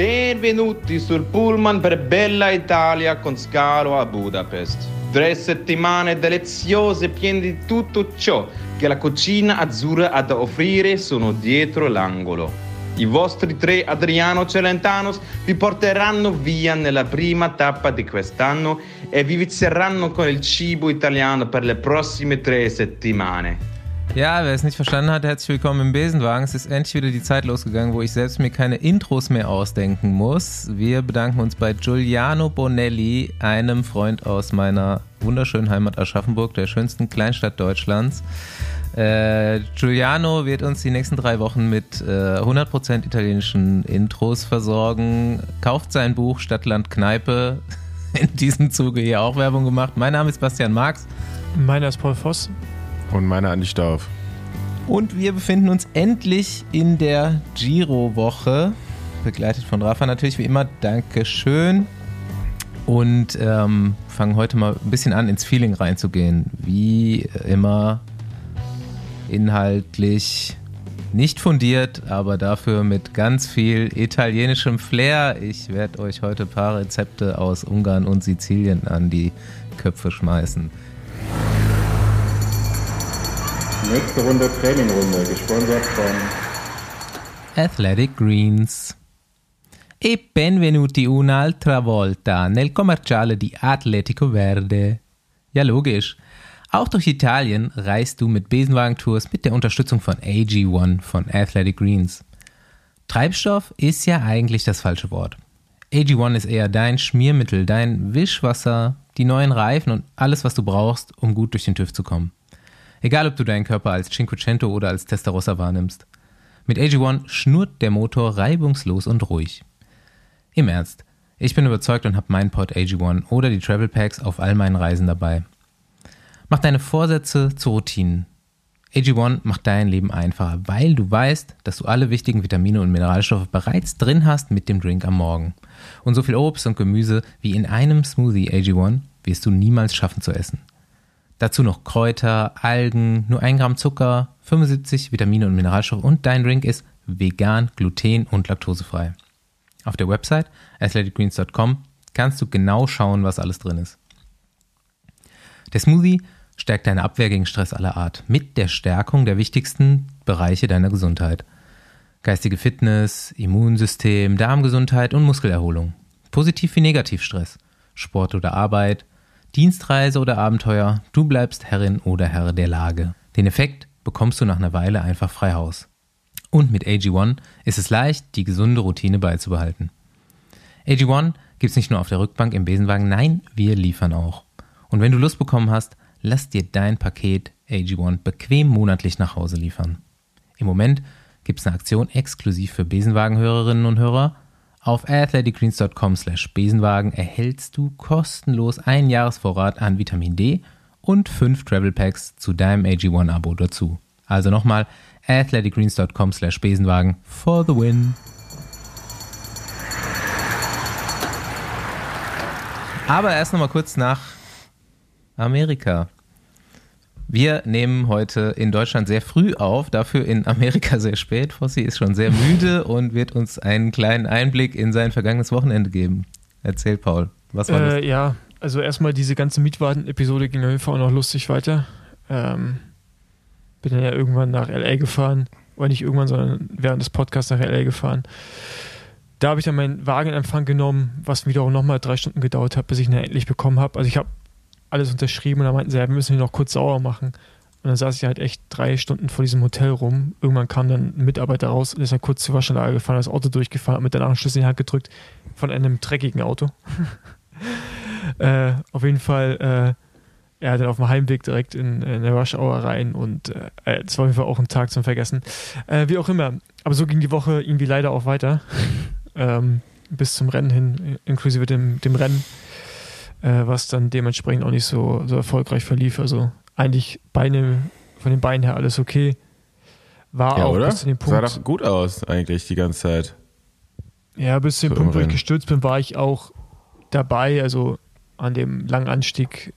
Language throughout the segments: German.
Benvenuti sul pullman per Bella Italia con scalo a Budapest. Tre settimane deliziose piene di tutto ciò che la cucina azzurra ha da offrire sono dietro l'angolo. I vostri tre Adriano Celentanos vi porteranno via nella prima tappa di quest'anno e vi vizieranno con il cibo italiano per le prossime tre settimane. Ja, wer es nicht verstanden hat, herzlich willkommen im Besenwagen. Es ist endlich wieder die Zeit losgegangen, wo ich selbst mir keine Intros mehr ausdenken muss. Wir bedanken uns bei Giuliano Bonelli, einem Freund aus meiner wunderschönen Heimat Aschaffenburg, der schönsten Kleinstadt Deutschlands. Äh, Giuliano wird uns die nächsten drei Wochen mit äh, 100% italienischen Intros versorgen. Kauft sein Buch Stadtland Kneipe. In diesem Zuge hier auch Werbung gemacht. Mein Name ist Bastian Marx. Meiner ist Paul Voss. Und meiner Andi Stauf. Und wir befinden uns endlich in der Giro-Woche. Begleitet von Rafa natürlich wie immer. Dankeschön. Und ähm, fangen heute mal ein bisschen an, ins Feeling reinzugehen. Wie immer inhaltlich nicht fundiert, aber dafür mit ganz viel italienischem Flair. Ich werde euch heute ein paar Rezepte aus Ungarn und Sizilien an die Köpfe schmeißen. Nächste Runde Trainingrunde, gesponsert von Athletic Greens. E benvenuti un'altra volta nel commerciale di Atletico Verde. Ja, logisch. Auch durch Italien reist du mit Besenwagen-Tours mit der Unterstützung von AG1 von Athletic Greens. Treibstoff ist ja eigentlich das falsche Wort. AG1 ist eher dein Schmiermittel, dein Wischwasser, die neuen Reifen und alles, was du brauchst, um gut durch den TÜV zu kommen. Egal, ob du deinen Körper als Cinquecento oder als Testarossa wahrnimmst. Mit AG1 schnurrt der Motor reibungslos und ruhig. Im Ernst, ich bin überzeugt und habe meinen Pod AG1 oder die Travel Packs auf all meinen Reisen dabei. Mach deine Vorsätze zu Routinen. AG1 macht dein Leben einfacher, weil du weißt, dass du alle wichtigen Vitamine und Mineralstoffe bereits drin hast mit dem Drink am Morgen. Und so viel Obst und Gemüse wie in einem Smoothie AG1 wirst du niemals schaffen zu essen. Dazu noch Kräuter, Algen, nur 1 Gramm Zucker, 75 Vitamine und Mineralstoffe und dein Drink ist vegan, gluten- und laktosefrei. Auf der Website athleticgreens.com kannst du genau schauen, was alles drin ist. Der Smoothie stärkt deine Abwehr gegen Stress aller Art mit der Stärkung der wichtigsten Bereiche deiner Gesundheit. Geistige Fitness, Immunsystem, Darmgesundheit und Muskelerholung. Positiv wie Negativstress, Sport oder Arbeit, Dienstreise oder Abenteuer, du bleibst Herrin oder Herr der Lage. Den Effekt bekommst du nach einer Weile einfach frei Haus. Und mit AG1 ist es leicht, die gesunde Routine beizubehalten. AG1 gibt es nicht nur auf der Rückbank im Besenwagen, nein, wir liefern auch. Und wenn du Lust bekommen hast, lass dir dein Paket AG1 bequem monatlich nach Hause liefern. Im Moment gibt es eine Aktion exklusiv für Besenwagenhörerinnen und Hörer auf athleticgreens.com slash Besenwagen erhältst du kostenlos einen Jahresvorrat an Vitamin D und fünf Travel Packs zu deinem AG1-Abo dazu. Also nochmal athleticgreens.com slash Besenwagen for the win. Aber erst nochmal kurz nach Amerika. Wir nehmen heute in Deutschland sehr früh auf, dafür in Amerika sehr spät. Fossi ist schon sehr müde und wird uns einen kleinen Einblick in sein vergangenes Wochenende geben. Erzähl, Paul, was war Äh, das? ja, also erstmal diese ganze Mietwagen-Episode ging auf jeden Fall auch noch lustig weiter. Ähm, bin dann ja irgendwann nach LA gefahren. Oder nicht irgendwann, sondern während des Podcasts nach LA gefahren. Da habe ich dann meinen Wagen in Empfang genommen, was wiederum nochmal drei Stunden gedauert hat, bis ich ihn endlich bekommen habe. Also ich habe alles unterschrieben und dann meinten sie, ja, wir müssen ihn noch kurz sauer machen. Und dann saß ich halt echt drei Stunden vor diesem Hotel rum. Irgendwann kam dann ein Mitarbeiter raus und ist dann kurz zur Waschanlage gefahren, das Auto durchgefahren, hat mit danach einen Schlüssel in die Hand gedrückt von einem dreckigen Auto. äh, auf jeden Fall, äh, hat dann auf dem Heimweg direkt in, in der Rush Hour rein und äh, es war auf jeden Fall auch ein Tag zum Vergessen. Äh, wie auch immer. Aber so ging die Woche irgendwie leider auch weiter. ähm, bis zum Rennen hin, inklusive dem, dem Rennen äh, was dann dementsprechend auch nicht so, so erfolgreich verlief. Also eigentlich Beine, von den Beinen her alles okay. War Ja, auch oder? bis zu dem Sah Punkt. doch gut aus, eigentlich, die ganze Zeit. Ja, bis zu dem So Punkt, wo ich gestürzt bin, war ich auch dabei, also an dem langen Anstieg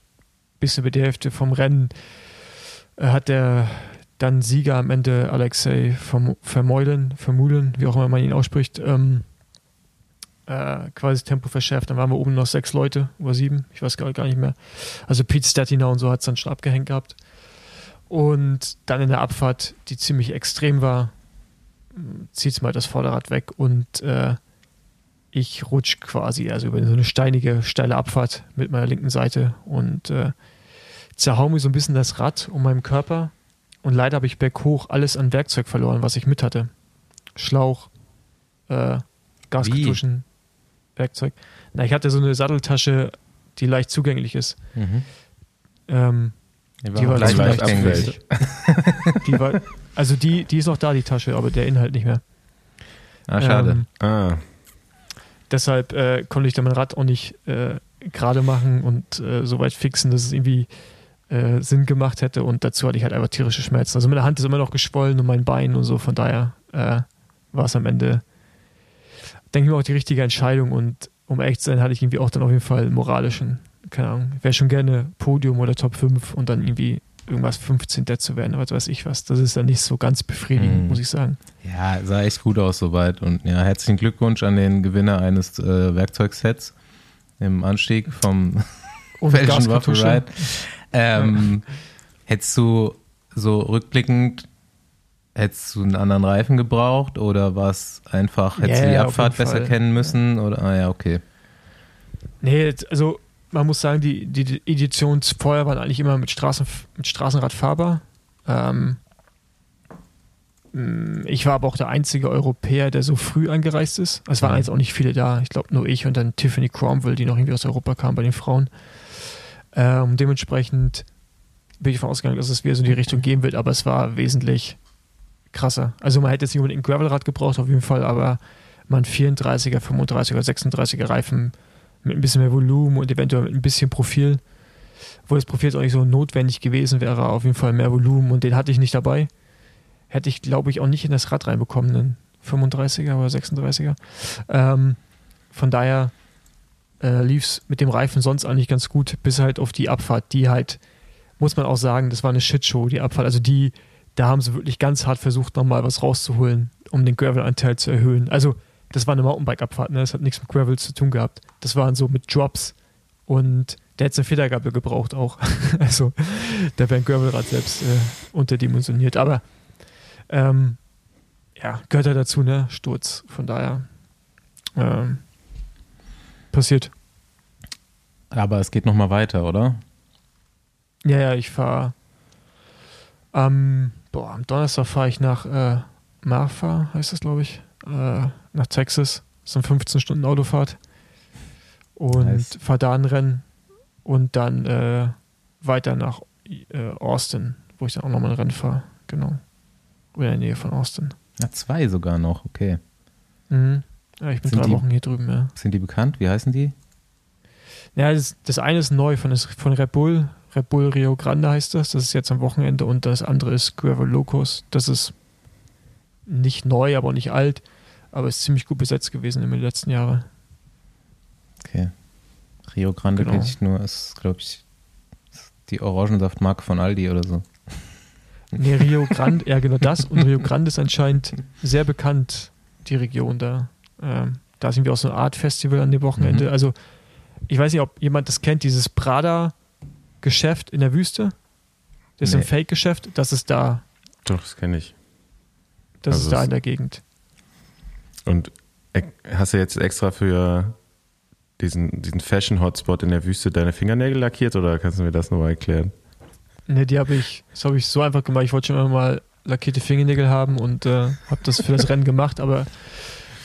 bis über die Hälfte vom Rennen äh, hat der dann Sieger am Ende Alexei Verm- Vermeulen, Vermulen, wie auch immer man ihn ausspricht, ähm, äh, quasi Tempo verschärft. Dann waren wir oben noch sechs Leute oder sieben, ich weiß gar, gar nicht mehr. Also Pete Stettiner und so hat es dann schon abgehängt gehabt. Und dann in der Abfahrt, die ziemlich extrem war, zieht mal das Vorderrad weg und äh, ich rutsch quasi, also über so eine steinige, steile Abfahrt mit meiner linken Seite und äh, zerhau mir so ein bisschen das Rad um meinen Körper und leider habe ich berghoch alles an Werkzeug verloren, was ich mit hatte. Schlauch, äh, Gaskartuschen, Werkzeug. Na, ich hatte so eine Satteltasche, die leicht zugänglich ist. Mhm. Ähm, Die Die war war leicht leicht abgängig. die war, also die, die ist noch da, die Tasche, aber der Inhalt nicht mehr. Ah, schade. Ähm, Ah, deshalb äh, konnte ich dann mein Rad auch nicht äh, gerade machen und äh, so weit fixen, dass es irgendwie äh, Sinn gemacht hätte. Und dazu hatte ich halt einfach tierische Schmerzen. Also meine Hand ist immer noch geschwollen und mein Bein und so. Von daher äh, war es am Ende, denke ich mal, auch die richtige Entscheidung. Und um ehrlich zu sein, hatte ich irgendwie auch dann auf jeden Fall moralischen, keine Ahnung, wäre schon gerne Podium oder Top 5 und dann irgendwie irgendwas 15. zu werden, was weiß ich was. Das ist dann nicht so ganz befriedigend, Mhm. muss ich sagen. Ja, sah echt gut aus soweit. Und ja, herzlichen Glückwunsch an den Gewinner eines äh, Werkzeugsets im Anstieg vom Und Belgian Waffle Gaskartusche. Ride. Ähm, Hättest du so rückblickend, hättest du einen anderen Reifen gebraucht oder war es einfach, hättest du Ja, die Abfahrt besser Fall. kennen müssen? Oder, ah ja, okay. Nee, also man muss sagen, die, die Editionen vorher waren eigentlich immer mit, Straßen, mit Straßenrad fahrbar. Ähm, mh, ich war aber auch der einzige Europäer, der so früh angereist ist. Es waren jetzt auch nicht viele da. Ich glaube nur ich und dann Tiffany Cromwell, die noch irgendwie aus Europa kam bei den Frauen. Ähm, dementsprechend bin ich davon ausgegangen, dass es wieder so in die Richtung gehen wird, aber es war wesentlich krasser. Also man hätte jetzt nicht unbedingt ein Gravelrad gebraucht, auf jeden Fall, aber man 34er, 35er, 36er Reifen mit ein bisschen mehr Volumen und eventuell mit ein bisschen Profil, wo das Profil jetzt auch nicht so notwendig gewesen wäre, auf jeden Fall mehr Volumen und den hatte ich nicht dabei. Hätte ich, glaube ich, auch nicht in das Rad reinbekommen, einen 35er oder 36er. Ähm, von daher äh, lief es mit dem Reifen sonst eigentlich ganz gut, bis halt auf die Abfahrt, die halt, muss man auch sagen, das war eine Shitshow, die Abfahrt. Also die, da haben sie wirklich ganz hart versucht, nochmal was rauszuholen, um den Gravel-Anteil zu erhöhen. Also das war eine Mountainbike-Abfahrt, ne? das hat nichts mit Gravel zu tun gehabt. Das waren so mit Drops und der hätte eine Federgabel gebraucht auch. also da wäre ein Gravelrad selbst äh, unterdimensioniert. Aber ähm, ja, gehört ja dazu, ne? Sturz. Von daher ähm, passiert. Aber es geht nochmal weiter, oder? Ja, ja, ich fahre am, boah, am Donnerstag fahre ich nach äh, Marfa, heißt das, glaube ich, äh, nach Texas. Das eine 15 Stunden Autofahrt. Und Nice. fahre da ein Rennen und dann äh, weiter nach äh, Austin, wo ich dann auch nochmal ein Rennen fahre. Genau. Oder in der Nähe von Austin. Ja, zwei sogar noch, okay. Mhm. Ja, ich bin Sind drei die- Wochen hier drüben, ja. Sind die bekannt? Wie heißen die? Ja, das, das eine ist neu von, das, von Red Bull. Red Bull Rio Grande heißt das. Das ist jetzt am Wochenende. Und das andere ist Gravel Locos. Das ist nicht neu, aber auch nicht alt. Aber ist ziemlich gut besetzt gewesen in den letzten Jahren. Okay. Rio Grande Genau. kenne ich nur, ist, glaube ich, die Orangensaftmarke von Aldi oder so. Nee, Rio Grande, ja genau das. Und Rio Grande ist anscheinend sehr bekannt, die Region da. Ähm, da sind wir auch so eine Art Festival an dem Wochenende. Mhm. Also, ich weiß nicht, ob jemand das kennt, dieses Prada-Geschäft in der Wüste. Das ist Nee. ein Fake-Geschäft. Das ist da. doch, das kenne ich. Das Also ist da in der Gegend. Und hast du jetzt extra für diesen, diesen Fashion-Hotspot in der Wüste deine Fingernägel lackiert oder kannst du mir das nochmal erklären? Ne, die habe ich, das habe ich so einfach gemacht. Ich wollte schon immer mal lackierte Fingernägel haben und äh, habe das für das Rennen gemacht, aber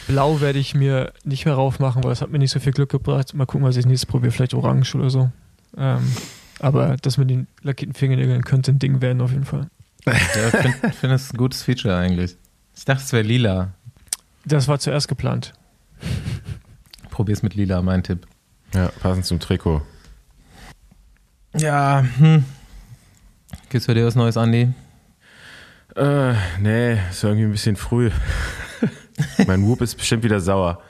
blau werde ich mir nicht mehr raufmachen, weil das hat mir nicht so viel Glück gebracht. Mal gucken, was ich nächstes probiere, vielleicht orange oder so. Ähm, aber das mit den lackierten Fingernägeln könnte ein Ding werden auf jeden Fall. Ja, ich finde find das ein gutes Feature eigentlich. Ich dachte, es wäre lila. Das war zuerst geplant. Probier's mit lila, mein Tipp. Ja, passend zum Trikot. Ja, hm. Gibt's bei dir was Neues, Andi? Äh, nee, ist irgendwie ein bisschen früh. mein Whoop ist bestimmt wieder sauer.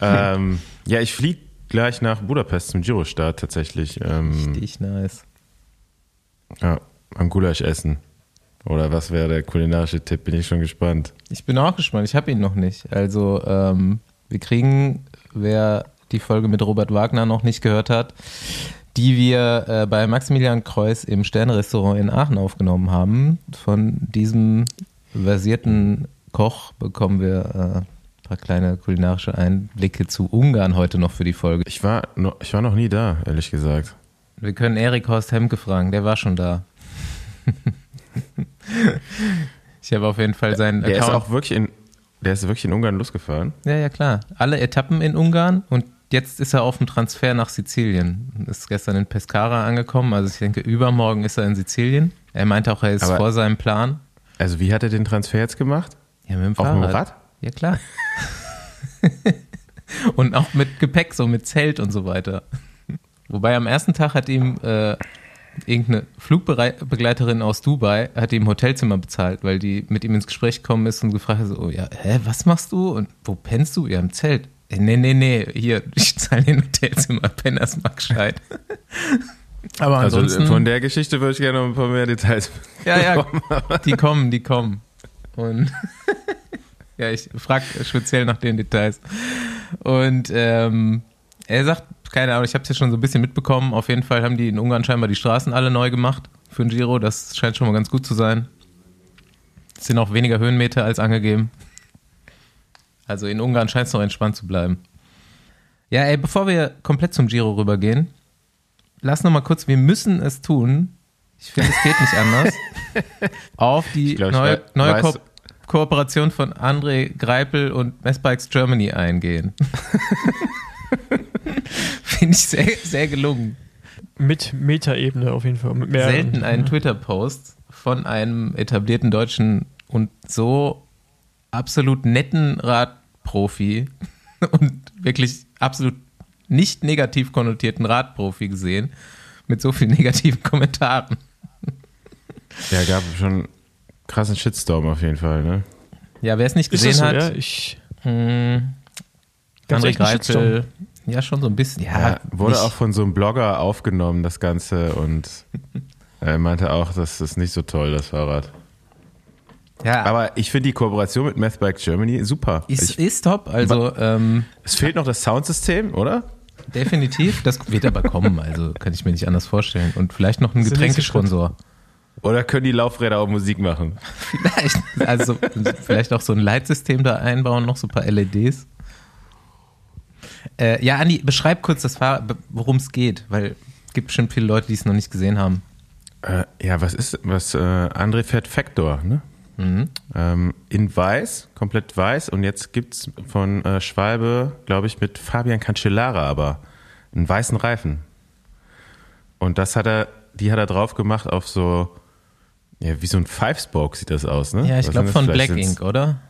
ähm, ja, ich fliege gleich nach Budapest zum Giro-Start tatsächlich. Ähm, Richtig nice. ja, am Gulasch essen. Oder was wäre der kulinarische Tipp? Bin ich schon gespannt. Ich bin auch gespannt. Ich habe ihn noch nicht. Also, ähm, wir kriegen wer die Folge mit Robert Wagner noch nicht gehört hat, die wir äh, bei Maximilian Kreuz im Sternrestaurant in Aachen aufgenommen haben. Von diesem versierten Koch bekommen wir äh, paar kleine kulinarische Einblicke zu Ungarn heute noch für die Folge. Ich war, noch, ich war noch nie da, ehrlich gesagt. Wir können Erik Horst Hemke fragen, der war schon da. ich habe auf jeden Fall seinen Der ist Account. auch wirklich in, der ist wirklich in Ungarn losgefahren. Ja, ja, klar. Alle Etappen in Ungarn und jetzt ist er auf dem Transfer nach Sizilien. Ist gestern in Pescara angekommen. Also ich denke, übermorgen ist er in Sizilien. Er meinte auch, er ist Aber- vor seinem Plan. Also wie hat er den Transfer jetzt gemacht? Ja, mit dem Auf Fahrrad. dem Rad? Ja, klar. und auch mit Gepäck, so mit Zelt und so weiter. Wobei am ersten Tag hat ihm äh, irgendeine Flugbegleiterin aus Dubai hat ihm ein Hotelzimmer bezahlt, weil die mit ihm ins Gespräch gekommen ist und gefragt hat, so, oh, ja, hä, was machst du? Und wo pennst du? Ja, im Zelt. Äh, Nee, nee, nee, hier, ich zahle dir ein Hotelzimmer, penn das mal gescheit. Aber Also ansonsten, von der Geschichte würde ich gerne noch ein paar mehr Details. ja, ja, die kommen, die kommen. Und ja, ich frage speziell nach den Details. Und ähm, er sagt, keine Ahnung, ich habe es ja schon so ein bisschen mitbekommen. Auf jeden Fall haben die in Ungarn scheinbar die Straßen alle neu gemacht für den Giro. Das scheint schon mal ganz gut zu sein. Es sind auch weniger Höhenmeter als angegeben. Also in Ungarn scheint es noch entspannt zu bleiben. Ja, ey, bevor wir komplett zum Giro rübergehen, lass noch mal kurz, wir müssen es tun. Ich finde, es geht nicht anders. Auf die glaub, neue, wei- neue weiß- Ko Kooperation von André Greipel und Messbikes Germany eingehen. finde ich sehr, sehr gelungen. Mit Metaebene auf jeden Fall. Selten einen Twitter-Post von einem etablierten deutschen und so absolut netten Radprofi und wirklich absolut nicht negativ konnotierten Radprofi gesehen mit so vielen negativen Kommentaren. Ja, gab schon krassen Shitstorm auf jeden Fall, ne? Ja, wer es nicht Ist gesehen das so, hat, ja? Ich, mh, Gab's André Greipel, ja schon so ein bisschen. Ja, Ja, wurde nicht- auch von so einem Blogger aufgenommen, das Ganze, und er meinte auch, das ist nicht so toll, das Fahrrad. ja, Aber ich finde die Kooperation mit Mathbike Germany super. ist, ich, ist top. Also ähm, es fehlt noch das Soundsystem, oder? definitiv. Das wird aber kommen. Also kann ich mir nicht anders vorstellen. Und vielleicht noch ein Das Oder können die Laufräder auch Musik machen? Vielleicht, also vielleicht auch so ein Leitsystem da einbauen, noch so ein paar LEDs. Äh, ja, Andi, beschreib kurz das Fahrrad, worum es geht, weil es gibt bestimmt viele Leute, die es noch nicht gesehen haben. Äh, ja, was ist, was, äh, André fährt Factor, ne? Ähm, in weiß, komplett weiß. Und jetzt gibt's von äh, Schwalbe, glaube ich, mit Fabian Cancellara aber einen weißen Reifen. Und das hat er, die hat er drauf gemacht auf so, ja, wie so ein Five-Spoke sieht das aus, ne? Ja, ich glaube das? von Black Ink, oder?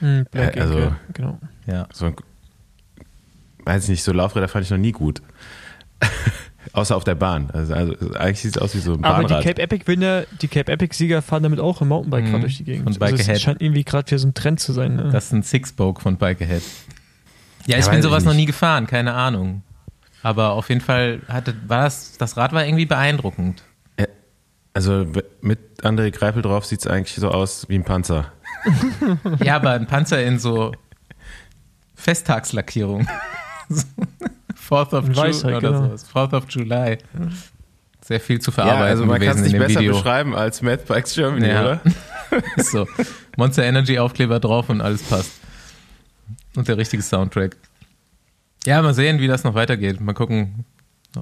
Hm, Black Äh, also- Ink, ja, genau. Ja. So ein, weiß ich nicht, so Laufräder fand ich noch nie gut. Außer auf der Bahn. Also, also eigentlich sieht es aus wie so ein Aber die Bahnrad. Cape Epic Winner, die Cape Epic Sieger fahren damit auch im Mountainbike Mhm, gerade durch die Gegend. von Bike also Ahead. es scheint irgendwie gerade wieder so ein Trend zu sein. Ne? Das ist ein Six-Spoke von Bike Ahead. Ja, ich Ja, bin sowas ich noch nie gefahren, keine Ahnung. Aber auf jeden Fall hatte, war das, das Rad war irgendwie beeindruckend. Also mit André Greipel drauf sieht es eigentlich so aus wie ein Panzer. Ja, aber ein Panzer in so Festtagslackierung. Fourth of June oder genau. sowas. Fourth of July. Sehr viel zu verarbeiten ja, also man kann es nicht besser Video. beschreiben als Mad Bikes Germany, Ja. oder? So. Monster Energy Aufkleber drauf und alles passt. Und der richtige Soundtrack. Ja, mal sehen, wie das noch weitergeht. Mal gucken,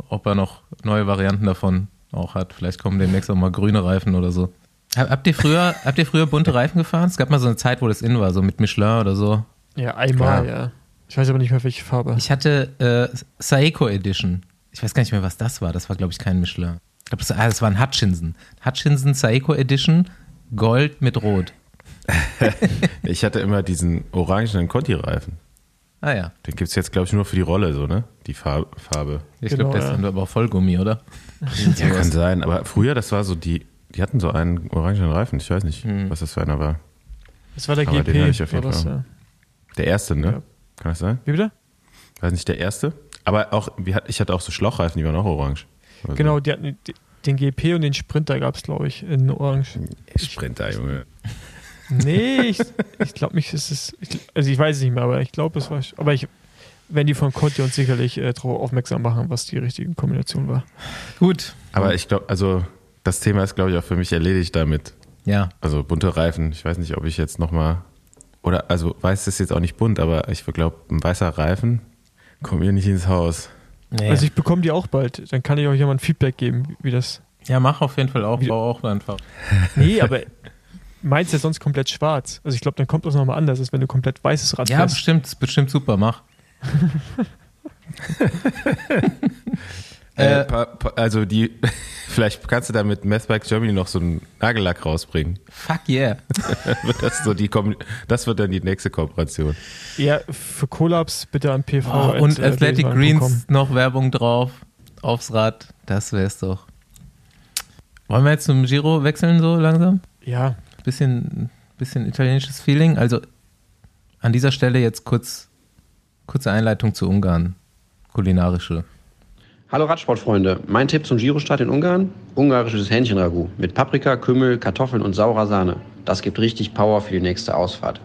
ob er noch neue Varianten davon auch hat. Vielleicht kommen demnächst auch mal grüne Reifen oder so. Hab- Habt ihr früher, habt ihr früher bunte Reifen gefahren? Es gab mal so eine Zeit, wo das in war, so mit Michelin oder so. Ja, einmal, Klar. ja. Ich weiß aber nicht mehr, welche Farbe. Ich hatte äh, Saeco Edition. Ich weiß gar nicht mehr, was das war. Das war, glaube ich, kein Michelin. Ich glaube, das, ah, das war ein Hutchinson. Hutchinson Saeco Edition, Gold mit Rot. Ich hatte immer diesen orangenen Conti-Reifen. Ah ja. Den gibt es jetzt, glaube ich, nur für die Rolle, so, ne? Die Farbe. Farbe. Ich Genau, glaube, das ja. sind aber auch Vollgummi, oder? Ja, kann sein. Aber früher, das war so, die, die hatten so einen orangenen Reifen. Ich weiß nicht, Hm. was das für einer war. Das war der Aber GP. den hatte ich auf jeden das, Fall. Der erste, ne? Ja. Kann das sein? Wie bitte? Weiß nicht, der erste? Aber auch, ich hatte auch so Schlauchreifen, die waren auch orange. Also, Genau, die hatten den GP und den Sprinter gab es, glaube ich, in Orange. Sprinter, Junge. Nee, ich, ich glaube nicht, es ist. Ich, also ich weiß es nicht mehr, aber ich glaube, es war. Aber ich werden die von Conti uns sicherlich äh, darauf aufmerksam machen, was die richtige Kombination war. Gut. Aber ich glaube, also das Thema ist, glaube ich, auch für mich erledigt damit. Ja. Also bunte Reifen. Ich weiß nicht, ob ich jetzt nochmal. Oder, also weiß ist jetzt auch nicht bunt, aber ich glaube, ein weißer Reifen kommt mir nicht ins Haus. Nee. Also ich bekomme die auch bald. Dann kann ich euch ja mal ein Feedback geben, wie das. ja, mach auf jeden Fall auch, bau auch einfach. Nee, aber meins ist ja sonst komplett schwarz. Also ich glaube, dann kommt das nochmal anders, als wenn du komplett weißes Rad Ja, fährst. bestimmt, ist bestimmt super, mach. Äh, Äh, pa, pa, also die, vielleicht kannst du da mit Mathbike Germany noch so einen Nagellack rausbringen. Fuck yeah. Das, so die, Kom- das wird dann die nächste Kooperation. Ja, für Collabs bitte an PV. Oh, und at, äh, Athletic besenwagen.com. Greens noch Werbung drauf aufs Rad. Das wär's doch. Wollen wir jetzt zum Giro wechseln so langsam? Ja, Bisschen, bisschen italienisches Feeling. Also an dieser Stelle jetzt kurz kurze Einleitung zu Ungarn. Kulinarische. Hallo Radsportfreunde, mein Tipp zum Girostart in Ungarn? Ungarisches Hähnchenragout mit Paprika, Kümmel, Kartoffeln und saurer Sahne. Das gibt richtig Power für die nächste Ausfahrt.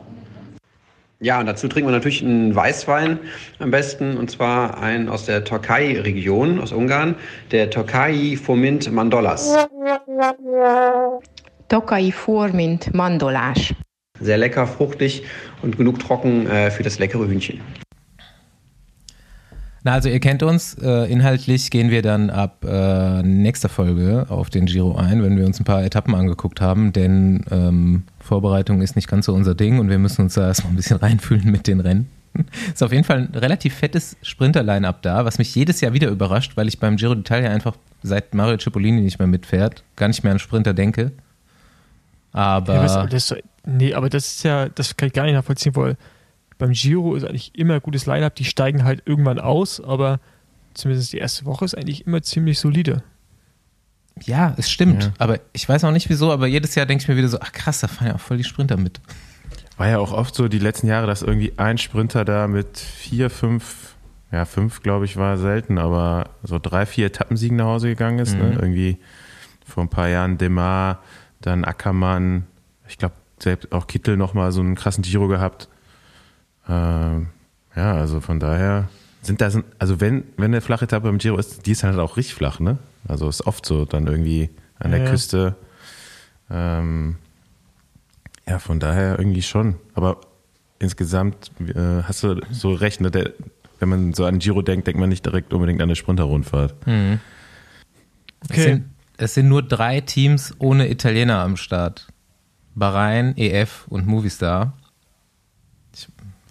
Ja, und dazu trinken wir natürlich einen Weißwein am besten, und zwar einen aus der Türkei-Region, aus Ungarn, der Türkei Fomint Mandolas. Tokai formint mandolás. Sehr lecker, fruchtig und genug trocken äh, für das leckere Hühnchen. Na, also ihr kennt uns. Äh, inhaltlich gehen wir dann ab äh, nächster Folge auf den Giro ein, wenn wir uns ein paar Etappen angeguckt haben, denn ähm, Vorbereitung ist nicht ganz so unser Ding und wir müssen uns da erstmal ein bisschen reinfühlen mit den Rennen. Ist auf jeden Fall ein relativ fettes Sprinter-Line-Up da, was mich jedes Jahr wieder überrascht, weil ich beim Giro d'Italia einfach seit Mario Cipollini nicht mehr mitfährt, gar nicht mehr an Sprinter denke. Aber ja was, das, nee, aber das ist ja, das kann ich gar nicht nachvollziehen, weil beim Giro ist eigentlich immer ein gutes Line-Up, die steigen halt irgendwann aus, aber zumindest die erste Woche ist eigentlich immer ziemlich solide. ja, es stimmt. Ja. Aber ich weiß auch nicht wieso, aber jedes Jahr denke ich mir wieder so, ach krass, da fahren ja auch voll die Sprinter mit. War ja auch oft so die letzten Jahre, dass irgendwie ein Sprinter da mit vier, fünf, ja, fünf glaube ich war selten, aber so drei, vier Etappensiegen nach Hause gegangen ist. Ne? Irgendwie vor ein paar Jahren Demar, dann Ackermann, ich glaube selbst auch Kittel nochmal so einen krassen Giro gehabt. Ähm, ja, also von daher sind da, also wenn, wenn eine flache Etappe im Giro ist, die ist halt auch richtig flach, ne? Also ist oft so dann irgendwie an der Ja, ja. Küste. Ähm, ja, von daher irgendwie schon. Aber insgesamt äh, hast du so recht, ne? Der, wenn man so an Giro denkt, denkt man nicht direkt unbedingt an eine Sprinterrundfahrt. Es, Okay. sind, es sind nur drei Teams ohne Italiener am Start. Bahrain, EF und Movistar.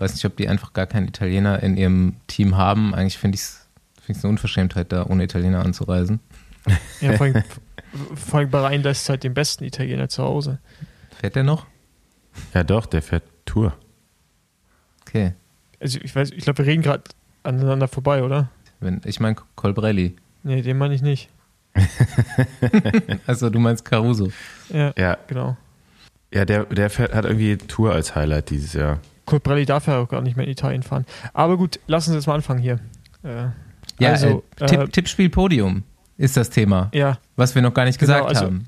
Ich weiß nicht, ob die einfach gar keinen Italiener in ihrem Team haben. Eigentlich finde ich es find eine Unverschämtheit, da ohne Italiener anzureisen. Ja, vor allem, vor allem Bahrain lässt halt den besten Italiener zu Hause. Fährt der noch? Ja, doch, der fährt Tour. Okay. Also ich weiß, ich glaube, wir reden gerade aneinander vorbei, oder? Wenn, ich meine Colbrelli. Nee, den meine ich nicht. Also du meinst Caruso. Ja, Ja, genau. ja der, der fährt, hat irgendwie Tour als Highlight dieses Jahr. Colbrelli darf ja auch gar nicht mehr in Italien fahren. Aber gut, lass uns jetzt mal anfangen hier. Äh, Ja, also, äh, Tipp, äh, Tippspiel Podium ist das Thema, ja, was wir noch gar nicht Genau, gesagt also- haben.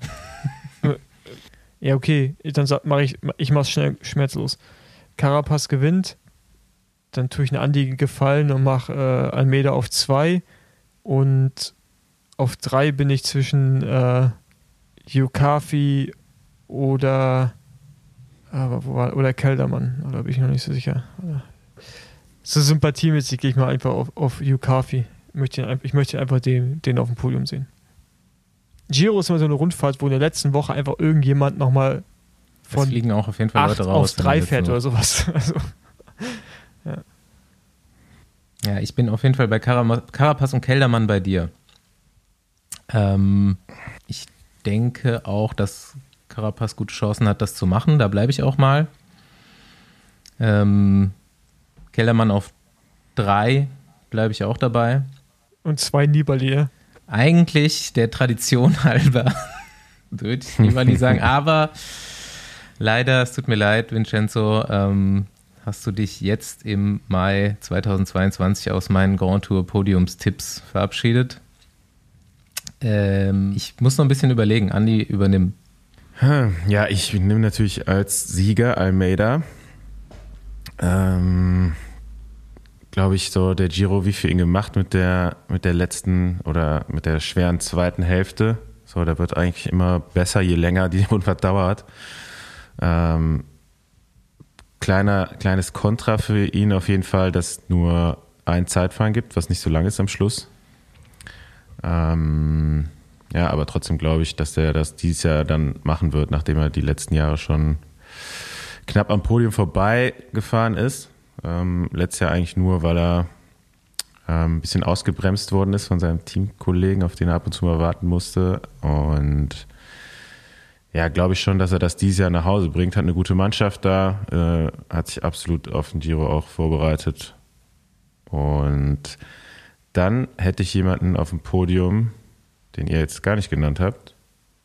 ja, okay. Dann mache ich, ich mach's schnell schmerzlos. Carapaz gewinnt, dann tue ich eine Andi gefallen und mache äh, Almeida auf zwei und auf drei bin ich zwischen äh, Yukafi oder aber wo war, oder Keldermann, oder bin ich noch nicht so sicher. So sympathiemäßig gehe ich mal einfach auf, auf Yukafi. Ich möchte, ich einfach den, den auf dem Podium sehen. Giro ist immer so eine Rundfahrt, wo in der letzten Woche einfach irgendjemand nochmal Es von fliegen auch auf jeden Fall Leute raus. auf drei fährt oder sowas. Also, Ja, ich bin auf jeden Fall bei Karama- Carapaz und Keldermann bei dir. Ähm, ich denke auch, dass Carapaz gute Chancen hat, das zu machen. Da bleibe ich auch mal. Ähm, Keldermann auf drei bleibe ich auch dabei. und zwei Nibali. Eigentlich der Tradition halber würde ich Nibali sagen, aber leider, es tut mir leid, Vincenzo, ähm, hast du dich jetzt im Mai 2022 aus meinen Grand Tour Podiumstipps verabschiedet. Ähm, ich muss noch ein bisschen überlegen. Andi, übernimm. Hm, Ja, ich nehme natürlich als Sieger Almeida. Ähm, glaube ich, so der Giro wie für ihn gemacht mit der, mit der letzten oder mit der schweren zweiten Hälfte. So, der wird eigentlich immer besser, je länger die Rundfahrt dauert. Ähm, kleiner, kleines Kontra für ihn auf jeden Fall, dass nur ein Zeitfahren gibt, was nicht so lang ist am Schluss. Ähm, ja, aber trotzdem glaube ich, dass der das dieses Jahr dann machen wird, nachdem er die letzten Jahre schon knapp am Podium vorbei gefahren ist. Ähm, letztes Jahr eigentlich nur, weil er ähm, ein bisschen ausgebremst worden ist von seinem Teamkollegen, auf den er ab und zu mal warten musste. Und ja, glaube ich schon, dass er das dieses Jahr nach Hause bringt. Hat eine gute Mannschaft da, äh, hat sich absolut auf den Giro auch vorbereitet. Und dann hätte ich jemanden auf dem Podium, den ihr jetzt gar nicht genannt habt.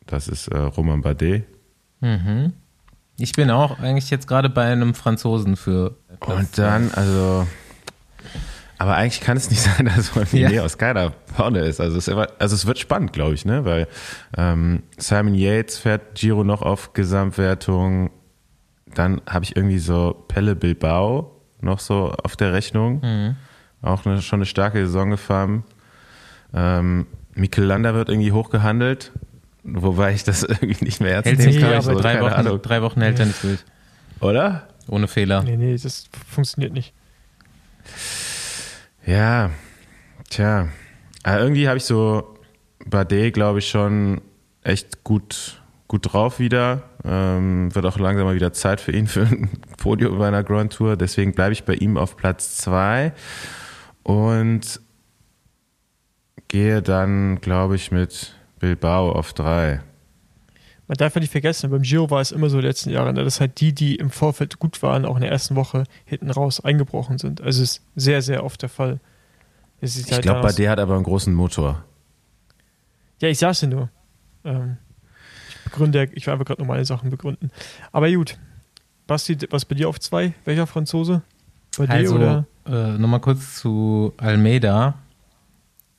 Das ist äh, Roman Bardet. Mhm. Ich bin auch eigentlich jetzt gerade bei einem Franzosen für. Platz Und dann, also. Aber eigentlich kann es nicht sein, dass man ja. aus keiner vorne ist. Also es, immer, also es wird spannend, glaube ich, ne? Weil ähm, Simon Yates fährt Giro noch auf Gesamtwertung. Dann habe ich irgendwie so Pelle Bilbao noch so auf der Rechnung. Mhm. Auch eine, schon eine starke Saison gefahren. Ähm, Mikel Landa wird irgendwie hochgehandelt. Wobei ich das irgendwie nicht mehr ernst nehmen kann. So, drei, Wochen, drei Wochen hält er nicht durch. Oder? Ohne Fehler. Nee, nee, das funktioniert nicht. Ja, tja. Aber irgendwie habe ich so Bardet, glaube ich, schon echt gut, gut drauf wieder. Ähm, wird auch langsam mal wieder Zeit für ihn für ein Podium bei einer Grand Tour. Deswegen bleibe ich bei ihm auf Platz zwei und gehe dann, glaube ich, mit Bilbao auf drei. Man darf ja nicht vergessen, beim Giro war es immer so in den letzten Jahren, ne, dass halt die, die im Vorfeld gut waren, auch in der ersten Woche hinten raus eingebrochen sind. Also es ist sehr, sehr oft der Fall. ich halt glaube, bei der hat aber einen großen Motor. Ja, ich sag's dir nur. Ähm, ich begründe, ich will einfach gerade nur meine Sachen begründen. Aber gut. Basti, was bei dir auf zwei? Welcher Franzose? Bei also, dir oder? Äh, Nochmal kurz zu Almeida.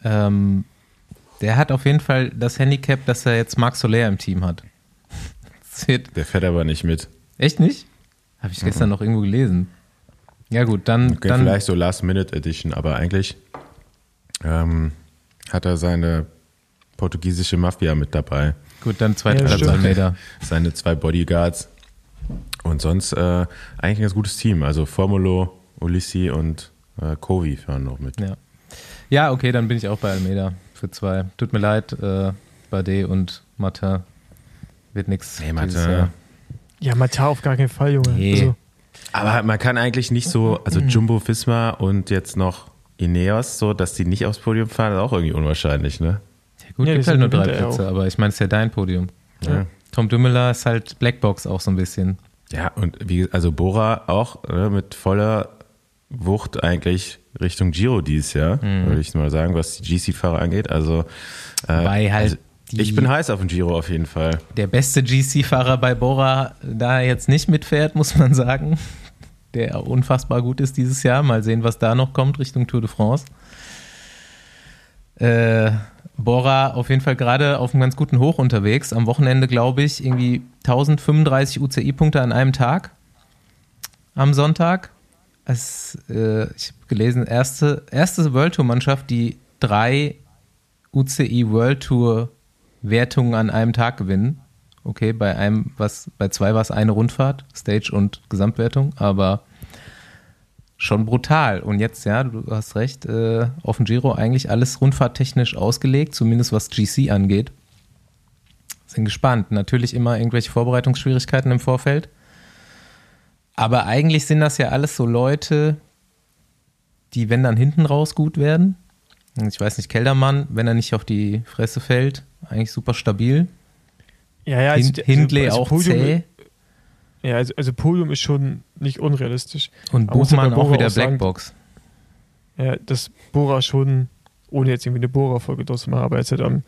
Ähm, der hat auf jeden Fall das Handicap, dass er jetzt Marc Soler im Team hat. Der fährt aber nicht mit. Echt nicht? Habe ich gestern mhm. noch irgendwo gelesen. Ja, gut, dann. Okay, dann vielleicht so Last-Minute-Edition, aber eigentlich ähm, hat er seine portugiesische Mafia mit dabei. Gut, dann zweiter ja, Meter. Seine zwei Bodyguards. Und sonst äh, eigentlich ein ganz gutes Team. Also Formulo, Ulissi und äh, Kovi fahren noch mit. Ja. Ja, okay, dann bin ich auch bei Almeida für zwei. Tut mir leid, äh, Bade und Matta. Wird nichts. Nee, Matta. Ja, Matta auf gar keinen Fall, Junge. Nee. Also. Aber man kann eigentlich nicht so, also Jumbo Fisma und jetzt noch Ineos, so, dass die nicht aufs Podium fahren, ist auch irgendwie unwahrscheinlich, ne? Ja, gut, ja, gibt halt nur drei Plätze, aber ich meine, es ist ja dein Podium. Ja. Tom Dümmeler ist halt Blackbox auch so ein bisschen. Ja, und wie, also Bora auch ne, mit voller Wucht eigentlich Richtung Giro dieses Jahr, mhm. würde ich mal sagen, was die GC-Fahrer angeht. Also, äh, halt also ich bin heiß auf den Giro auf jeden Fall. Der beste GC-Fahrer bei Bora da jetzt nicht mitfährt, muss man sagen. Der unfassbar gut ist dieses Jahr. Mal sehen, was da noch kommt Richtung Tour de France. Äh, Bora auf jeden Fall gerade auf einem ganz guten Hoch unterwegs. Am Wochenende, glaube ich, irgendwie 1035 UCI-Punkte an einem Tag. Am Sonntag. Es, äh, ich habe gelesen, erste, erste World Tour-Mannschaft, die drei UCI World Tour Wertungen an einem Tag gewinnen. Okay, bei einem, was, bei zwei war es eine Rundfahrt, Stage und Gesamtwertung, aber schon brutal. Und jetzt, ja, du hast recht, äh, auf dem Giro eigentlich alles rundfahrttechnisch ausgelegt, zumindest was GC angeht. Sind gespannt. Natürlich immer irgendwelche Vorbereitungsschwierigkeiten im Vorfeld. Aber eigentlich sind das ja alles so Leute, die, wenn dann hinten raus gut werden. Ich weiß nicht, Keldermann, wenn er nicht auf die Fresse fällt, eigentlich super stabil. Ja, ja, also, Hindley also, also auch Podium, zäh. Ja, also, also Podium ist schon nicht unrealistisch. Und Buchmann auch wieder Blackbox. Ja, dass Bora schon, ohne jetzt irgendwie eine Bora-Folge draus zu machen, aber jetzt halt am,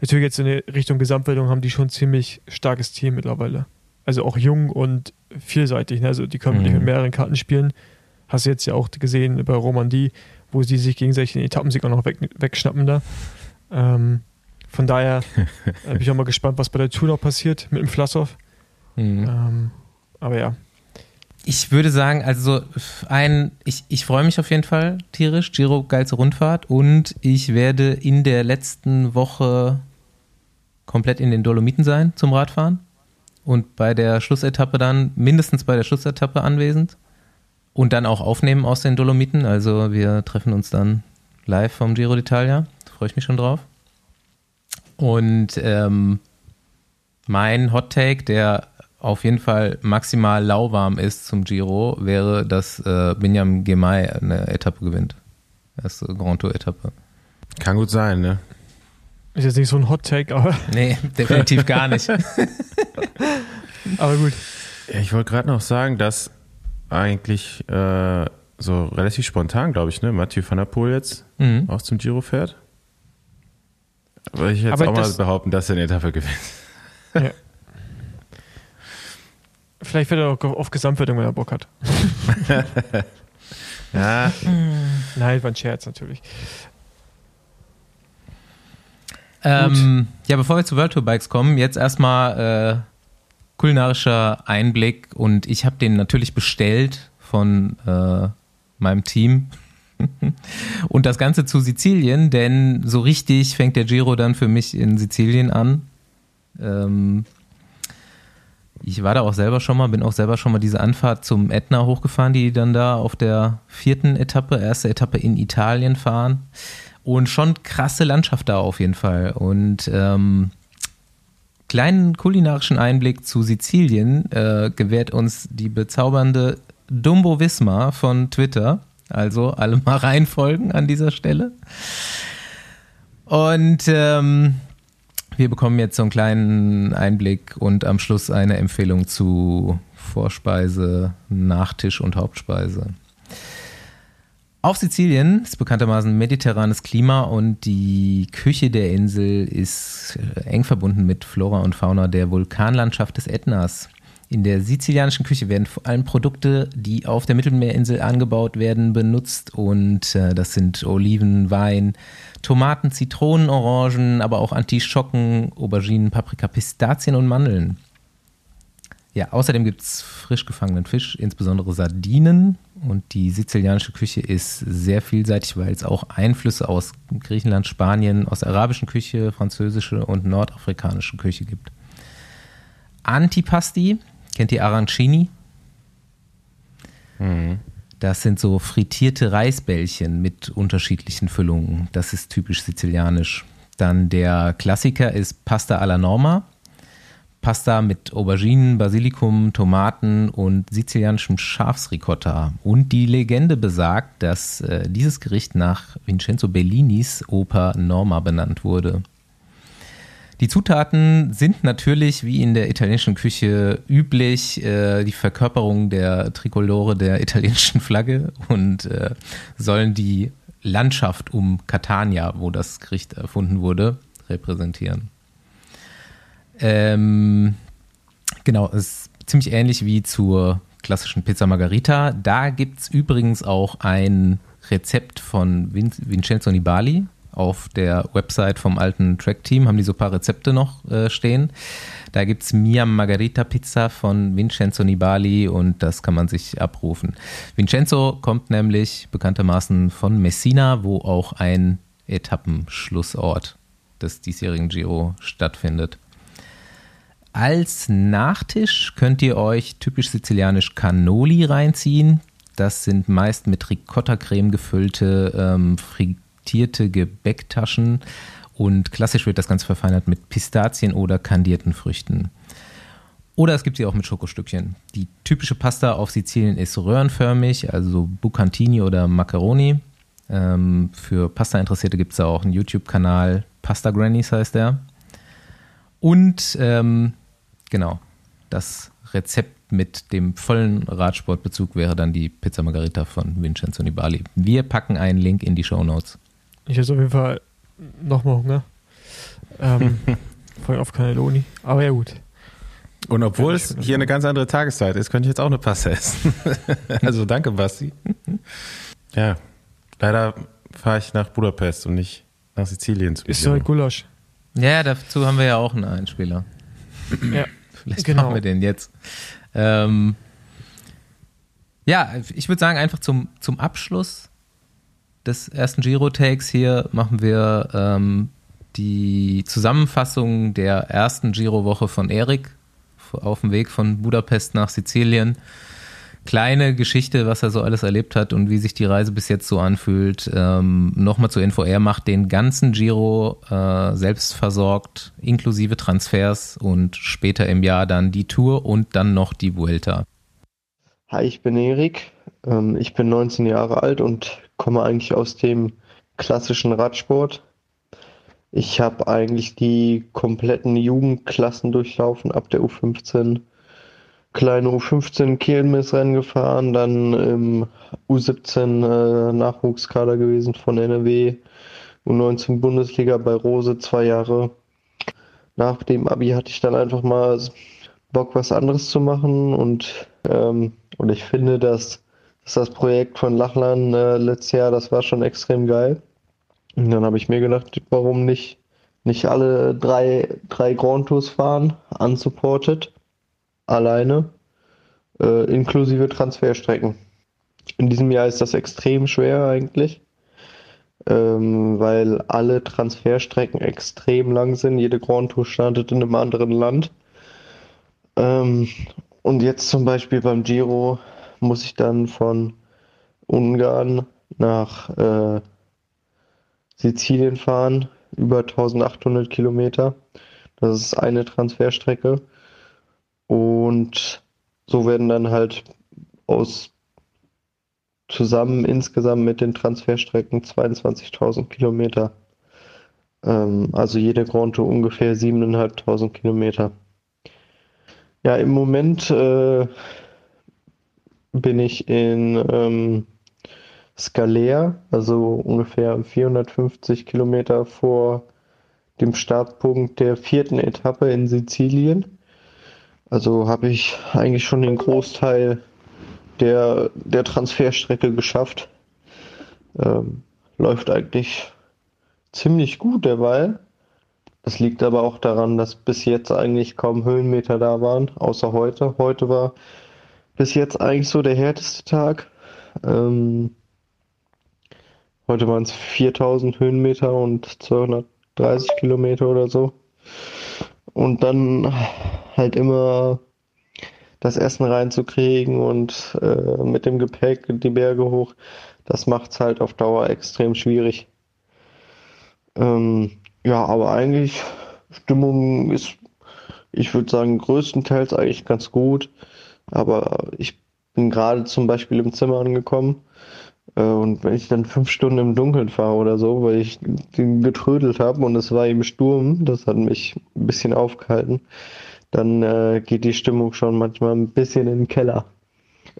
natürlich jetzt in Richtung Gesamtwertung haben die schon ein ziemlich starkes Team mittlerweile. Also auch jung und vielseitig. Ne? Also die können mhm. mit mehreren Karten spielen. Hast du jetzt ja auch gesehen bei Romandie, wo sie sich gegenseitig den Etappensieg auch noch weg, wegschnappen da. Ähm, von daher bin ich auch mal gespannt, was bei der Tour noch passiert mit dem Flassow. Mhm. Ähm, aber ja. Ich würde sagen, also ein, ich, ich freue mich auf jeden Fall tierisch. Giro, geilste Rundfahrt. Und ich werde in der letzten Woche komplett in den Dolomiten sein zum Radfahren. Und bei der Schlussetappe dann, mindestens bei der Schlussetappe anwesend. Und dann auch aufnehmen aus den Dolomiten. Also wir treffen uns dann live vom Giro d'Italia. Da freue ich mich schon drauf. Und ähm, mein Hot Take, der auf jeden Fall maximal lauwarm ist zum Giro, wäre, dass äh, Binyam Gemay eine Etappe gewinnt. Erste Grand Tour Etappe. Kann gut sein, ne? Ist jetzt nicht so ein Hot Take, aber. Nee, definitiv gar nicht. aber gut. Ja, ich wollte gerade noch sagen, dass eigentlich äh, so relativ spontan, glaube ich, ne, Mathieu van der Poel jetzt Mhm. auch zum Giro fährt. Aber ich hätte Aber auch mal behaupten, dass er eine Etappe gewinnt. Ja. Vielleicht wird er auch auf Gesamtwertung, wenn er Bock hat. Ja, Nein, war ein Scherz natürlich. Ähm, ja, bevor wir zu World Tour Bikes kommen, jetzt erstmal äh, kulinarischer Einblick und ich habe den natürlich bestellt von äh, meinem Team. und das Ganze zu Sizilien, denn so richtig fängt der Giro dann für mich in Sizilien an. Ähm, ich war da auch selber schon mal, bin auch selber schon mal diese Anfahrt zum Ätna hochgefahren, die dann da auf der vierten Etappe, erste Etappe in Italien fahren. Und schon krasse Landschaft da auf jeden Fall. Und ähm, kleinen kulinarischen Einblick zu Sizilien äh, gewährt uns die bezaubernde Dumbo Wismar von Twitter. Also alle mal reinfolgen an dieser Stelle. Und ähm, wir bekommen jetzt so einen kleinen Einblick und am Schluss eine Empfehlung zu Vorspeise, Nachtisch und Hauptspeise. Auf Sizilien ist bekanntermaßen mediterranes Klima und die Küche der Insel ist äh, eng verbunden mit Flora und Fauna der Vulkanlandschaft des Ätnas. In der sizilianischen Küche werden vor allem Produkte, die auf der Mittelmeerinsel angebaut werden, benutzt und äh, das sind Oliven, Wein, Tomaten, Zitronen, Orangen, aber auch Antischocken, Auberginen, Paprika, Pistazien und Mandeln. Ja, außerdem gibt es frisch gefangenen Fisch, insbesondere Sardinen. Und die sizilianische Küche ist sehr vielseitig, weil es auch Einflüsse aus Griechenland, Spanien, aus der arabischen Küche, französische und nordafrikanische Küche gibt. Antipasti, kennt ihr Arancini? Das sind so frittierte Reisbällchen mit unterschiedlichen Füllungen. Das ist typisch sizilianisch. Dann der Klassiker ist Pasta alla Norma. Pasta mit Auberginen, Basilikum, Tomaten und sizilianischem Schafsricotta. Und die Legende besagt, dass äh, dieses Gericht nach Vincenzo Bellinis Oper Norma benannt wurde. Die Zutaten sind natürlich wie in der italienischen Küche üblich äh, die Verkörperung der Trikolore der italienischen Flagge und äh, sollen die Landschaft um Catania, wo das Gericht erfunden wurde, repräsentieren. Ähm, genau, es ist ziemlich ähnlich wie zur klassischen Pizza Margarita. Da gibt es übrigens auch ein Rezept von Vin Vincenzo Nibali. Auf der Website vom alten Track-Team haben die so ein paar Rezepte noch äh, stehen. Da gibt es Mia Margarita Pizza von Vincenzo Nibali und das kann man sich abrufen. Vincenzo kommt nämlich bekanntermaßen von Messina, wo auch ein Etappenschlussort des diesjährigen Giro stattfindet. Als Nachtisch könnt ihr euch typisch sizilianisch Cannoli reinziehen. Das sind meist mit Ricotta-Creme gefüllte, ähm, frittierte Gebäcktaschen und klassisch wird das Ganze verfeinert mit Pistazien oder kandierten Früchten. Oder es gibt sie auch mit Schokostückchen. Die typische Pasta auf Sizilien ist röhrenförmig, also Bucantini oder Macaroni. Ähm, für Pasta-Interessierte gibt es da auch einen YouTube-Kanal, Pasta Grannies heißt der. Und ähm, genau, das Rezept mit dem vollen Radsportbezug wäre dann die Pizza Margarita von Vincenzo Nibali. Wir packen einen Link in die Show Notes. Ich hätte auf jeden Fall nochmal Hunger. Ähm, vor allem auf Cannelloni. Aber ja, gut. Und obwohl Ja, es hier eine ganz andere Tageszeit ist, könnte ich jetzt auch eine Passe essen. also danke, Basti. Ja, leider fahre ich nach Budapest und nicht nach Sizilien zu Ist so ein Gulasch. Ja, dazu haben wir ja auch einen Einspieler. Ja. Vielleicht Genau. machen wir den jetzt. Ähm, Ja, ich würde sagen, einfach zum, zum Abschluss des ersten Giro-Takes hier machen wir ähm, die Zusammenfassung der ersten Giro-Woche von Erik auf dem Weg von Budapest nach Sizilien. Kleine Geschichte, was er so alles erlebt hat und wie sich die Reise bis jetzt so anfühlt. Ähm, Nochmal zur Info, er macht den ganzen Giro äh, selbst versorgt, inklusive Transfers und später im Jahr dann die Tour und dann noch die Vuelta. Hi, ich bin Erik. Ähm, ich bin 19 Jahre alt und komme eigentlich aus dem klassischen Radsport. Ich habe eigentlich die kompletten Jugendklassen durchlaufen, ab der U15 kleine U15 Kielmissrennen gefahren, dann im U17 äh, Nachwuchskader gewesen von NRW, U19 Bundesliga bei Rose zwei Jahre. Nach dem Abi hatte ich dann einfach mal Bock, was anderes zu machen und, ähm, und ich finde, dass, dass das Projekt von Lachlan äh, letztes Jahr, das war schon extrem geil. Und dann habe ich mir gedacht, warum nicht, nicht alle drei, drei Grand Tours fahren, unsupported, alleine, äh, inklusive Transferstrecken. In diesem Jahr ist das extrem schwer eigentlich, ähm, weil alle Transferstrecken extrem lang sind. Jede Grand Tour startet in einem anderen Land. Ähm, und jetzt zum Beispiel beim Giro muss ich dann von Ungarn nach äh, Sizilien fahren, über 1800 Kilometer. Das ist eine Transferstrecke. Und so werden dann halt aus zusammen insgesamt mit den Transferstrecken 22.000 Kilometer. Ähm, also jede Grand Tour ungefähr 7.500 Kilometer. Ja, im Moment äh, bin ich in ähm, Scalea, also ungefähr 450 Kilometer vor dem Startpunkt der vierten Etappe in Sizilien. Also habe ich eigentlich schon den Großteil der, der Transferstrecke geschafft. Ähm, läuft eigentlich ziemlich gut derweil. Das liegt aber auch daran, dass bis jetzt eigentlich kaum Höhenmeter da waren, außer heute. Heute war bis jetzt eigentlich so der härteste Tag. Ähm, Heute waren es 4000 Höhenmeter und 230 Kilometer oder so. Und dann halt immer das Essen reinzukriegen und äh, mit dem Gepäck die Berge hoch, das macht es halt auf Dauer extrem schwierig. Ähm, ja, aber eigentlich Stimmung ist, ich würde sagen, größtenteils eigentlich ganz gut. Aber ich bin gerade zum Beispiel im Zimmer angekommen und wenn ich dann fünf Stunden im Dunkeln fahre oder so, weil ich getrödelt habe und es war eben Sturm, das hat mich ein bisschen aufgehalten, dann äh, geht die Stimmung schon manchmal ein bisschen in den Keller.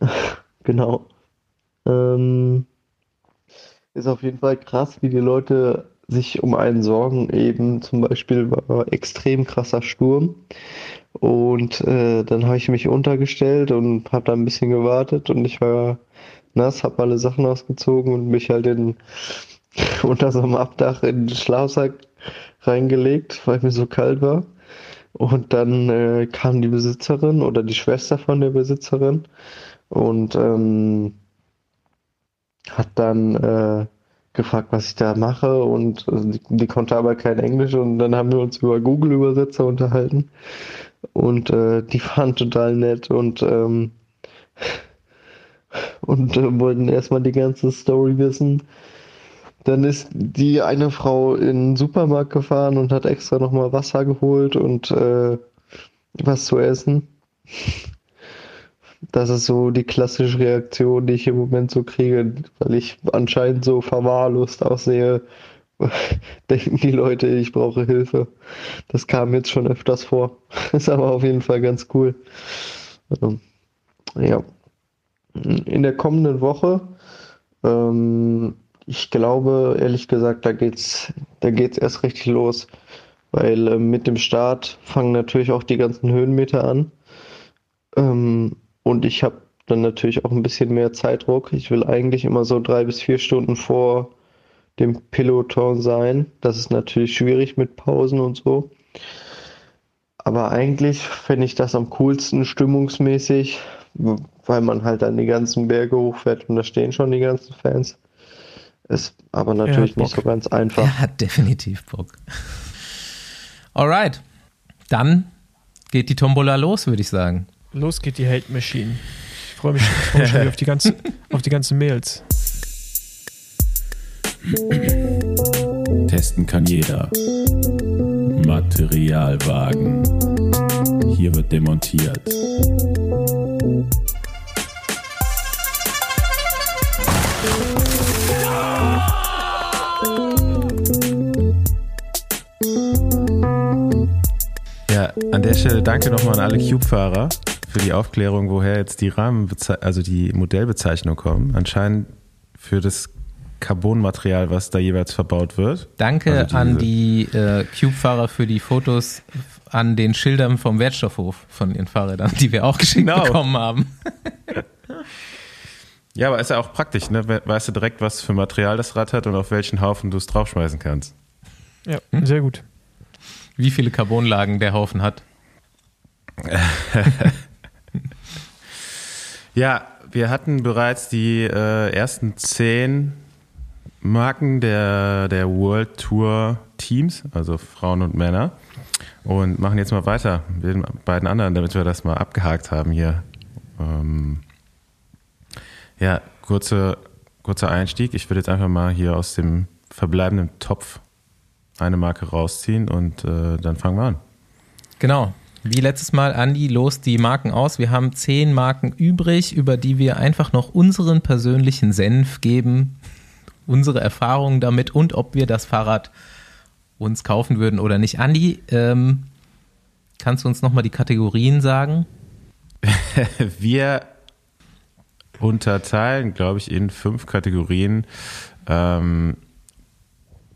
genau. Ähm, ist auf jeden Fall krass, wie die Leute sich um einen sorgen. Eben zum Beispiel war extrem krasser Sturm. Und äh, dann habe ich mich untergestellt und habe da ein bisschen gewartet und ich war nass, habe alle Sachen ausgezogen und mich halt in, unter so einem Abdach in den Schlafsack reingelegt, weil mir so kalt war. Und dann äh, kam die Besitzerin oder die Schwester von der Besitzerin und ähm, hat dann äh, gefragt, was ich da mache und äh, die, die, konnte aber kein Englisch und dann haben wir uns über Google-Übersetzer unterhalten und äh, die waren total nett und ähm, und äh, wollten erstmal die ganze Story wissen. Dann ist die eine Frau in den Supermarkt gefahren und hat extra nochmal Wasser geholt und äh, was zu essen. Das ist so die klassische Reaktion, die ich im Moment so kriege, weil ich anscheinend so verwahrlost aussehe. Denken die Leute, ich brauche Hilfe. Das kam jetzt schon öfters vor. Ist aber auf jeden Fall ganz cool. Ähm, ja in der kommenden Woche. Ähm, ich glaube, ehrlich gesagt, da geht's, da geht's erst richtig los, weil äh, mit dem Start fangen natürlich auch die ganzen Höhenmeter an. Ähm, und ich habe dann natürlich auch ein bisschen mehr Zeitdruck. Ich will eigentlich immer so drei bis vier Stunden vor dem Peloton sein. Das ist natürlich schwierig mit Pausen und so. Aber eigentlich fände ich das am coolsten stimmungsmäßig, weil man halt dann die ganzen Berge hochfährt und da stehen schon die ganzen Fans. Ist aber natürlich nicht so ganz einfach. Er hat definitiv Bock. Alright. Dann geht die Tombola los, würde ich sagen. Los geht die Hate Machine. Ich freue mich, ich freu mich schon wieder auf die, ganzen, auf die ganzen Mails. Testen kann jeder. Materialwagen. Hier wird demontiert. Ja, an der Stelle danke nochmal an alle Cube-Fahrer für die Aufklärung, woher jetzt die Rahmen, also die Modellbezeichnung kommen. Anscheinend für das Carbonmaterial, was da jeweils verbaut wird. Danke Also an die äh, Cube-Fahrer für die Fotos an den Schildern vom Wertstoffhof von ihren Fahrrädern, die wir auch geschickt Genau. bekommen haben. Ja, aber ist ja auch praktisch, ne? We- Weißt du direkt, was für Material das Rad hat und auf welchen Haufen du es draufschmeißen kannst. Ja, sehr gut. Wie viele Carbonlagen der Haufen hat. Ja, wir hatten bereits die äh, ersten zehn Marken der, der World Tour Teams, also Frauen und Männer. Und machen jetzt mal weiter mit den beiden anderen, damit wir das mal abgehakt haben hier. Ähm, ja, kurze, kurzer Einstieg. Ich würde jetzt einfach mal hier aus dem verbleibenden Topf eine Marke rausziehen und äh, dann fangen wir an. Genau. Wie letztes Mal, Andi, los die Marken aus. Wir haben zehn Marken übrig, über die wir einfach noch unseren persönlichen Senf geben, unsere Erfahrungen damit und ob wir das Fahrrad uns kaufen würden oder nicht. Andi, ähm, kannst du uns nochmal die Kategorien sagen? Wir unterteilen, glaube ich, in fünf Kategorien. Ähm,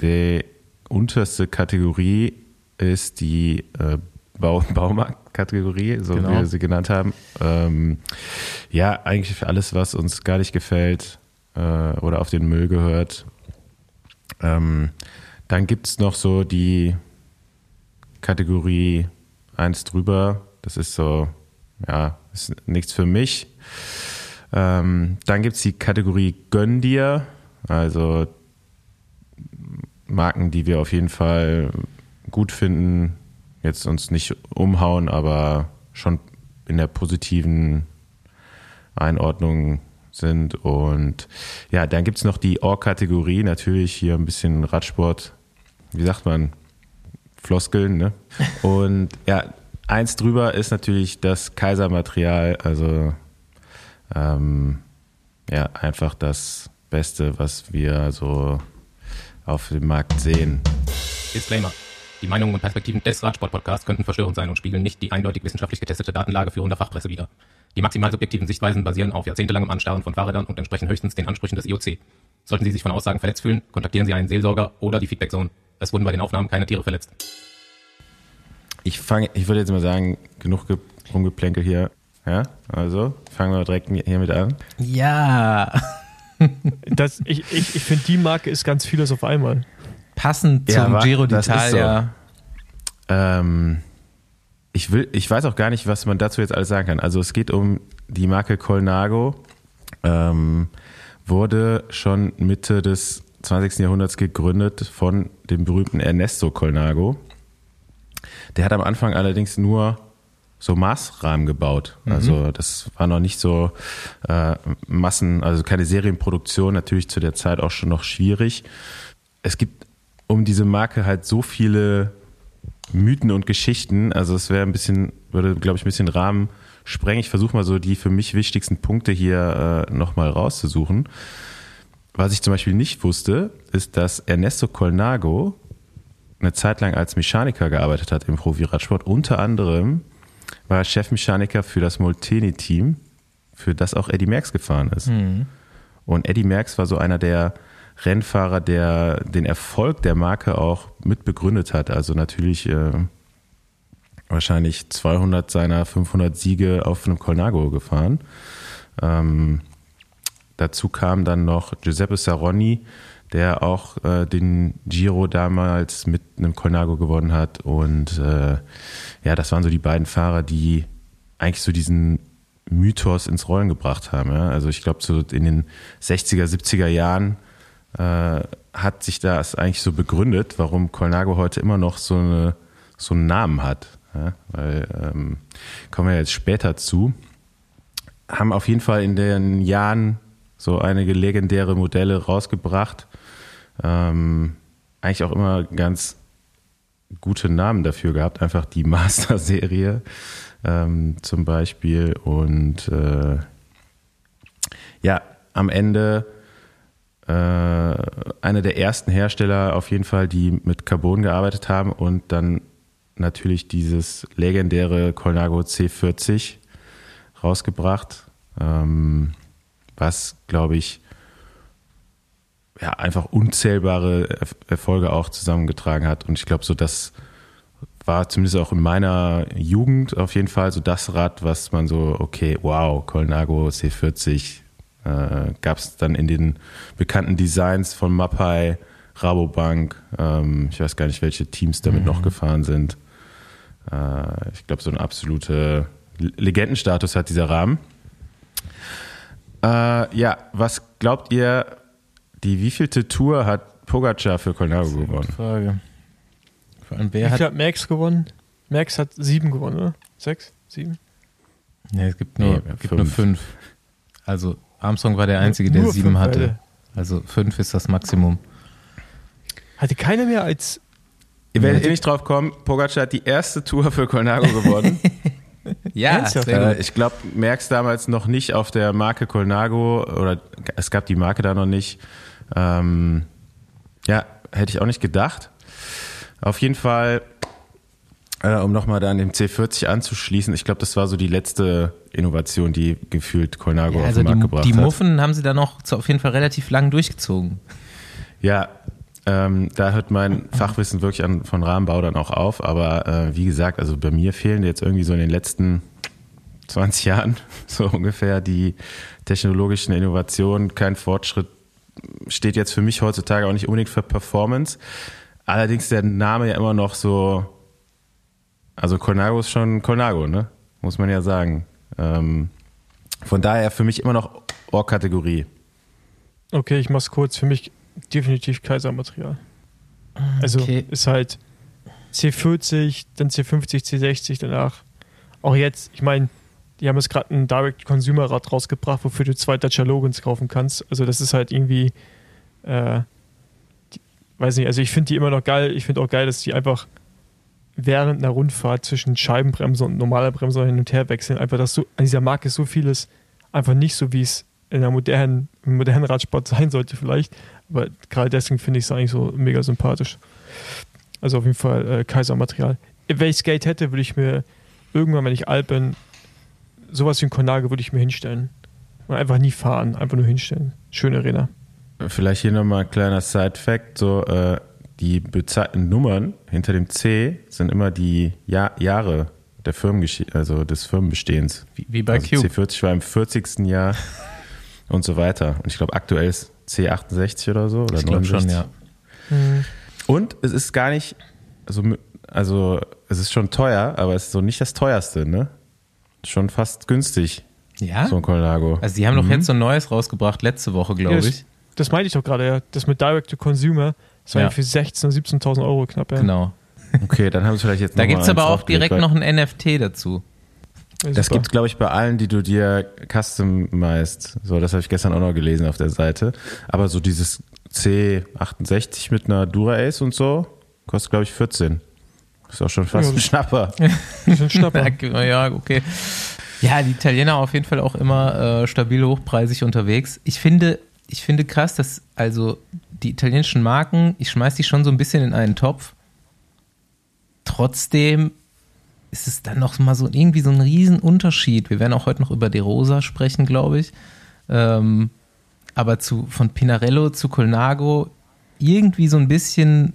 die unterste Kategorie ist die äh, Bau Baumarktkategorie, so Genau. wie wir sie genannt haben. Ähm, ja, eigentlich für alles, was uns gar nicht gefällt äh, oder auf den Müll gehört. Ähm, dann gibt es noch so die Kategorie eins drüber. Das ist so, ja, ist nichts für mich. Ähm, dann gibt es die Kategorie Gönn dir, also Marken, die wir auf jeden Fall gut finden, jetzt uns nicht umhauen, aber schon in der positiven Einordnung sind. Und ja, dann gibt es noch die Ohr-Kategorie, natürlich hier ein bisschen Radsport, wie sagt man, Floskeln, ne? Und ja, eins drüber ist natürlich das Kaisermaterial, also ähm, ja, einfach das Beste, was wir so auf dem Markt sehen. Disclaimer. Die Meinungen und Perspektiven des Radsport-Podcasts könnten verstörend sein und spiegeln nicht die eindeutig wissenschaftlich getestete Datenlage führender Fachpresse wider. Die maximal subjektiven Sichtweisen basieren auf jahrzehntelangem Anstarren von Fahrrädern und entsprechen höchstens den Ansprüchen des IOC. Sollten Sie sich von Aussagen verletzt fühlen, kontaktieren Sie einen Seelsorger oder die Feedback Zone. Es wurden bei den Aufnahmen keine Tiere verletzt. Ich fange, ich würde jetzt mal sagen, genug ge rumgeplänkel hier. Ja, also fangen wir direkt hiermit an. Ja, Das, ich ich, ich finde, die Marke ist ganz vieles auf einmal. passend Ja, zum wa- Giro d'Italia. Ähm, ich will, ich weiß auch gar nicht, was man dazu jetzt alles sagen kann. Also es geht um die Marke Colnago. Ähm, wurde schon Mitte des 20. Jahrhunderts gegründet von dem berühmten Ernesto Colnago. Der hat am Anfang allerdings nur so Maßrahmen gebaut. Also das war noch nicht so äh, Massen, also keine Serienproduktion, natürlich zu der Zeit auch schon noch schwierig. Es gibt um diese Marke halt so viele Mythen und Geschichten. Also es wäre ein bisschen, würde, glaube ich, ein bisschen Rahmen sprengen. Ich versuche mal so die für mich wichtigsten Punkte hier äh, nochmal rauszusuchen. Was ich zum Beispiel nicht wusste, ist, dass Ernesto Colnago eine Zeit lang als Mechaniker gearbeitet hat im Profi-Radsport. Unter anderem war er Chefmechaniker für das Molteni-Team, für das auch Eddie Merckx gefahren ist. Und Eddie Merckx war so einer der Rennfahrer, der den Erfolg der Marke auch mit begründet hat. Also natürlich äh, wahrscheinlich 200 seiner 500 Siege auf einem Colnago gefahren. Ähm, dazu kam dann noch Giuseppe Saronni, der auch äh, den Giro damals mit einem Colnago gewonnen hat. Und äh, ja, das waren so die beiden Fahrer, die eigentlich so diesen Mythos ins Rollen gebracht haben. Ja? Also ich glaube, so in den 60er, 70er Jahren äh, hat sich das eigentlich so begründet, warum Colnago heute immer noch so, eine, so einen Namen hat. Ja? Weil, ähm, kommen wir jetzt später zu, haben auf jeden Fall in den Jahren so einige legendäre Modelle rausgebracht. Ähm, eigentlich auch immer ganz gute Namen dafür gehabt, einfach die Master-Serie ähm, zum Beispiel. Und äh, ja, am Ende äh, einer der ersten Hersteller auf jeden Fall, die mit Carbon gearbeitet haben und dann natürlich dieses legendäre Colnago C40 rausgebracht, ähm, was, glaube ich, ja, einfach unzählbare Erfolge auch zusammengetragen hat. Und ich glaube, so das war zumindest auch in meiner Jugend auf jeden Fall so das Rad, was man so, okay, wow, Colnago C40 äh, gab es dann in den bekannten Designs von Mapai, Rabobank, ähm, ich weiß gar nicht, welche Teams damit mhm. noch gefahren sind. Äh, ich glaube, so ein absoluter Legendenstatus hat dieser Rahmen. Äh, ja, was glaubt ihr, die wievielte Tour hat Pogacar für Colnago gewonnen? Frage. Vor allem, wer Wie hat, hat Max gewonnen? Max hat sieben gewonnen, oder? Sechs? Sieben? Nee, es gibt nur, nee, gibt fünf. nur fünf. Also Armstrong war der Einzige, der sieben hatte. Beide. Also fünf ist das Maximum. Hatte keiner mehr als. Ihr werdet eh nicht drauf kommen, Pogacar hat die erste Tour für Colnago gewonnen. ja, äh, ich glaube, Merckx damals noch nicht auf der Marke Colnago oder es gab die Marke da noch nicht. Ähm, ja, hätte ich auch nicht gedacht. Auf jeden Fall, äh, um nochmal da an dem C40 anzuschließen, ich glaube, das war so die letzte Innovation, die gefühlt Colnago ja, also auf den Markt gebracht die hat. Die Muffen haben sie dann noch auf jeden Fall relativ lang durchgezogen. Ja, ähm, da hört mein Fachwissen wirklich an, von Rahmenbau dann auch auf. Aber äh, wie gesagt, also bei mir fehlen jetzt irgendwie so in den letzten 20 Jahren so ungefähr die technologischen Innovationen. Kein Fortschritt steht jetzt für mich heutzutage auch nicht unbedingt für Performance. Allerdings der Name ja immer noch so, also Colnago ist schon Colnago, ne? Muss man ja sagen. Ähm, von daher für mich immer noch Ohrkategorie. Okay, ich mach's kurz. Für mich definitiv Kaisermaterial. Also okay. ist halt C40, dann C50, C60 danach. Auch jetzt, ich meine, die haben jetzt gerade ein Direct-Consumer-Rad rausgebracht, wofür du zwei Dacia Logans kaufen kannst. Also das ist halt irgendwie, äh, die, weiß nicht, also ich finde die immer noch geil. Ich finde auch geil, dass die einfach während einer Rundfahrt zwischen Scheibenbremse und normaler Bremse hin und her wechseln. Einfach, dass so an dieser Marke so vieles einfach nicht so, wie es in der modernen, im modernen Radsport sein sollte vielleicht. Aber gerade deswegen finde ich es eigentlich so mega sympathisch. Also auf jeden Fall äh, Kaisermaterial. Wenn ich Skate hätte, würde ich mir irgendwann, wenn ich alt bin, sowas wie ein Konage würde ich mir hinstellen. Und einfach nie fahren, einfach nur hinstellen. Schöne Arena. Vielleicht hier nochmal ein kleiner Side-Fact: so, äh, die bezahlten Nummern hinter dem C sind immer die Jahr Jahre der Firmengeschichte, also des Firmenbestehens. Wie, wie bei also Q. C40 war im 40. Jahr und so weiter. Und ich glaube, aktuell ist C68 oder so. Oder ich glaube schon, ja. Mhm. Und es ist gar nicht, also, also es ist schon teuer, aber es ist so nicht das teuerste, ne? Schon fast günstig. Ja. So ein Colnago. Also die haben mhm. doch jetzt so ein neues rausgebracht, letzte Woche, glaube ja, ich. Das meinte ich doch gerade, ja. Das mit Direct to Consumer. Das war ja. für 16.000 oder 17.000 Euro knapp, ja. Genau. Okay, dann haben sie vielleicht jetzt Da gibt es aber auch direkt noch ein NFT dazu. Das gibt es, glaube ich, bei allen, die du dir customized. So, das habe ich gestern auch noch gelesen auf der Seite. Aber so dieses C68 mit einer Dura-Ace und so, kostet, glaube ich, 14. Ist auch schon fast ja, ein Schnapper. ein Schnapper. ja, okay. Ja, die Italiener auf jeden Fall auch immer äh, stabil hochpreisig unterwegs. Ich finde, ich finde krass, dass also die italienischen Marken, ich schmeiß die schon so ein bisschen in einen Topf. Trotzdem ist es dann noch mal so irgendwie so ein Riesenunterschied. Wir werden auch heute noch über De Rosa sprechen, glaube ich. Ähm, aber zu, von Pinarello zu Colnago irgendwie so ein bisschen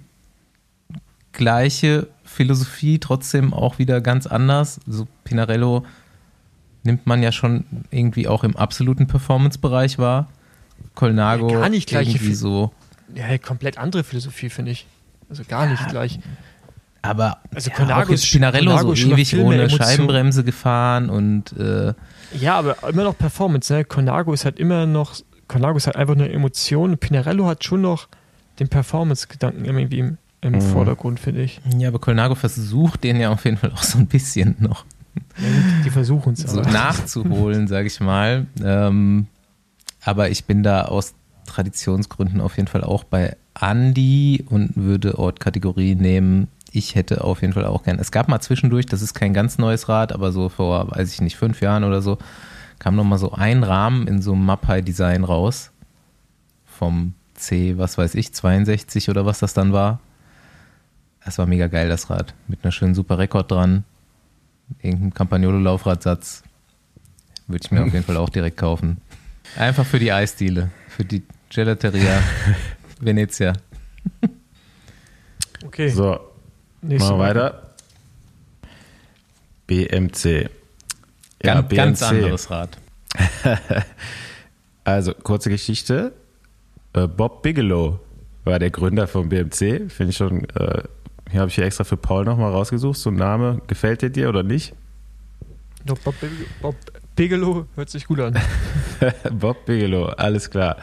gleiche Philosophie, trotzdem auch wieder ganz anders. So Pinarello nimmt man ja schon irgendwie auch im absoluten Performance-Bereich wahr. Colnago ja, gar nicht gleich irgendwie so. Ja, komplett andere Philosophie, finde ich. Also gar nicht gleich. Aber also ja, Conago auch jetzt Spinarello Conago so ewig ohne Scheibenbremse gefahren und äh, Ja, aber immer noch Performance, ne? Conago ist halt immer noch, Conago ist halt einfach eine Emotion. Pinarello hat schon noch den Performance-Gedanken irgendwie im, im Mhm. Vordergrund, finde ich. Ja, aber Colnago versucht den ja auf jeden Fall auch so ein bisschen noch Ja, die versuchen es so nachzuholen, sage ich mal. Ähm, aber ich bin da aus Traditionsgründen auf jeden Fall auch bei Andy und würde Ortkategorie nehmen. Ich hätte auf jeden Fall auch gern. Es gab mal zwischendurch, das ist kein ganz neues Rad, aber so vor, weiß ich nicht, fünf Jahren oder so, kam noch mal so ein Rahmen in so einem Mapai-Design raus. Vom C, was weiß ich, 62 oder was das dann war. Das war mega geil, das Rad. Mit einer schönen super Rekord dran. Irgendein Campagnolo-Laufradsatz. Würde ich mir auf jeden Fall auch direkt kaufen. Einfach für die Eisdiele. Für die Gelateria Venezia. Okay, So, nächste machen wir weiter. BMC. Ganz, ganz anderes Rad. Also, kurze Geschichte. Äh, Bob Bigelow war der Gründer von BMC. Finde ich schon, äh, hier habe ich hier extra für Paul nochmal rausgesucht. So ein Name, gefällt der dir oder nicht? Bob, Bob Bigelow hört sich gut an. Bob Bigelow, alles klar.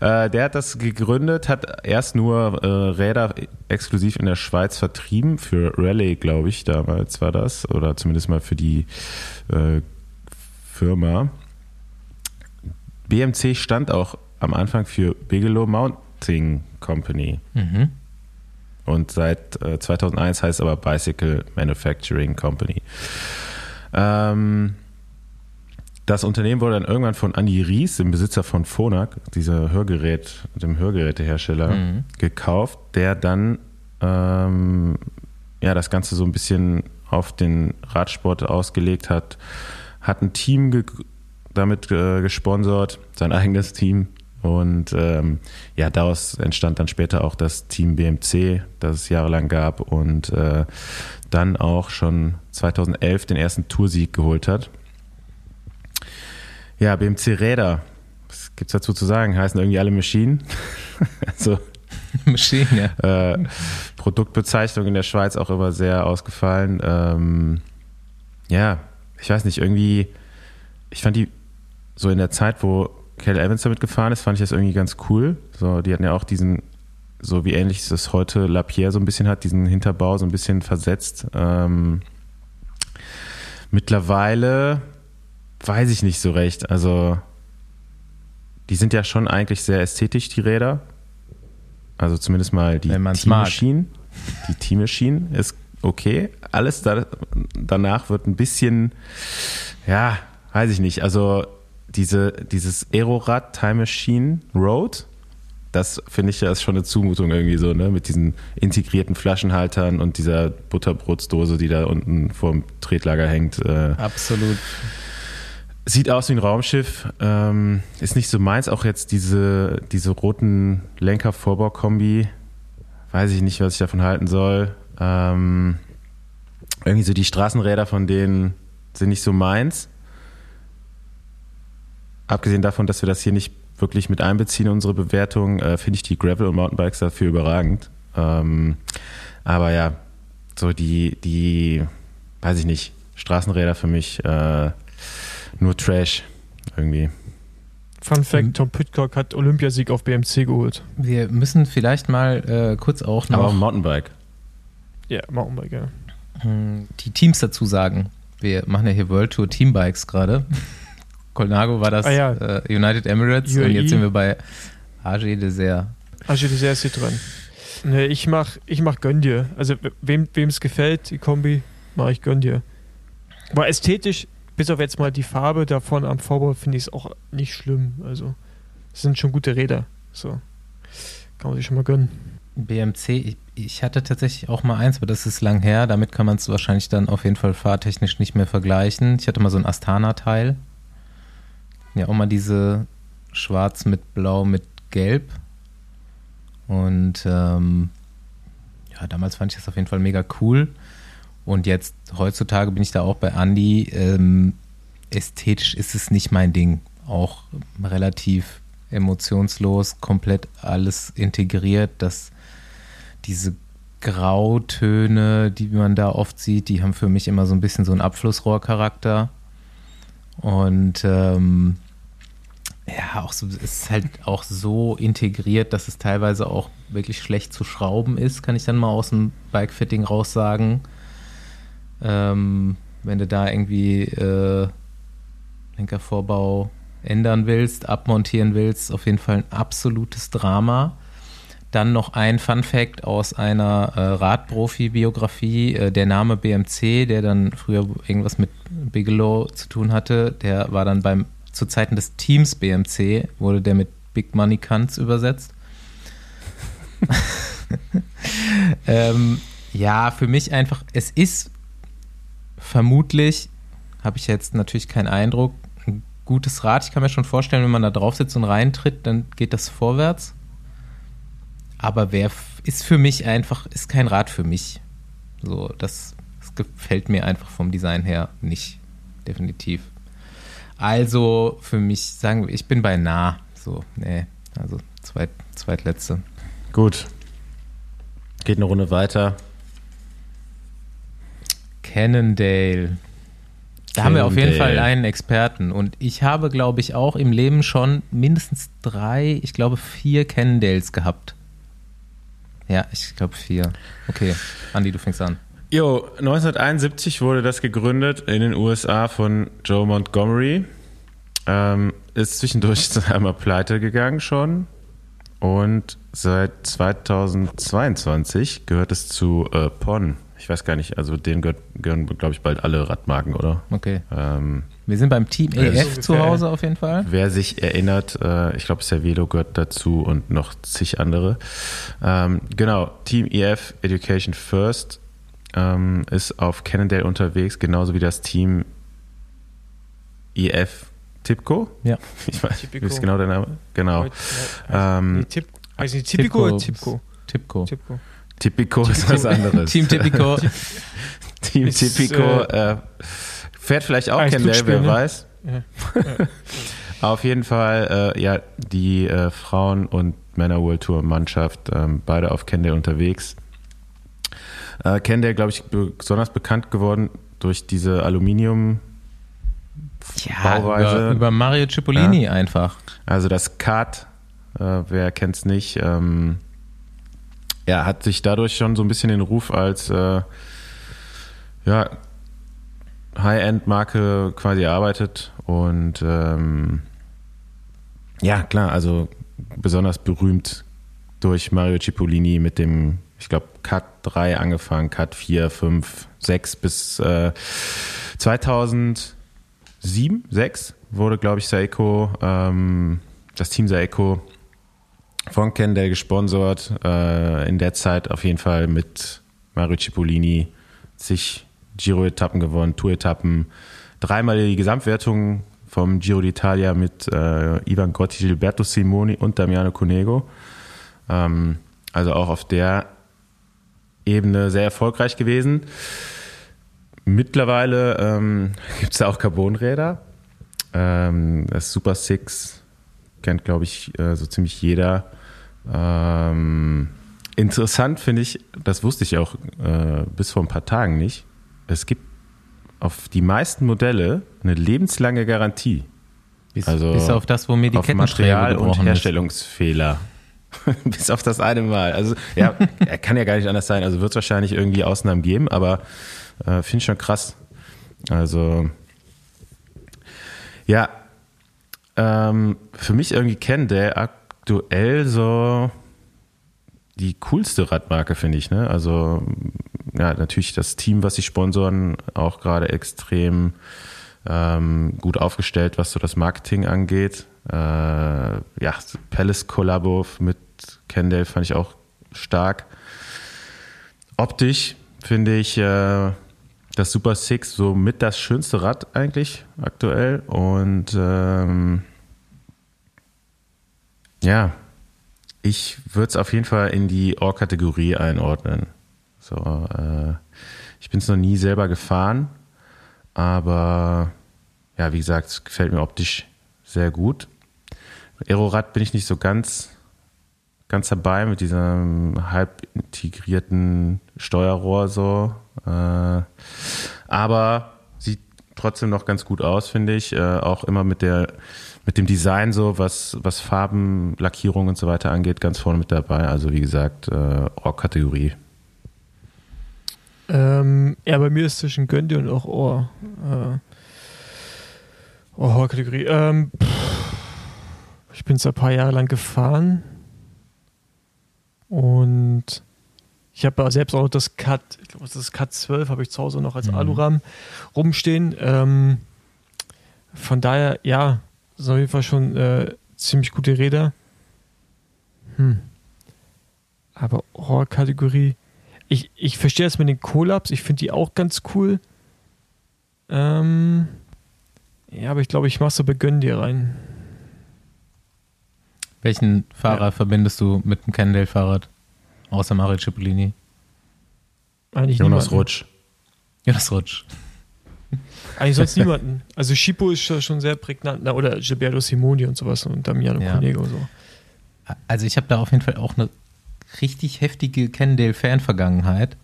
Äh, der hat das gegründet, hat erst nur äh, Räder exklusiv in der Schweiz vertrieben, für Rallye, glaube ich, damals war das, oder zumindest mal für die äh, Firma. BMC stand auch am Anfang für Bigelow Mounting Company. Mhm. Und seit äh, 2001 heißt es aber Bicycle Manufacturing Company. Ähm, das Unternehmen wurde dann irgendwann von Andy Ries, dem Besitzer von Phonak, dieser Hörgerät, dem Hörgerätehersteller, Mhm. gekauft, der dann ähm, ja, das Ganze so ein bisschen auf den Radsport ausgelegt hat, hat ein Team ge damit äh, gesponsert, sein eigenes Team. Und ähm, ja, daraus entstand dann später auch das Team BMC, das es jahrelang gab und äh, dann auch schon 2011 den ersten Toursieg geholt hat. Ja, BMC Räder, was gibt's dazu zu sagen? Heißen irgendwie alle Maschinen. also Maschine, ja. äh, Produktbezeichnung in der Schweiz auch immer sehr ausgefallen. Ähm, ja, ich weiß nicht, irgendwie, ich fand die so in der Zeit, wo Cal Evans damit gefahren ist, fand ich das irgendwie ganz cool. So, die hatten ja auch diesen, so wie ähnlich das heute Lapierre so ein bisschen hat, diesen Hinterbau so ein bisschen versetzt. Ähm, mittlerweile weiß ich nicht so recht. Also, die sind ja schon eigentlich sehr ästhetisch, die Räder. Also zumindest mal die Wenn man's Team mag. Machine. Die Team Machine ist okay. Alles da, danach wird ein bisschen, ja, weiß ich nicht. Also diese, dieses Aerorad Time Machine Road, das finde ich ja ist schon eine Zumutung irgendwie so, ne? Mit diesen integrierten Flaschenhaltern und dieser Butterbrotsdose, die da unten vorm Tretlager hängt. Äh, Absolut. Sieht aus wie ein Raumschiff, ähm, ist nicht so meins. Auch jetzt diese, diese roten Lenker-Vorbau-Kombi, weiß ich nicht, was ich davon halten soll. Ähm, irgendwie so die Straßenräder von denen sind nicht so meins. Abgesehen davon, dass wir das hier nicht wirklich mit einbeziehen in unsere Bewertung, äh, finde ich die Gravel- und Mountainbikes dafür überragend. Ähm, aber ja, so die, die, weiß ich nicht, Straßenräder für mich äh, nur Trash irgendwie. Fun Mhm. Fact: Tom Pitcock hat Olympiasieg auf BMC geholt. Wir müssen vielleicht mal äh, kurz auch Aber noch auf dem Mountainbike. Ja, Mountainbike, ja. mh, die Teams dazu sagen. Wir machen ja hier World Tour Teambikes gerade. Colnago war das Ah, ja. äh, United Emirates UAE. und jetzt sind wir bei AG Desert. Also das erste dran. Nee, ich mach, ich mach Gönn dir. Also wem es gefällt, die Kombi, mach ich Gönn dir. Aber ästhetisch, bis auf jetzt mal die Farbe davon am Vorbau, finde ich es auch nicht schlimm. Also, es sind schon gute Räder. So. Kann man sich schon mal gönnen. BMC, ich, ich hatte tatsächlich auch mal eins, aber das ist lang her. Damit kann man es wahrscheinlich dann auf jeden Fall fahrtechnisch nicht mehr vergleichen. Ich hatte mal so ein Astana-Teil. Ja, auch mal diese schwarz mit blau mit gelb. Und ähm, ja, damals fand ich das auf jeden Fall mega cool. Und jetzt, heutzutage bin ich da auch bei Andy. Ähm, ästhetisch ist es nicht mein Ding. Auch relativ emotionslos, komplett alles integriert. Das, diese Grautöne, die man da oft sieht, die haben für mich immer so ein bisschen so einen Abflussrohrcharakter. Und ähm, ja, auch so, es ist halt auch so integriert, dass es teilweise auch wirklich schlecht zu schrauben ist, kann ich dann mal aus dem Bikefitting raus sagen. Ähm, wenn du da irgendwie äh, Lenkervorbau ändern willst, abmontieren willst, auf jeden Fall ein absolutes Drama. Dann noch ein Fun Fact aus einer äh, Radprofi-Biografie. Äh, der Name BMC, der dann früher irgendwas mit Bigelow zu tun hatte, der war dann beim zu Zeiten des Teams BMC, wurde der mit Big Money Cunts übersetzt. ähm, ja, für mich einfach, es ist vermutlich, habe ich jetzt natürlich keinen Eindruck, ein gutes Rad. Ich kann mir schon vorstellen, wenn man da drauf sitzt und reintritt, dann geht das vorwärts. Aber wer ist für mich einfach, ist kein Rad für mich. So, das, das gefällt mir einfach vom Design her nicht. Definitiv. Also für mich, sagen wir, ich bin bei nah. So, nee, also zweit, zweitletzte. Gut. Geht eine Runde weiter. Cannondale. Da haben wir auf jeden Fall einen Experten. Und ich habe, glaube ich, auch im Leben schon mindestens drei, ich glaube vier Cannondales gehabt. Ja, ich glaube vier. Okay, Andi, du fängst an. Jo, 1971 wurde das gegründet in den USA von Joe Montgomery. Ähm, ist zwischendurch einmal pleite gegangen schon. Und seit 2022 gehört es zu äh, PON. Ich weiß gar nicht, also denen gehört, gehören, glaube ich, bald alle Radmarken, oder? Okay. Ähm, Wir sind beim Team EF zu Hause auf jeden Fall. Wer sich erinnert, äh, ich glaube, Cervelo gehört dazu und noch zig andere. Ähm, genau, Team EF Education First ähm, ist auf Cannondale unterwegs, genauso wie das Team EF Tipco. Ja. Ich weiß, Tipico. wie ist genau der Name? Genau. Ähm, Tip, nicht Tipico oder Tipco? Tipco. Tipco. Tipico ist was anderes. Team Tipico. Team Ist, Tipico äh, äh, fährt vielleicht auch ist Cannondale, wer ne? weiß. Ja. Auf jeden Fall, äh, ja, die äh, Frauen- und Männer World Tour Mannschaft, ähm, beide auf Kendall unterwegs. Äh, Kendall, glaube ich, besonders bekannt geworden durch diese Aluminium Ja, Bauweise. über, über Mario Cipollini einfach. Also das Kart, äh, wer kennt's nicht, ähm, ja, hat sich dadurch schon so ein bisschen den Ruf als äh, ja, High-End-Marke quasi erarbeitet und ähm, ja, klar, also besonders berühmt durch Mario Cipollini mit dem, ich glaube, Cut 3 angefangen, Cut 4, 5, 6 bis äh, 2007, 6 wurde, glaube ich, Saeco, ähm, das Team Saeco von Kendall gesponsert. Äh, in der Zeit auf jeden Fall mit Mario Cipollini zig Giro-Etappen gewonnen, Tour-Etappen, dreimal die Gesamtwertung vom Giro d'Italia mit äh, Ivan Gotti, Gilberto Simoni und Damiano Cunego. Ähm, also auch auf der Ebene sehr erfolgreich gewesen. Mittlerweile ähm, gibt es auch Carbonräder. Ähm, das Super Six kennt, glaube ich, äh, so ziemlich jeder. Ähm, interessant finde ich, das wusste ich auch äh, bis vor ein paar Tagen nicht. Es gibt auf die meisten Modelle eine lebenslange Garantie. Bis, Also bis auf das, wo mir die auf Material und. Herstellungsfehler. bis auf das eine Mal. Also ja, er kann ja gar nicht anders sein. Also wird es wahrscheinlich irgendwie Ausnahmen geben, aber äh, finde ich schon krass. Also ja, ähm, für mich irgendwie kennen der aktuell so die coolste Radmarke, finde ich. Ne? Also ja, natürlich das Team, was sie sponsoren, auch gerade extrem ähm, gut aufgestellt, was so das Marketing angeht. Äh, ja, Palace Collabo mit Kendall fand ich auch stark. Optisch finde ich äh, das Super Six so mit das schönste Rad eigentlich aktuell und ähm, ja, ich würde es auf jeden Fall in die Ohr-Kategorie einordnen. So, äh, ich bin es noch nie selber gefahren, aber ja, wie gesagt, es gefällt mir optisch sehr gut. Aerorad bin ich nicht so ganz, ganz dabei mit diesem halb integrierten Steuerrohr so. Äh, aber sieht trotzdem noch ganz gut aus, finde ich. Äh, auch immer mit der mit dem Design so, was, was Farben, Lackierung und so weiter angeht, ganz vorne mit dabei. Also wie gesagt, äh, Rock-Kategorie. Ähm, ja, bei mir ist zwischen Göndy und auch Ohr. Äh, Ohr-Kategorie. Ähm, ich bin es ein paar Jahre lang gefahren und ich habe selbst auch das Cut, ich glaube, das ist Cut 12, habe ich zu Hause noch als Mhm. Aluram rumstehen. Ähm, von daher, ja, sind auf jeden Fall schon äh, ziemlich gute Räder. Hm. Aber Horror-Kategorie, ich, ich verstehe das mit den Collabs, ich finde die auch ganz cool. Ähm, ja, aber ich glaube, ich mache so bei Gönn dir rein. Welchen Fahrer verbindest du mit dem Cannondale-Fahrrad? Außer Mario Cipollini. Eigentlich Jonas niemanden. Rutsch. Jonas Rutsch. Eigentlich sonst niemanden. Also Schipo ist schon- schon sehr prägnant. Na, oder Gilberto Simoni und sowas und Damiano Ja. Cunego so. Also ich habe da auf jeden Fall auch eine richtig heftige Cannondale-Fan-Vergangenheit,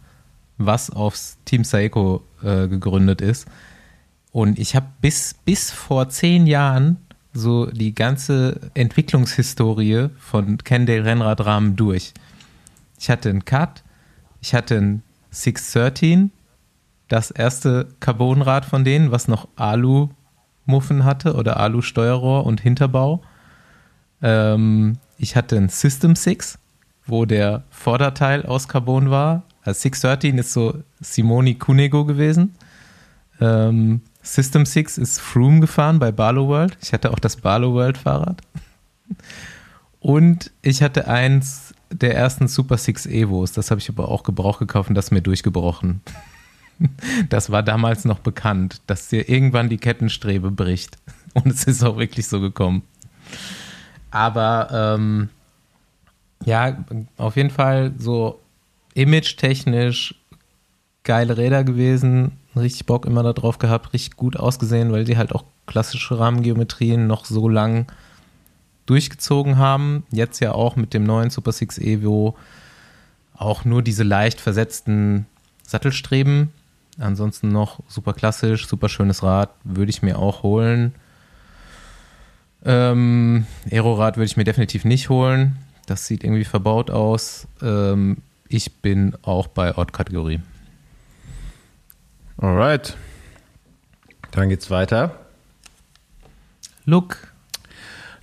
was aufs Team Saeco äh, gegründet ist. Und ich habe bis, bis vor zehn Jahren so die ganze Entwicklungshistorie von Cannondale Rennradrahmen durch. Ich hatte einen Cut, ich hatte einen 613, das erste Carbonrad von denen, was noch Alu-Muffen hatte oder Alu-Steuerrohr und Hinterbau. Ähm, ich hatte einen System 6, wo der Vorderteil aus Carbon war. Also 613 ist so Simoni Cunego gewesen. Ähm, System 6 ist Froome gefahren bei Barlow World. Ich hatte auch das Barlow World Fahrrad. Und ich hatte eins der ersten Super 6 Evos. Das habe ich aber auch Gebrauch gekauft und das ist mir durchgebrochen. Das war damals noch bekannt, dass dir irgendwann die Kettenstrebe bricht. Und es ist auch wirklich so gekommen. Aber ähm, ja, auf jeden Fall so image-technisch geile Räder gewesen. Richtig Bock immer darauf gehabt, richtig gut ausgesehen, weil die halt auch klassische Rahmengeometrien noch so lang durchgezogen haben. Jetzt ja auch mit dem neuen Super 6 Evo auch nur diese leicht versetzten Sattelstreben. Ansonsten noch super klassisch, super schönes Rad, würde ich mir auch holen. Ähm, Aerorad würde ich mir definitiv nicht holen. Das sieht irgendwie verbaut aus. Ähm, ich bin auch bei Ort-Kategorie. Alright. Dann geht's weiter. Look.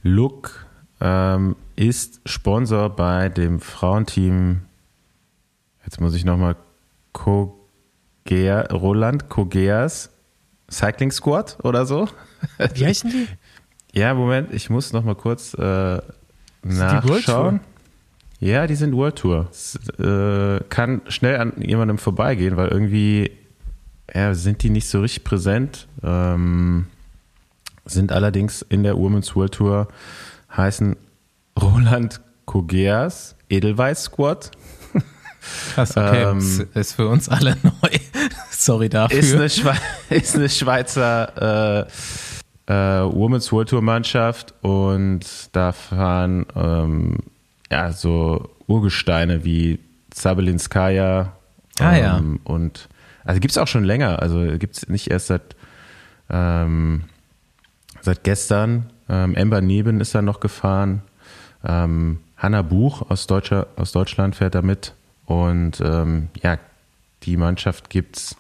Look ähm, ist Sponsor bei dem Frauenteam. Jetzt muss ich nochmal Kogea, Roland Kogeas Cycling Squad oder so. Wie heißen die? Ja, Moment, ich muss nochmal kurz äh, die World nachschauen. Tour? Ja, die sind World Tour. Es, äh, kann schnell an jemandem vorbeigehen, weil irgendwie ja, sind die nicht so richtig präsent. Ähm, sind allerdings in der Women's World Tour, heißen Roland Kogeas Edelweiß Squad. Krass, okay. Ähm, ist, für uns alle neu. Sorry dafür. Ist eine, Schwe ist eine Schweizer äh, äh, Women's World Tour Mannschaft und da fahren ähm, ja so Urgesteine wie Zabelinskaya Ah, ja. ähm, und also gibt es auch schon länger, also gibt es nicht erst seit ähm, seit gestern. Ähm, Ember Neben ist da noch gefahren. Ähm, Hanna Buch aus, Deutscher, aus Deutschland fährt da mit. Und ähm, ja, die Mannschaft gibt's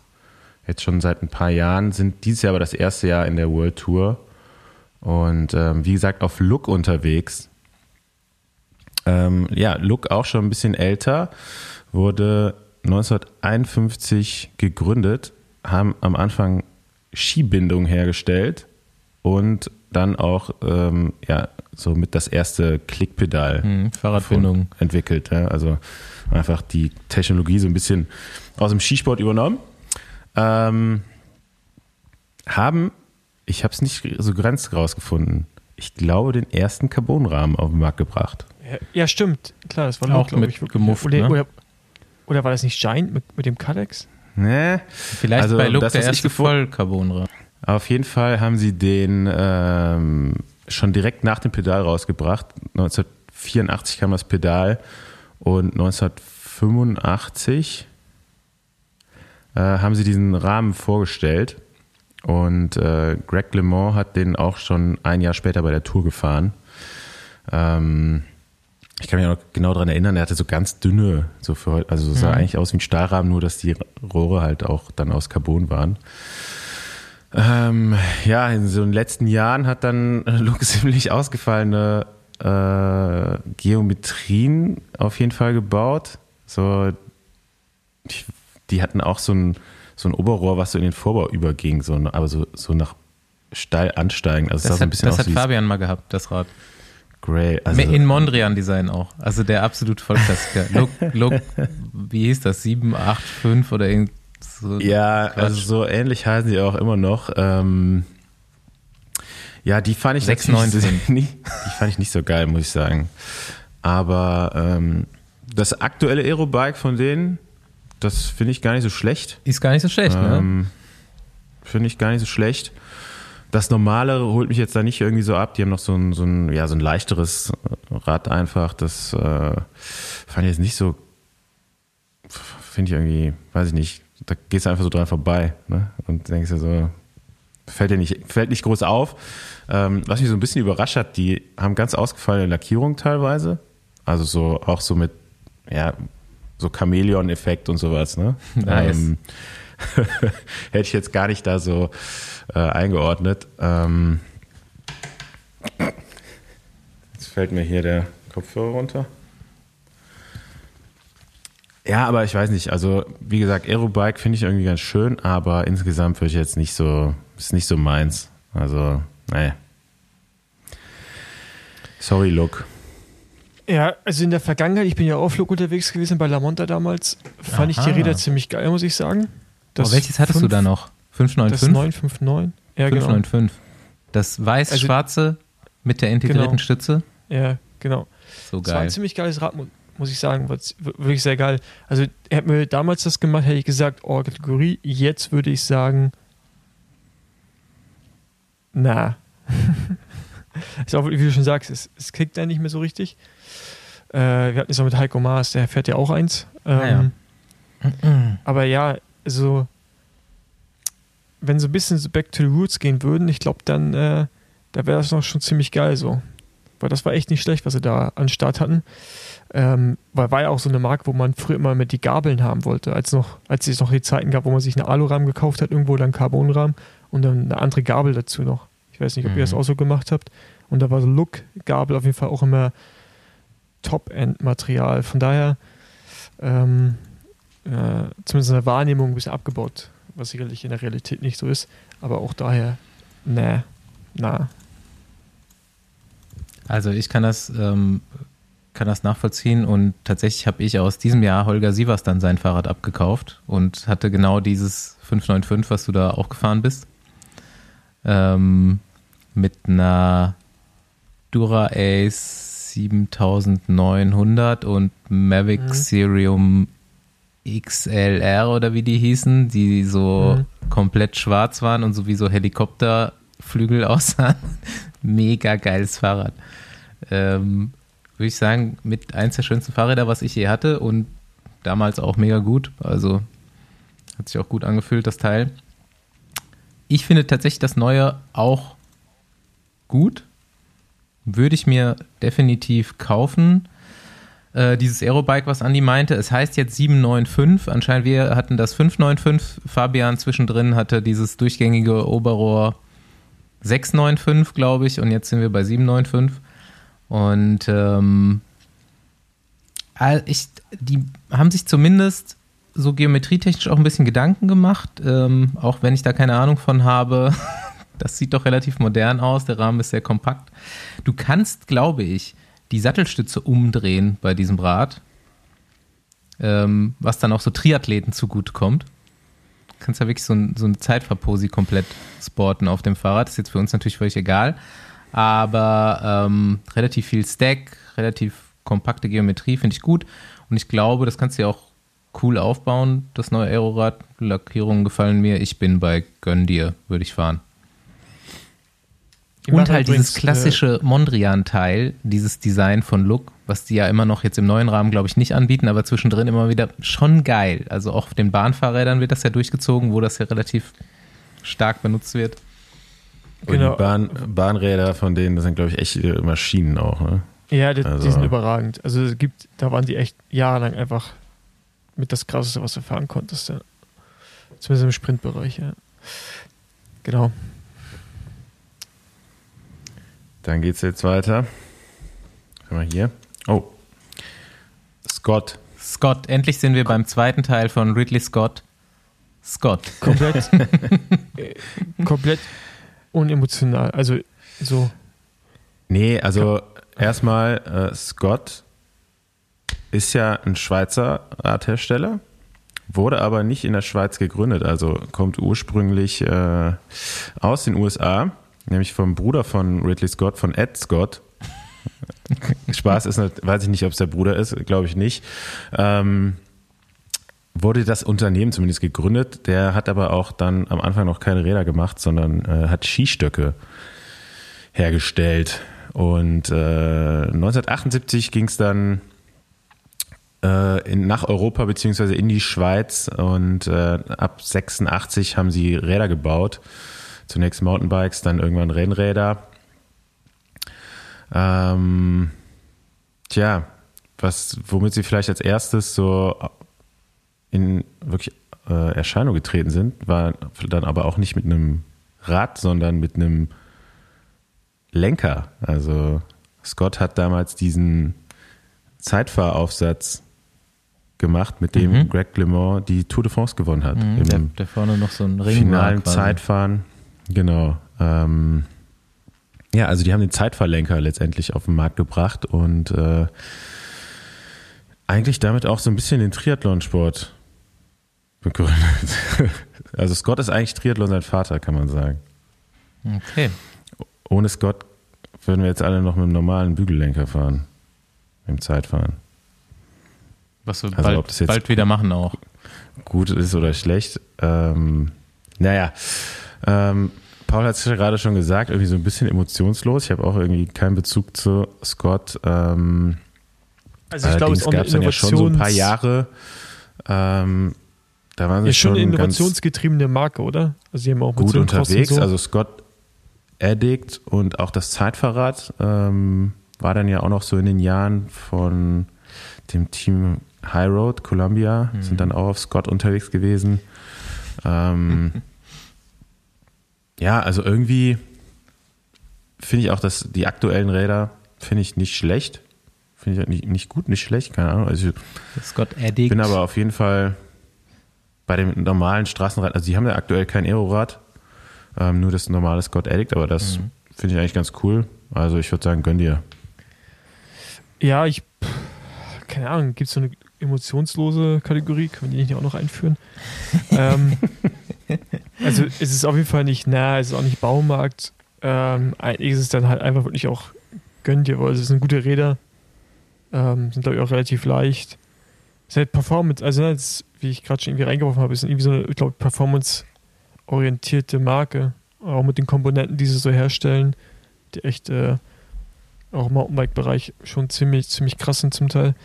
jetzt schon seit ein paar Jahren, sind dieses Jahr aber das erste Jahr in der World Tour. Und ähm, wie gesagt, auf Look unterwegs. Ähm, ja, Look auch schon ein bisschen älter, wurde 1951 gegründet, haben am Anfang Skibindung hergestellt und dann auch ähm, ja, so mit das erste Klickpedal Hm, Fahrradbindung. entwickelt. Ja? Also einfach die Technologie so ein bisschen aus dem Skisport übernommen. Ähm, haben, ich habe es nicht so ganz rausgefunden, ich glaube, den ersten Carbonrahmen auf den Markt gebracht. Ja, ja, stimmt. Klar, das war Auch glaube mit ich. gemufft, oder, ne? oder, oder war das nicht Giant mit, mit dem Cadex? Ne? Vielleicht Also, bei Look das, der erste Vollcarbonrahmen. Auf jeden Fall haben sie den ähm, schon direkt nach dem Pedal rausgebracht. 1984 kam das Pedal und 1985 äh, haben sie diesen Rahmen vorgestellt. Und äh, Greg LeMond hat den auch schon ein Jahr später bei der Tour gefahren. Ähm, ich kann mich auch noch genau daran erinnern, er hatte so ganz dünne, so für, also sah Mhm. eigentlich aus wie ein Stahlrahmen, nur dass die Rohre halt auch dann aus Carbon waren. Ähm, ja, in so den letzten Jahren hat dann Luke ziemlich ausgefallene äh, Geometrien auf jeden Fall gebaut. So, die, die hatten auch so ein, so ein Oberrohr, was so in den Vorbau überging, so, aber so, so nach steil ansteigen. Also Das so hat, bisschen das hat Fabian mal gehabt, das Rad. Grey. Also, In Mondrian-Design auch. Also der absolut Vollklassiker. Look, look, wie hieß das? 785 oder irgend so. Ja, Quatsch. also so ähnlich heißen sie auch immer noch. Ähm, ja, die fand ich 695. natürlich nicht, die fand ich nicht so geil, muss ich sagen. Aber ähm, das aktuelle Aerobike von denen, das finde ich gar nicht so schlecht. Ist gar nicht so schlecht, ne? Ähm, finde ich gar nicht so schlecht. Das Normale holt mich jetzt da nicht irgendwie so ab. Die haben noch so ein, so ein, ja, so ein leichteres Rad einfach. Das äh, fand ich jetzt nicht so, finde ich irgendwie, weiß ich nicht, da gehst du einfach so dran vorbei ne? und denkst dir so, fällt dir nicht, fällt nicht groß auf. Ähm, was mich so ein bisschen überrascht hat, die haben ganz ausgefallene Lackierung teilweise. Also so auch so mit, ja, so Chamäleon-Effekt und sowas, ne? Nice. Ähm, hätte ich jetzt gar nicht da so äh, eingeordnet. Ähm, jetzt fällt mir hier der Kopfhörer runter. Ja, aber ich weiß nicht. Also, wie gesagt, Aerobike finde ich irgendwie ganz schön, aber insgesamt würde ich jetzt nicht so, ist nicht so meins. Also, nee. Sorry, Look. Ja, also in der Vergangenheit, ich bin ja auf Flug unterwegs gewesen bei La Monta damals, fand ich die Aha. Räder ziemlich geil, muss ich sagen. Oh, welches hattest du fünf- da noch? Das 595? 959. Ja, genau. 595. Das weiß-schwarze mit der integrierten Genau. Stütze? Ja, genau. So Das war ein geil. ziemlich geiles Rad, mu- muss ich sagen. War wirklich sehr geil. Also, er hat mir damals das gemacht, hätte ich gesagt, oh, Kategorie. Jetzt würde ich sagen, na. ist auch, wie du schon sagst, es, es kickt dann nicht mehr so richtig. Äh, wir hatten es auch mit Heiko Maas, der fährt ja auch eins. Ähm, Aber ja, also, wenn so ein bisschen so back to the roots gehen würden, ich glaube, dann, äh, da wäre das noch schon ziemlich geil so. Weil das war echt nicht schlecht, was sie da an Start hatten. Ähm, weil war ja auch so eine Marke, wo man früher immer mit die Gabeln haben wollte, als noch, als es noch die Zeiten gab, wo man sich einen Alurahmen gekauft hat, irgendwo dann Carbonrahmen und dann eine andere Gabel dazu noch. Ich weiß nicht, ob ihr das Mhm. auch so gemacht habt. Und da war so Look-Gabel auf jeden Fall auch immer Top-End-Material. Von daher, ähm, äh, zumindest in der Wahrnehmung ein bisschen abgebaut, was sicherlich in der Realität nicht so ist. Aber auch daher, nee, na. Also ich kann das, ähm, kann das nachvollziehen und tatsächlich habe ich aus diesem Jahr Holger Sievers dann sein Fahrrad abgekauft und hatte genau dieses 595, was du da auch gefahren bist. Ähm, mit einer Dura Ace 7900 und Mavic Mhm. Serium XLR oder wie die hießen, die so Mhm. komplett schwarz waren und sowieso Helikopterflügel aussahen. Mega geiles Fahrrad. Ähm, Würde ich sagen, mit eins der schönsten Fahrräder, was ich je hatte und damals auch mega gut. Also hat sich auch gut angefühlt, das Teil. Ich finde tatsächlich das Neue auch gut. Würde ich mir definitiv kaufen. Äh, dieses Aerobike, was Andi meinte, es heißt jetzt 795. Anscheinend wir hatten das 595. Fabian zwischendrin hatte dieses durchgängige Oberrohr 695, glaube ich, und jetzt sind wir bei 795. Und ähm, ich, die haben sich zumindest so geometrietechnisch auch ein bisschen Gedanken gemacht, ähm, auch wenn ich da keine Ahnung von habe. Das sieht doch relativ modern aus, der Rahmen ist sehr kompakt. Du kannst, glaube ich, die Sattelstütze umdrehen bei diesem Rad, ähm, was dann auch so Triathleten zugutekommt. Du kannst ja wirklich so, ein, so eine Zeitfahrposi komplett sporten auf dem Fahrrad. Das ist jetzt für uns natürlich völlig egal. Aber ähm, relativ viel Stack, relativ kompakte Geometrie finde ich gut. Und ich glaube, das kannst du ja auch cool aufbauen, das neue Aerorad. Lackierungen gefallen mir. Ich bin bei Gönn dir, würde ich fahren. Die Und halt dieses klassische Mondrian-Teil, dieses Design von Look, was die ja immer noch jetzt im neuen Rahmen, glaube ich, nicht anbieten, aber zwischendrin immer wieder schon geil. Also auch auf den Bahnfahrrädern wird das ja durchgezogen, wo das ja relativ stark benutzt wird. Und Genau. die Bahn, Bahnräder von denen, das sind, glaube ich, echte Maschinen auch. Ne? Ja, die, Also- die sind überragend. Also es gibt, da waren die echt jahrelang einfach mit das krasseste, was du fahren konntest. Ja. Zumindest im Sprintbereich, ja. Genau. Dann geht's jetzt weiter. Guck mal hier. Oh. Scott. Scott, endlich sind wir beim zweiten Teil von Ridley Scott. Scott. Komplett, komplett unemotional. Also so. Nee, also erstmal, äh, Scott ist ja ein Schweizer Radhersteller, wurde aber nicht in der Schweiz gegründet, also kommt ursprünglich äh, aus den USA, nämlich vom Bruder von Ridley Scott, von Ed Scott. Spaß ist, weiß ich nicht, ob es der Bruder ist, glaube ich nicht. Ähm, wurde das Unternehmen zumindest gegründet. Der hat aber auch dann am Anfang noch keine Räder gemacht, sondern äh, hat Skistöcke hergestellt. Und äh, 1978 ging es dann äh, in, nach Europa beziehungsweise in die Schweiz und äh, ab 86 haben sie Räder gebaut. Zunächst Mountainbikes, dann irgendwann Rennräder. Ähm, tja, was, womit sie vielleicht als erstes so in wirklich äh, Erscheinung getreten sind, war dann aber auch nicht mit einem Rad, sondern mit einem Lenker. Also Scott hat damals diesen Zeitfahraufsatz gemacht, mit dem Mhm. Greg LeMond die Tour de France gewonnen hat. Mhm, Im der, der vorne noch so ein Ring finalen war. Zeitfahren. Genau. Ähm, ja, also die haben den Zeitfahrlenker letztendlich auf den Markt gebracht und äh, eigentlich damit auch so ein bisschen den Triathlonsport begründet. Also Scott ist eigentlich Triathlon sein Vater, kann man sagen. Okay. Ohne Scott würden wir jetzt alle noch mit einem normalen Bügellenker fahren. Im Zeitfahren. Was wir Also bald, ob das jetzt- bald wieder machen auch. gut ist oder schlecht. Ähm, naja, ähm, Paul hat es ja gerade schon gesagt, irgendwie so ein bisschen emotionslos. Ich habe auch irgendwie keinen Bezug zu Scott. Ähm, Also ich glaube, es gab dann ja schon so ein paar Jahre. Ähm, da waren sie Ja, schon eine schon ganz innovationsgetriebene Marke, oder? Also die haben auch mit gut unterwegs. So. Also Scott Addict und auch das Zeitfahrrad ähm, war dann ja auch noch so in den Jahren von dem Team High Road Columbia, Mhm. sind dann auch auf Scott unterwegs gewesen. Ähm, ja, also irgendwie finde ich auch, dass die aktuellen Räder finde ich nicht schlecht. Finde ich nicht, nicht gut, nicht schlecht, keine Ahnung. Also ich Scott Addict. bin aber auf jeden Fall bei dem normalen Straßenrad, also die haben ja aktuell kein Aerorad, ähm, nur das normale Scott Addict, aber das Mhm. finde ich eigentlich ganz cool. Also ich würde sagen, gönn dir. Ja, ich, keine Ahnung, gibt es so eine emotionslose Kategorie? Können wir die nicht auch noch einführen? ähm, also es ist auf jeden Fall nicht nah, es ist auch nicht Baumarkt. Ähm, eigentlich ist es dann halt einfach wirklich auch gönn dir, weil es sind gute Räder, ähm, sind glaube ich auch relativ leicht. Es ist halt Performance, also ne, es ist, wie ich gerade schon irgendwie reingeworfen habe, ist irgendwie so eine, ich glaube, performance-orientierte Marke, auch mit den Komponenten, die sie so herstellen, die echt äh, auch im Mountainbike-Bereich schon ziemlich, ziemlich krass sind zum Teil.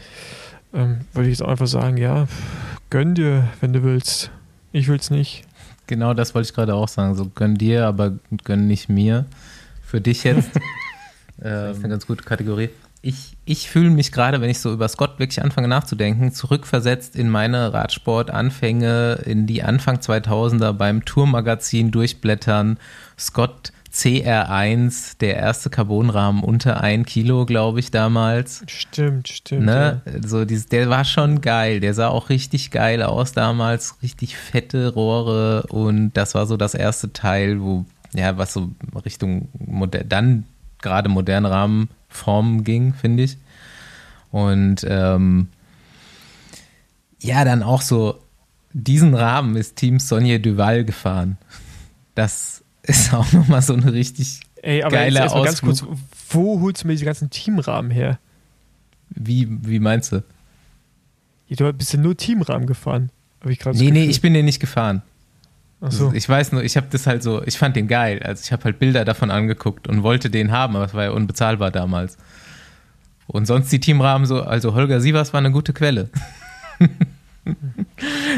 Ähm, würde ich jetzt auch einfach sagen, ja, gönn dir, wenn du willst. Ich will's nicht. Genau das wollte ich gerade auch sagen. So gönn dir, aber gönn nicht mir. Für dich jetzt. das ist eine ganz gute Kategorie. Ich, ich fühle mich gerade, wenn ich so über Scott wirklich anfange nachzudenken, zurückversetzt in meine Radsport-Anfänge, in die Anfang 2000er beim Tourmagazin durchblättern. Scott CR1, der erste Carbonrahmen unter ein Kilo, glaube ich, damals. Stimmt, stimmt. Ne? So dieses, der war schon geil. Der sah auch richtig geil aus damals. Richtig fette Rohre. Und das war so das erste Teil, wo, ja, was so Richtung moder dann gerade moderne Rahmenformen ging, finde ich. Und ähm, ja, dann auch so, diesen Rahmen ist Team Sonja Duval gefahren. Das ist auch nochmal so eine richtig Ey, aber jetzt geiler erstmal ganz kurz, wo holst du mir diese ganzen Teamrahmen her? Wie, wie meinst du? Ja, Du bist ja nur Teamrahmen gefahren. Hab ich Nee, nee, ich bin den nicht gefahren. So. Ich weiß nur, ich habe das halt so, ich fand den geil. Also ich habe halt Bilder davon angeguckt und wollte den haben, aber es war ja unbezahlbar damals. Und sonst die Teamrahmen so, also Holger Sievers war eine gute Quelle.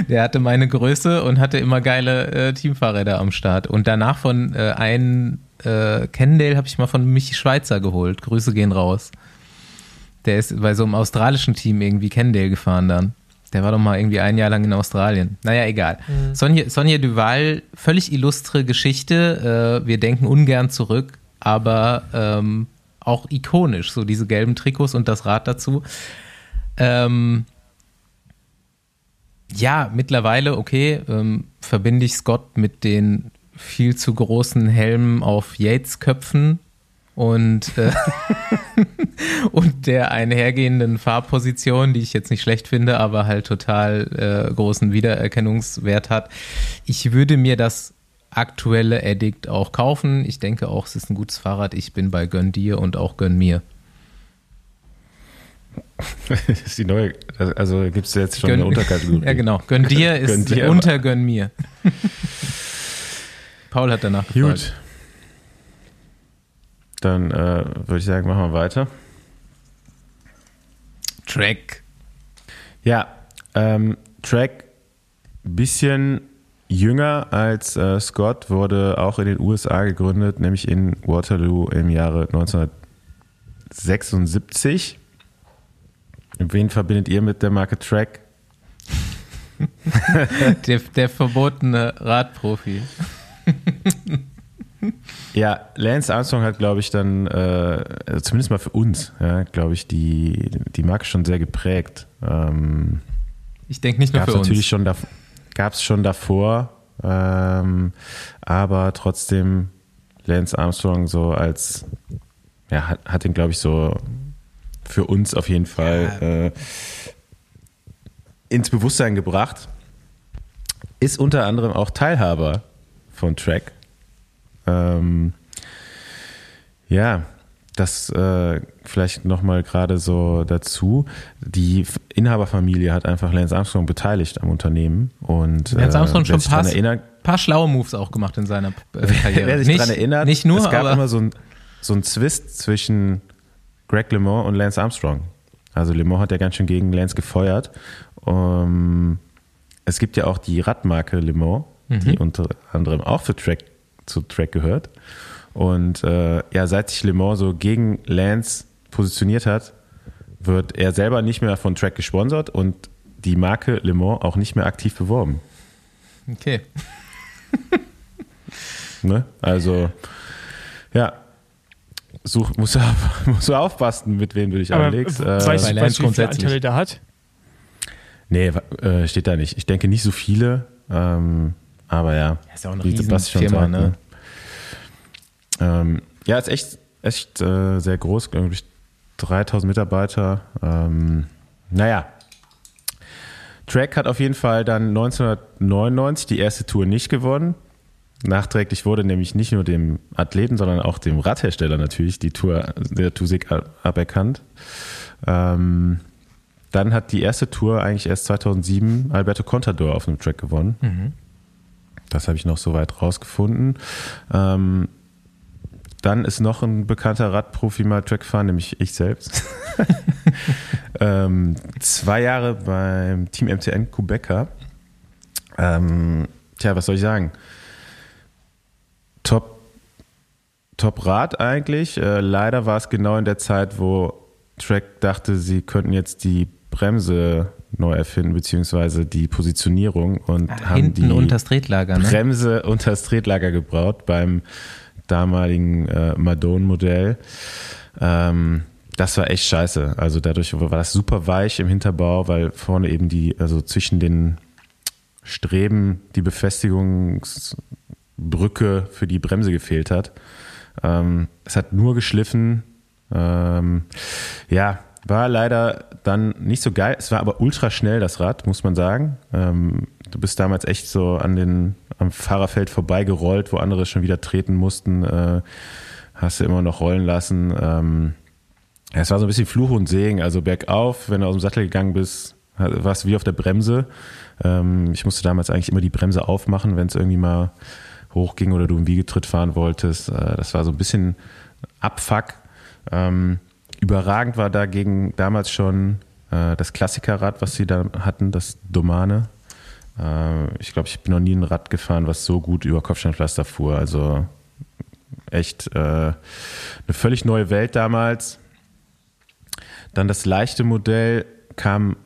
Der hatte meine Größe und hatte immer geile äh, Teamfahrräder am Start. Und danach von äh, einem äh, Kendale habe ich mal von Michi Schweizer geholt. Grüße gehen raus. Der ist bei so einem australischen Team irgendwie Kendale gefahren dann. Der war doch mal irgendwie ein Jahr lang in Australien. Naja, egal. Mhm. Sonja, Sonja Duval, völlig illustre Geschichte. Äh, wir denken ungern zurück, aber ähm, auch ikonisch, so diese gelben Trikots und das Rad dazu. Ähm, ja, mittlerweile, okay, ähm, verbinde ich Scott mit den viel zu großen Helmen auf Yates-Köpfen und, äh, und der einhergehenden Farbposition, die ich jetzt nicht schlecht finde, aber halt total äh, großen Wiedererkennungswert hat. Ich würde mir das aktuelle Addict auch kaufen. Ich denke auch, es ist ein gutes Fahrrad. Ich bin bei Gönn dir und auch Gönn mir. das ist die neue, also gibt es jetzt schon gönn, eine Unterkategorie. Ja, genau. Gönn dir ist gönn dir unter Gönn mir. Paul hat danach gefragt. Gut. Dann äh, würde ich sagen, machen wir weiter. Track. Ja, ähm, Track bisschen jünger als äh, Scott, wurde auch in den USA gegründet, nämlich in Waterloo im Jahre 1976. Wen verbindet ihr mit der Marke Track? der, der verbotene Radprofi. Ja, Lance Armstrong hat, glaube ich, dann, äh, also zumindest mal für uns, ja, glaube ich, die, die Marke schon sehr geprägt. Ähm, ich denke nicht nur für uns. Natürlich schon gab es schon davor, ähm, aber trotzdem Lance Armstrong so als, ja, hat, hat ihn, glaube ich, so für uns auf jeden Fall ja. äh, ins Bewusstsein gebracht. Ist unter anderem auch Teilhaber von Track ähm, ja, das äh, vielleicht nochmal gerade so dazu. Die Inhaberfamilie hat einfach Lance Armstrong beteiligt am Unternehmen. Und, Lance Armstrong äh, schon ein paar, paar schlaue Moves auch gemacht in seiner äh, Karriere. Wer sich nicht, daran erinnert, nicht nur, es gab immer so ein, so ein Zwist zwischen Greg LeMond und Lance Armstrong. Also LeMond hat ja ganz schön gegen Lance gefeuert. Um, es gibt ja auch die Radmarke LeMond, mhm. die unter anderem auch für Track zu Track gehört. Und äh, ja, seit sich Le Mans so gegen Lance positioniert hat, wird er selber nicht mehr von Track gesponsert und die Marke Le Mans auch nicht mehr aktiv beworben. Okay. ne? Also, ja. Such, musst, du, musst du aufpassen, mit wem du dich Aber anlegst. Äh, weißt, weißt du, wie viele Anteile der hat? Nee, äh, steht da nicht. Ich denke nicht so viele. Ähm, aber ja, ja ist ja auch eine Riesenfirma, ne? ne? Ähm, ja, ist echt, echt äh, sehr groß, glaube ich, 3000 Mitarbeiter. Ähm, naja, Track hat auf jeden Fall dann 1999 die erste Tour nicht gewonnen. Nachträglich wurde nämlich nicht nur dem Athleten, sondern auch dem Radhersteller natürlich die Tour der Tusik aberkannt. Ähm, dann hat die erste Tour eigentlich erst 2007 Alberto Contador auf einem Track gewonnen. Mhm. Das habe ich noch soweit rausgefunden. Ähm, dann ist noch ein bekannter Radprofi mal Track gefahren, nämlich ich selbst. ähm, zwei Jahre beim Team MTN Quebecer. Ähm, tja, was soll ich sagen? Top, top Rad eigentlich. Äh, leider war es genau in der Zeit, wo Track dachte, sie könnten jetzt die Bremse neu erfinden, beziehungsweise die Positionierung und ah, haben die unter Tretlager, ne? Bremse unter das Tretlager gebraut beim damaligen äh, Madone-Modell. Ähm, das war echt scheiße. Also dadurch war das super weich im Hinterbau, weil vorne eben die, also zwischen den Streben die Befestigungsbrücke für die Bremse gefehlt hat. Ähm, es hat nur geschliffen. Ähm, ja, war leider dann nicht so geil. Es war aber ultra schnell, das Rad, muss man sagen. Ähm, du bist damals echt so an den, am Fahrerfeld vorbeigerollt, wo andere schon wieder treten mussten. Äh, hast du immer noch rollen lassen. Ähm, es war so ein bisschen Fluch und Segen. Also bergauf, wenn du aus dem Sattel gegangen bist, warst du wie auf der Bremse. Ähm, ich musste damals eigentlich immer die Bremse aufmachen, wenn es irgendwie mal hochging oder du im Wiegetritt fahren wolltest. Äh, das war so ein bisschen Abfuck. Ähm, Überragend war dagegen damals schon äh, das Klassikerrad, was sie da hatten, das Domane. Äh, ich glaube, ich bin noch nie ein Rad gefahren, was so gut über Kopfsteinpflaster fuhr. Also echt äh, eine völlig neue Welt damals. Dann das leichte Modell kam,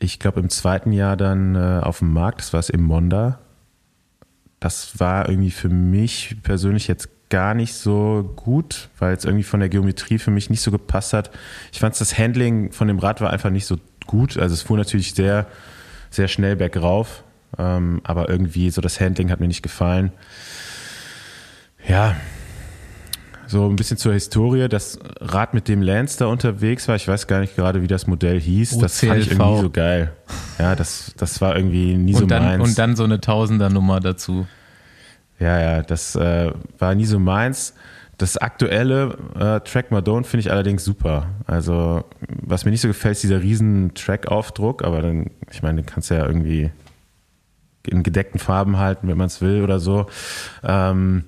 ich glaube, im zweiten Jahr dann äh, auf den Markt. Das war es im Monda. Das war irgendwie für mich persönlich jetzt gar nicht so gut, weil es irgendwie von der Geometrie für mich nicht so gepasst hat. Ich fand das Handling von dem Rad war einfach nicht so gut. Also es fuhr natürlich sehr, sehr schnell bergauf, ähm, aber irgendwie so das Handling hat mir nicht gefallen. Ja, so ein bisschen zur Historie. Das Rad, mit dem Lance da unterwegs war, ich weiß gar nicht gerade, wie das Modell hieß. Das fand ich irgendwie so geil. Ja, das, das war irgendwie nie und so dann, meins. Und dann so eine Tausender-Nummer dazu. Ja, ja, das äh, war nie so meins. Das aktuelle äh, Track Madone finde ich allerdings super. Also, was mir nicht so gefällt, ist dieser riesen Track-Aufdruck, aber dann, ich meine, den kannst du ja irgendwie in gedeckten Farben halten, wenn man es will oder so. Ähm,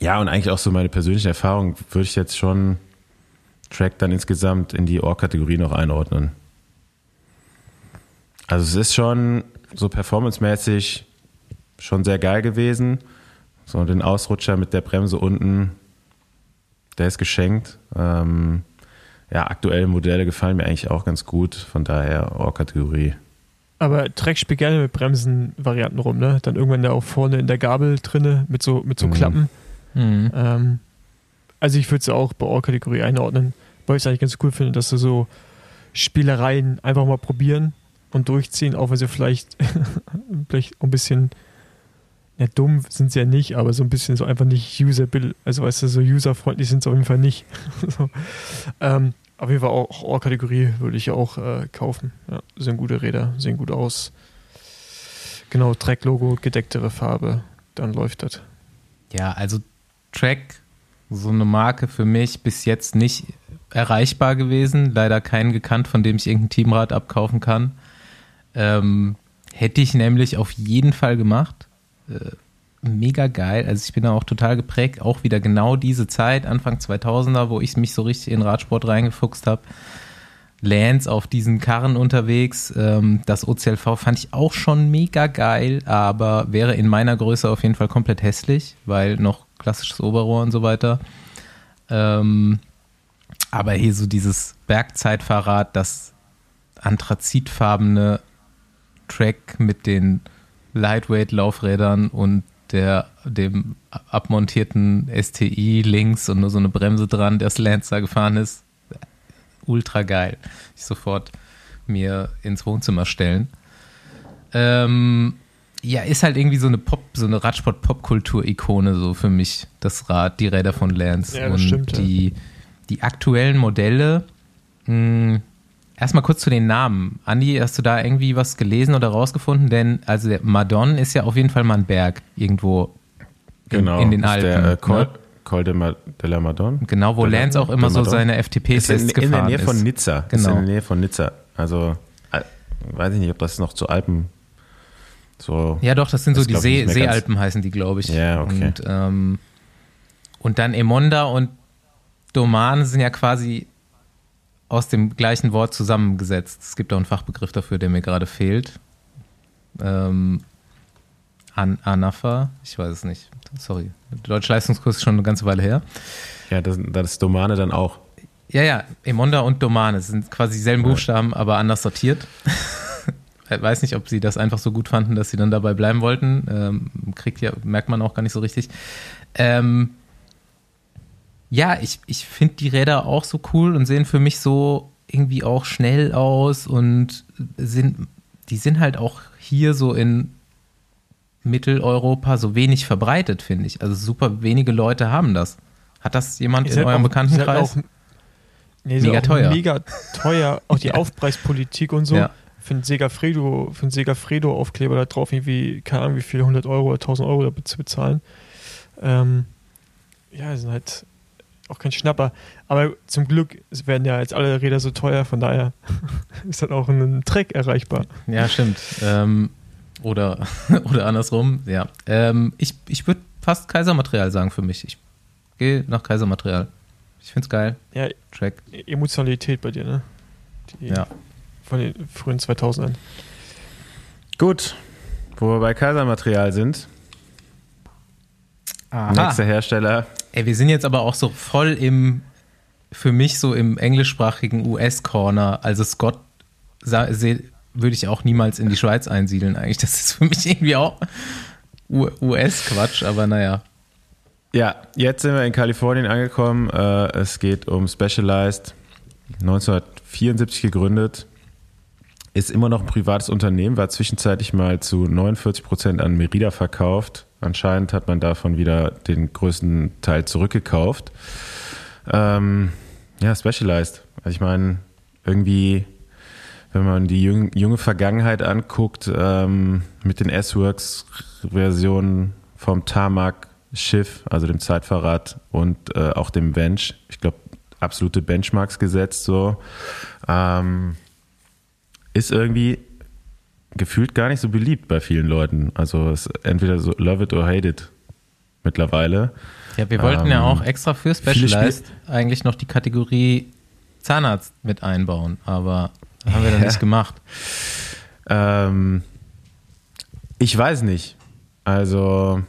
ja, und eigentlich auch so meine persönliche Erfahrung würde ich jetzt schon Track dann insgesamt in die Ohr-Kategorie noch einordnen. Also es ist schon so performancemäßig schon sehr geil gewesen. So den Ausrutscher mit der Bremse unten, der ist geschenkt. Ähm, ja, aktuelle Modelle gefallen mir eigentlich auch ganz gut, von daher Ohr-Kategorie. Aber Trek spielt gerne mit Bremsenvarianten rum, ne? Dann irgendwann da auch vorne in der Gabel drinne mit so, mit so Mhm. Klappen. Mhm. Ähm, also ich würde es auch bei Ohr-Kategorie einordnen, weil ich es eigentlich ganz cool finde, dass sie so Spielereien einfach mal probieren und durchziehen, auch wenn sie vielleicht, vielleicht ein bisschen ja, dumm sind sie ja nicht, aber so ein bisschen so einfach nicht usable, also weißt du, so userfreundlich sind sie auf jeden Fall nicht. so. ähm, auf jeden Fall auch Ohr-Kategorie würde ich auch äh, kaufen. Ja, sind gute Räder, sehen gut aus. Genau, Track-Logo, gedecktere Farbe, dann läuft das. Ja, also Track, so eine Marke für mich bis jetzt nicht erreichbar gewesen. Leider keinen gekannt, von dem ich irgendein Teamrad abkaufen kann. Ähm, hätte ich nämlich auf jeden Fall gemacht. Äh, mega geil. Also ich bin da auch total geprägt. Auch wieder genau diese Zeit, Anfang 2000er, wo ich mich so richtig in Radsport reingefuchst habe. Lance auf diesen Karren unterwegs. Ähm, das OCLV fand ich auch schon mega geil, aber wäre in meiner Größe auf jeden Fall komplett hässlich, weil noch klassisches Oberrohr und so weiter. Ähm, aber hier so dieses Bergzeitfahrrad, das anthrazitfarbene Track mit den Lightweight-Laufrädern und der, dem abmontierten STI links und nur so eine Bremse dran, der Lancer gefahren ist. Ultra geil. Ich sofort mir ins Wohnzimmer stellen. Ähm, ja, ist halt irgendwie so eine Pop, so eine Radsport-Popkultur-Ikone so für mich, das Rad, die Räder von Lance. Ja, und stimmt, ja. die, die aktuellen Modelle, mh, erstmal kurz zu den Namen. Andi, hast du da irgendwie was gelesen oder rausgefunden? Denn, also der Madon ist ja auf jeden Fall mal ein Berg irgendwo in, Genau, in den ist Alpen. Der äh, Col, ne? Col de, Ma, de la Madone. Genau, wo Lance auch immer so seine Ist FTP-Tests in, in der gefahren Nähe ist. von Nizza. Ist Genau. in der Nähe von Nizza. Also, äh, weiß ich nicht, ob das noch zu Alpen so. Ja, doch, das sind so ist, die See, Seealpen heißen die, glaube ich. Ja, okay. Und, ähm, und dann Emonda und Doman sind ja quasi aus dem gleichen Wort zusammengesetzt. Es gibt auch einen Fachbegriff dafür, der mir gerade fehlt. Ähm, An Anafa, ich weiß es nicht. Sorry. Der deutsche Leistungskurs ist schon eine ganze Weile her. Ja, das, das ist Domane dann auch. Ja, ja, Emonda und Domane sind quasi dieselben Buchstaben, aber anders sortiert. Ich weiß nicht, ob sie das einfach so gut fanden, dass sie dann dabei bleiben wollten. Ähm, kriegt ja, merkt man auch gar nicht so richtig. Ähm, ja, ich, ich finde die Räder auch so cool und sehen für mich so irgendwie auch schnell aus und sind, die sind halt auch hier so in Mitteleuropa so wenig verbreitet, finde ich. Also super wenige Leute haben das. Hat das jemand in eurem auch- Bekanntenkreis? auch- Nee, Mega teuer. Mega teuer. Auch die Aufpreispolitik und so. Ja. Für einen Segafredo, für einen Segafredo-Aufkleber da drauf irgendwie, keine Ahnung, wie viel, 100 Euro oder 1000 Euro da zu bezahlen. Ähm, ja, sind halt auch kein Schnapper. Aber zum Glück werden ja jetzt alle Räder so teuer, von daher ist dann auch ein Track erreichbar. Ja, stimmt. Ähm, oder, oder andersrum, ja. Ähm, ich ich würde fast Kaisermaterial sagen für mich. Ich gehe nach Kaisermaterial. Ich finde es geil. Ja, Track. Emotionalität bei dir, ne? Die Ja. Von den frühen 2000ern. Gut, wo wir bei Kaisermaterial sind. Nächster Hersteller. Ey, wir sind jetzt aber auch so voll im, für mich so im englischsprachigen US-Corner. Also Scott würde ich auch niemals in die Schweiz einsiedeln eigentlich. Das ist für mich irgendwie auch US-Quatsch, aber naja. Ja, jetzt sind wir in Kalifornien angekommen. Äh, es geht um Specialized, 1974 gegründet. Ist immer noch ein privates Unternehmen, war zwischenzeitlich mal zu 49 Prozent an Merida verkauft. Anscheinend hat man davon wieder den größten Teil zurückgekauft. Ähm, ja, Specialized. Also ich meine, irgendwie, wenn man die jung, junge Vergangenheit anguckt, ähm, mit den S-Works-Versionen vom Tarmac-Schiff, also dem Zeitfahrrad und äh, auch dem Bench, ich glaube, absolute Benchmarks gesetzt, so. Ähm, ist irgendwie gefühlt gar nicht so beliebt bei vielen Leuten. Also es ist entweder so love it or hate it mittlerweile. Ja, wir wollten ja Ähm, auch extra für Specialized eigentlich noch die Kategorie Zahnarzt mit einbauen, aber haben wir dann Ja. nicht gemacht. Ähm, ich weiß nicht. Also,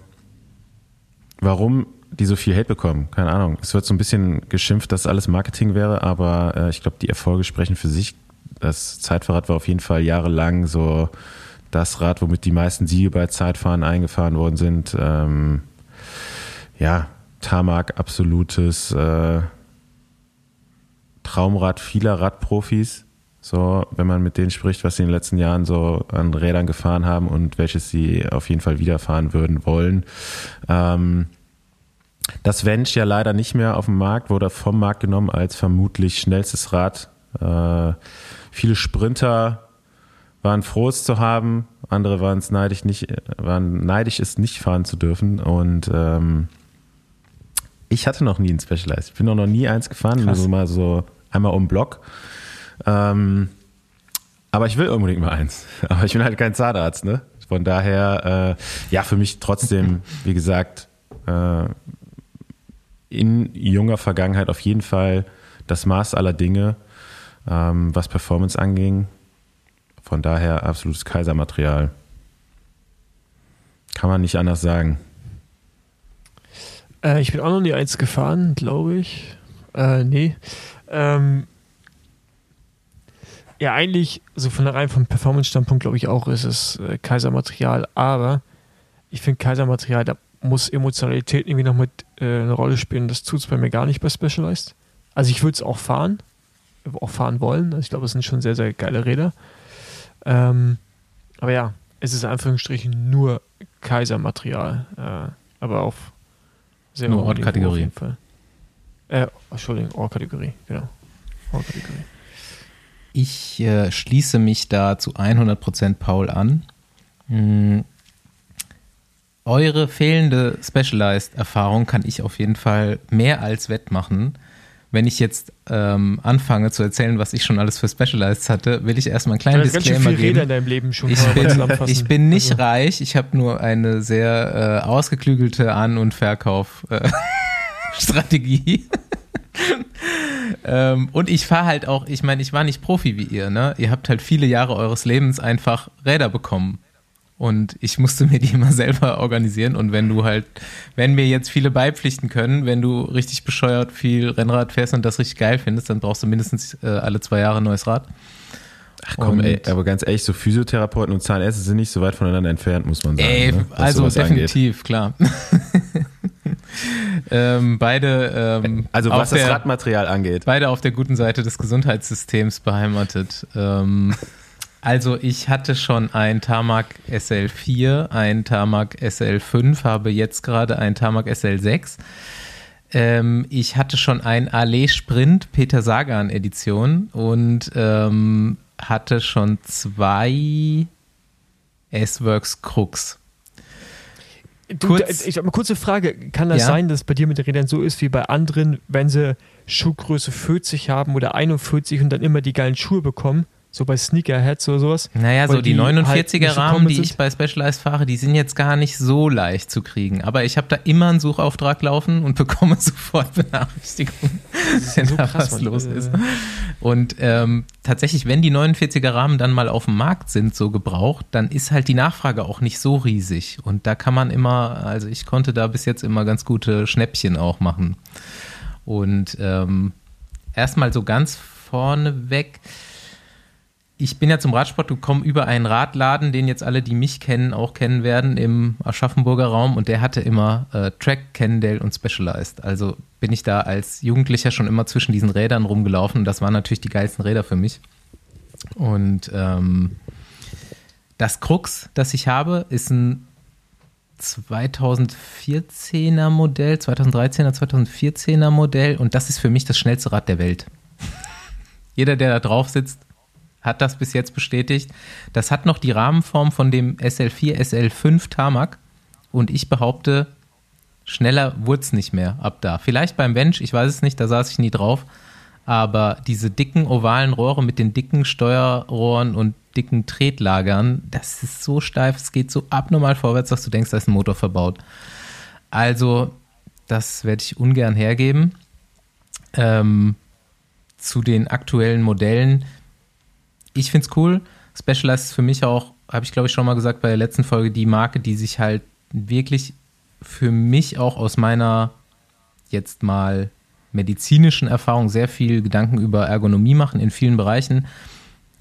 warum die so viel Hate bekommen, keine Ahnung. Es wird so ein bisschen geschimpft, dass alles Marketing wäre, aber äh, ich glaube, die Erfolge sprechen für sich. Das Zeitfahrrad war auf jeden Fall jahrelang so das Rad, womit die meisten Siege bei Zeitfahren eingefahren worden sind. Ähm, ja, Tarmac, absolutes äh, Traumrad vieler Radprofis. So, wenn man mit denen spricht, was sie in den letzten Jahren so an Rädern gefahren haben und welches sie auf jeden Fall wieder fahren würden wollen. Ähm, das Vench ja leider nicht mehr auf dem Markt, wurde vom Markt genommen als vermutlich schnellstes Rad. Äh, viele Sprinter waren froh, es zu haben. Andere waren es neidisch, nicht, waren neidisch, es nicht fahren zu dürfen. Und ähm, ich hatte noch nie ein Specialized. Ich bin auch noch nie eins gefahren, nur so mal so einmal um den Block. Ähm, aber ich will unbedingt mal eins. Aber ich bin halt kein Zahnarzt, ne? Von daher, äh, ja, für mich trotzdem, wie gesagt, äh, in junger Vergangenheit auf jeden Fall das Maß aller Dinge, ähm, was Performance anging. Von daher absolutes Kaisermaterial. Kann man nicht anders sagen. Äh, ich bin auch noch nie eins gefahren, glaube ich. Äh, nee. Ähm, ja, eigentlich, so von der rein vom Performance-Standpunkt, glaube ich auch, ist es äh, Kaisermaterial. Aber ich finde Kaisermaterial, da muss Emotionalität irgendwie noch mit äh, eine Rolle spielen. Das tut es bei mir gar nicht bei Specialized. Also ich würde es auch fahren, auch fahren wollen. Also ich glaube, es sind schon sehr, sehr geile Räder. Ähm, aber ja, es ist in Anführungsstrichen nur Kaisermaterial. Äh, aber auf sehr Nur Niveau Ortkategorie. Auf jeden Fall. Äh, Entschuldigung, Ortkategorie, genau. Ortkategorie. Ich äh, schließe mich da zu 100% Paul an. Hm. Eure fehlende Specialized-Erfahrung kann ich auf jeden Fall mehr als wettmachen. Wenn ich jetzt ähm, anfange zu erzählen, was ich schon alles für Specialized hatte, will ich erstmal einen kleinen Disclaimer viele Räder in geben. deinem Leben schon Ich bin, ich bin nicht Also, reich, ich habe nur eine sehr äh, ausgeklügelte An- und Verkauf-Strategie. ähm, und ich fahre halt auch, ich meine, ich war nicht Profi wie ihr, ne? Ihr habt halt viele Jahre eures Lebens einfach Räder bekommen. Und ich musste mir die immer selber organisieren. Und wenn du halt, wenn mir jetzt viele beipflichten können, wenn du richtig bescheuert viel Rennrad fährst und das richtig geil findest, dann brauchst du mindestens äh, alle zwei Jahre ein neues Rad. Ach komm, Und- ey, aber ganz ehrlich, so Physiotherapeuten und Zahnärzte sind nicht so weit voneinander entfernt, muss man sagen. Ey, ne, also definitiv, klar. ähm, beide, ähm, Also was das der, Radmaterial angeht. beide auf der guten Seite des Gesundheitssystems beheimatet. Ähm, also ich hatte schon ein Tarmac SL4, ein Tarmac SL5, habe jetzt gerade ein Tarmac SL6. Ähm, ich hatte schon ein Allee Sprint Peter Sagan Edition und ähm, hatte schon zwei S-Works Crux. Du, kurz- ich habe mal kurze Frage. Kann das Ja? sein, dass bei dir mit den Rädern so ist wie bei anderen, wenn sie Schuhgröße 40 haben oder 41 und dann immer die geilen Schuhe bekommen, so bei Sneakerheads oder sowas. Naja, so die, halt 49er nicht so Rahmen, die ich bei Specialized fahre, die sind jetzt gar nicht so leicht zu kriegen. Aber ich habe da immer einen Suchauftrag laufen und bekomme sofort Benachrichtigungen, wenn so da krass, was los ist. Und ähm, tatsächlich, wenn die 49er Rahmen dann mal auf dem Markt sind, so gebraucht, dann ist halt die Nachfrage auch nicht so riesig. Und da kann man immer, also ich konnte da bis jetzt immer ganz gute Schnäppchen auch machen. Und ähm, erstmal so ganz vorneweg, ich bin ja zum Radsport gekommen über einen Radladen, den jetzt alle, die mich kennen, auch kennen werden im Aschaffenburger Raum und der hatte immer äh, Track, Cannondale und Specialized. Also bin ich da als Jugendlicher schon immer zwischen diesen Rädern rumgelaufen und das waren natürlich die geilsten Räder für mich. Und ähm, das Krux, das ich habe, ist ein 2014er Modell, 2013er, 2014er Modell und das ist für mich das schnellste Rad der Welt. Jeder, der da drauf sitzt, hat das bis jetzt bestätigt. Das hat noch die Rahmenform von dem SL4, SL5 Tarmac und ich behaupte, schneller wurde es nicht mehr ab da. Vielleicht beim Bench, ich weiß es nicht, da saß ich nie drauf, aber diese dicken ovalen Rohre mit den dicken Steuerrohren und dicken Tretlagern, das ist so steif, es geht so abnormal vorwärts, dass du denkst, da ist ein Motor verbaut. Also, das werde ich ungern hergeben. Ähm, zu den aktuellen Modellen. Ich finde es cool. Specialized ist für mich auch, habe ich glaube ich schon mal gesagt bei der letzten Folge, die Marke, die sich halt wirklich für mich auch aus meiner jetzt mal medizinischen Erfahrung sehr viel Gedanken über Ergonomie machen in vielen Bereichen.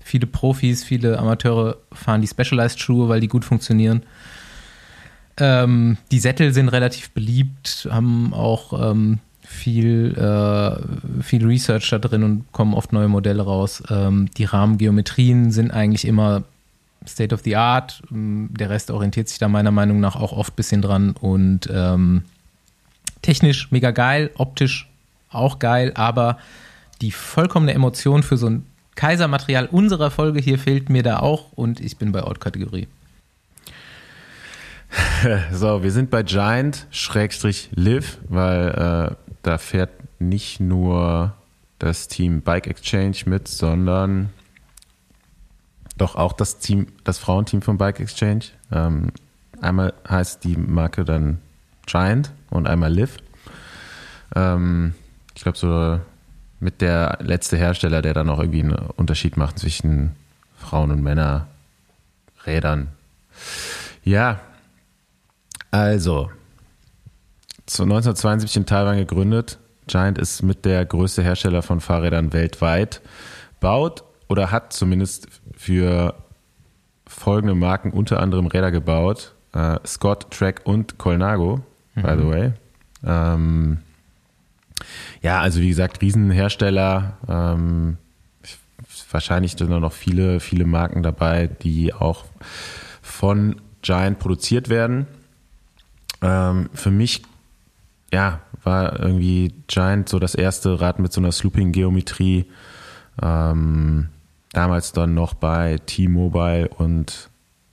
Viele Profis, viele Amateure fahren die Specialized-Schuhe, weil die gut funktionieren. Ähm, die Sättel sind relativ beliebt, haben auch ähm, viel, äh, viel Research da drin und kommen oft neue Modelle raus. Ähm, die Rahmengeometrien sind eigentlich immer State of the Art. Ähm, Der Rest orientiert sich da meiner Meinung nach auch oft ein bisschen dran und ähm, technisch mega geil, optisch auch geil, aber die vollkommene Emotion für so ein Kaisermaterial unserer Folge hier fehlt mir da auch und ich bin bei Out-Kategorie. So, wir sind bei Giant Schrägstrich Live, weil äh, da fährt nicht nur das Team Bike Exchange mit, sondern doch auch das Team, das Frauenteam von Bike Exchange. Ähm, einmal heißt die Marke dann Giant und einmal Liv. Ähm, ich glaube, so mit der letzte Hersteller, der dann auch irgendwie einen Unterschied macht zwischen Frauen- und Männerrädern. Ja, also, 1972 in Taiwan gegründet. Giant ist mit der größte Hersteller von Fahrrädern weltweit. Baut oder hat zumindest für folgende Marken unter anderem Räder gebaut. Äh, Scott, Trek und Colnago, by the way. Ähm, ja, also wie gesagt, Riesenhersteller. Ähm, wahrscheinlich sind da noch viele, viele Marken dabei, die auch von Giant produziert werden. Ähm, für mich, ja, war irgendwie Giant so das erste Rad mit so einer Slooping-Geometrie. Ähm, damals dann noch bei T-Mobile und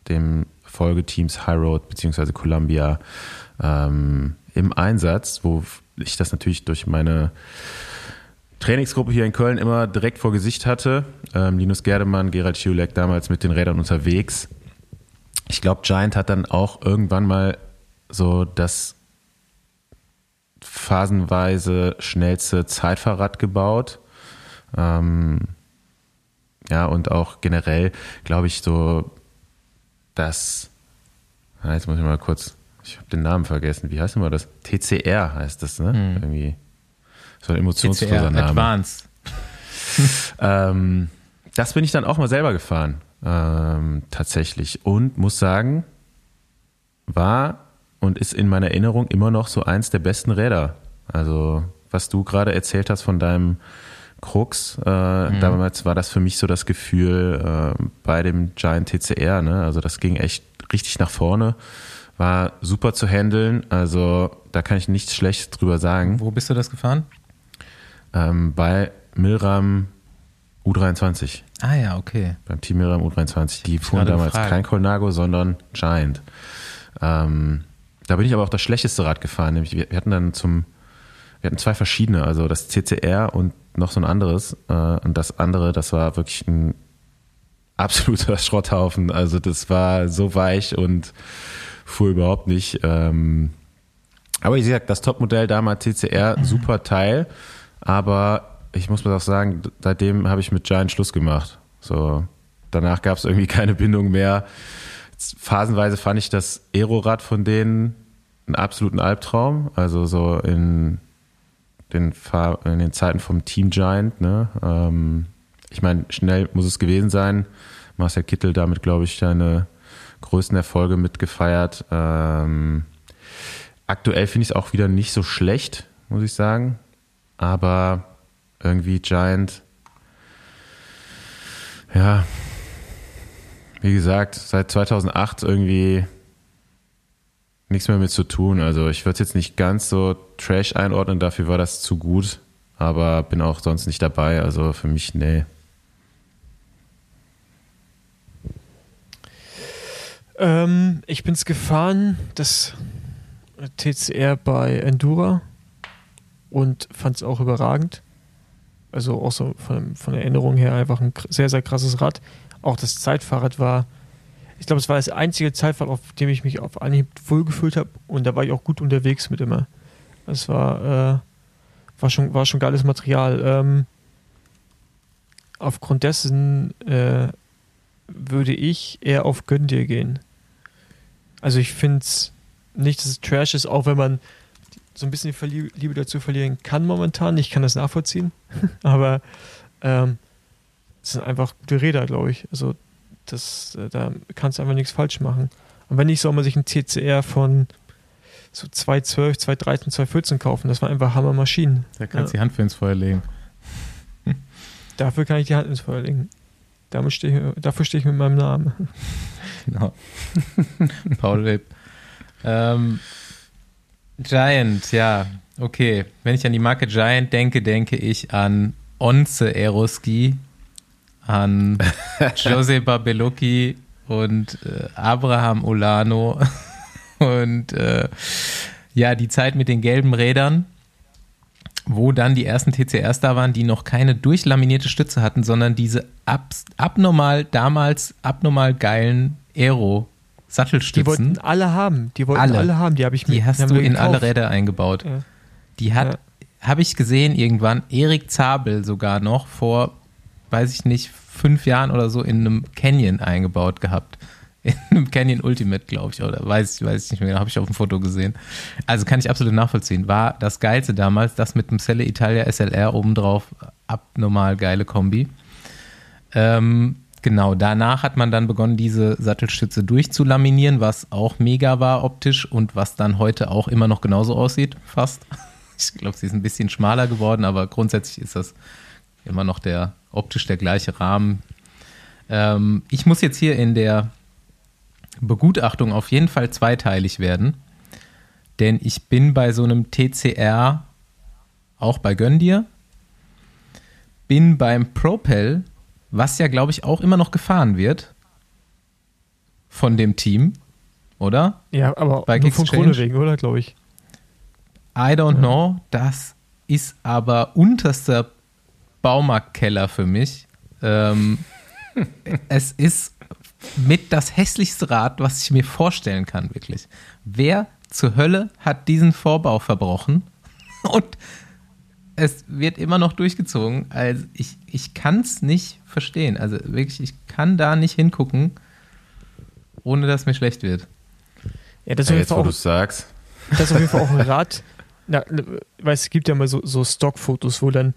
dem Folgeteams High Road bzw. Columbia ähm, im Einsatz, wo ich das natürlich durch meine Trainingsgruppe hier in Köln immer direkt vor Gesicht hatte. Ähm, Linus Gerdemann, Gerald Schiulek damals mit den Rädern unterwegs. Ich glaube, Giant hat dann auch irgendwann mal so das phasenweise schnellste Zeitfahrrad gebaut. Ähm, ja, und auch generell, glaube ich, so das, ah, jetzt muss ich mal kurz, ich habe den Namen vergessen, wie heißt immer das? TCR heißt das, ne? Hm. Irgendwie so ein emotionsloser Name. Advanced. Ähm, das bin ich dann auch mal selber gefahren, ähm, tatsächlich. Und muss sagen, war und ist in meiner Erinnerung immer noch so eins der besten Räder. Also, was du gerade erzählt hast von deinem Krux, äh, Mhm. damals war das für mich so das Gefühl äh, bei dem Giant TCR. Ne? Also, das ging echt richtig nach vorne. War super zu handeln. Also, da kann ich nichts Schlechtes drüber sagen. Wo bist du das gefahren? Ähm, bei Milram U23. Ah ja, okay. Beim Team Milram U23. Die fuhren damals gefragt. kein Colnago, sondern Giant. Ähm, da bin ich aber auch das schlechteste Rad gefahren. Nämlich wir, wir hatten dann zum, wir hatten zwei verschiedene, also das CCR und noch so ein anderes. Äh, und das andere, das war wirklich ein absoluter Schrotthaufen. Also das war so weich und fuhr überhaupt nicht. Ähm, aber wie gesagt, das Topmodell damals TCR, super Teil. Aber ich muss mal auch sagen, seitdem habe ich mit Giant Schluss gemacht. So, danach gab es irgendwie keine Bindung mehr. Phasenweise fand ich das Aerorad von denen einen absoluten Albtraum. Also so in den, Fahr in den Zeiten vom Team Giant. Ne? Ähm, ich meine, schnell muss es gewesen sein. Marcel Kittel damit, glaube ich, seine größten Erfolge mitgefeiert. Ähm, aktuell finde ich es auch wieder nicht so schlecht, muss ich sagen. Aber irgendwie Giant, ja, wie gesagt, seit 2008 irgendwie nichts mehr mit zu tun. Also ich würde es jetzt nicht ganz so Trash einordnen, dafür war das zu gut, aber bin auch sonst nicht dabei. Also für mich, nee. Ähm, ich bin es gefahren, das TCR bei Endura und fand es auch überragend. Also auch so von, von der Erinnerung her einfach ein sehr, sehr krasses Rad. Auch das Zeitfahrrad war, ich glaube, es war das einzige Zeitfahrrad, auf dem ich mich auf Anhieb wohlgefühlt habe und da war ich auch gut unterwegs mit immer. Es war, äh, war, schon, war schon geiles Material. Ähm, aufgrund dessen äh, würde ich eher auf Gönn dir gehen. Also ich finde es nicht, dass es Trash ist, auch wenn man so ein bisschen die Liebe dazu verlieren kann momentan. Ich kann das nachvollziehen. Aber ähm, es sind einfach gute Räder, glaube ich. Also das, äh, da kannst du einfach nichts falsch machen. Und wenn nicht, soll man sich ein TCR von so 212, 213, 214 kaufen. Das waren einfach Hammermaschinen. Da kannst du ja. die Hand für ins Feuer legen. Dafür kann ich die Hand ins Feuer legen. Damit steh ich, dafür stehe ich mit meinem Namen. Genau. Paul Web. Ähm, Giant, ja, okay. Wenn ich an die Marke Giant denke, denke ich an Onze Aeroski, an Jose Babelocchi und äh, Abraham Olano und äh, ja, die Zeit mit den gelben Rädern, wo dann die ersten TCRs da waren, die noch keine durchlaminierte Stütze hatten, sondern diese ab, abnormal, damals abnormal geilen Aero Sattelstützen. Die wollten alle haben. Die wollten alle, alle haben. Die habe ich mir Die hast du in gekauft. alle Räder eingebaut. Ja. Die hat, ja. habe ich gesehen irgendwann, Erik Zabel sogar noch vor, weiß ich nicht, fünf Jahren oder so in einem Canyon eingebaut gehabt. In einem Canyon Ultimate, glaube ich, oder weiß ich, weiß ich nicht mehr, genau, habe ich auf dem Foto gesehen. Also kann ich absolut nachvollziehen. War das Geilste damals, das mit dem Celle Italia SLR obendrauf, abnormal geile Kombi. Ähm, Genau, danach hat man dann begonnen, diese Sattelstütze durchzulaminieren, was auch mega war optisch und was dann heute auch immer noch genauso aussieht, fast. Ich glaube, sie ist ein bisschen schmaler geworden, aber grundsätzlich ist das immer noch der optisch der gleiche Rahmen. Ähm, ich muss jetzt hier in der Begutachtung auf jeden Fall zweiteilig werden, denn ich bin bei so einem TCR auch bei Göndir, bin beim Propel was ja, glaube ich, auch immer noch gefahren wird von dem Team, oder? Ja, aber Bei nur von Kronewegen, oder, glaube ich. I don't ja. know. Das ist aber unterster Baumarktkeller für mich. Ähm, es ist mit das hässlichste Rad, was ich mir vorstellen kann, wirklich. Wer zur Hölle hat diesen Vorbau verbrochen und es wird immer noch durchgezogen. Also ich, ich kann es nicht verstehen. Also wirklich, ich kann da nicht hingucken, ohne dass mir schlecht wird. Ja, das ist ja, jetzt, wo du sagst. Das ist auf jeden Fall auch ein Rad. Na, weil es gibt ja mal so, so Stockfotos, wo dann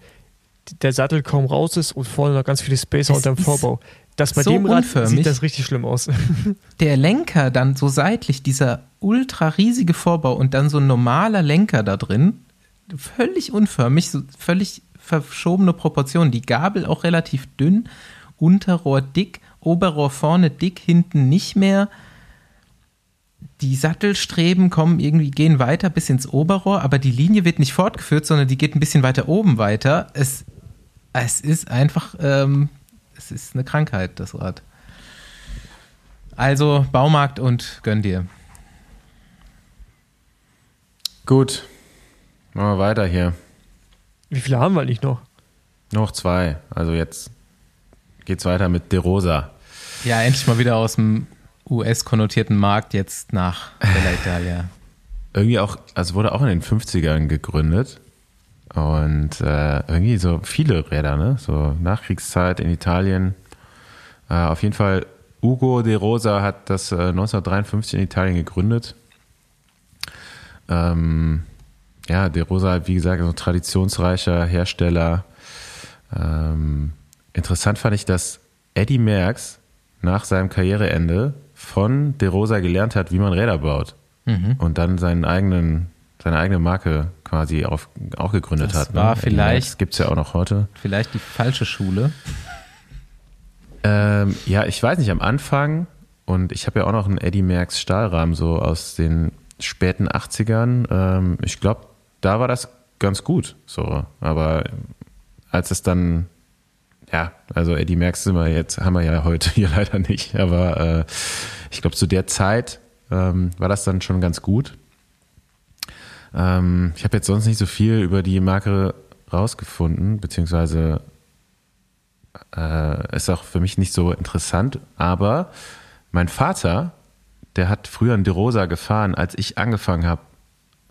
der Sattel kaum raus ist und vorne noch ganz viele Spacer unter dem Vorbau. Das bei so dem Rad unförmig. sieht das richtig schlimm aus. Der Lenker dann so seitlich, dieser ultra riesige Vorbau und dann so ein normaler Lenker da drin, völlig unförmig, so völlig verschobene Proportionen. Die Gabel auch relativ dünn, Unterrohr dick, Oberrohr vorne dick, hinten nicht mehr. Die Sattelstreben kommen irgendwie, gehen weiter bis ins Oberrohr, aber die Linie wird nicht fortgeführt, sondern die geht ein bisschen weiter oben weiter. Es, es ist einfach, ähm, es ist eine Krankheit, das Rad. Also Baumarkt und gönn dir. Gut, Machen wir weiter hier. Wie viele haben wir nicht noch? Noch zwei. Also jetzt geht's weiter mit De Rosa. Ja, endlich mal wieder aus dem US-konnotierten Markt jetzt nach Bella Italia. Irgendwie auch, also wurde auch in den 50ern gegründet. Und äh, irgendwie so viele Räder, ne? So Nachkriegszeit in Italien. Äh, auf jeden Fall, Ugo de Rosa hat das äh, 1953 in Italien gegründet. Ähm, ja, de Rosa, wie gesagt, ein traditionsreicher Hersteller. Ähm, interessant fand ich, dass Eddie Merckx nach seinem Karriereende von De Rosa gelernt hat, wie man Räder baut. Mhm. Und dann seinen eigenen, seine eigene Marke quasi auf, auch gegründet Das hat. war vielleicht- Das gibt es ja auch noch heute. Vielleicht die falsche Schule. Ähm, ja, ich weiß nicht, am Anfang, und ich habe ja auch noch einen Eddie Merckx Stahlrahmen so aus den späten 80ern. Ähm, ich glaube, da war das ganz gut. So, aber als es dann, ja, also Eddie Merckx sind wir jetzt, haben wir ja heute hier leider nicht, aber äh, ich glaube, zu der Zeit ähm, war das dann schon ganz gut. Ähm, ich habe jetzt sonst nicht so viel über die Marke rausgefunden, beziehungsweise äh, ist auch für mich nicht so interessant, aber mein Vater, der hat früher einen De Rosa gefahren, als ich angefangen habe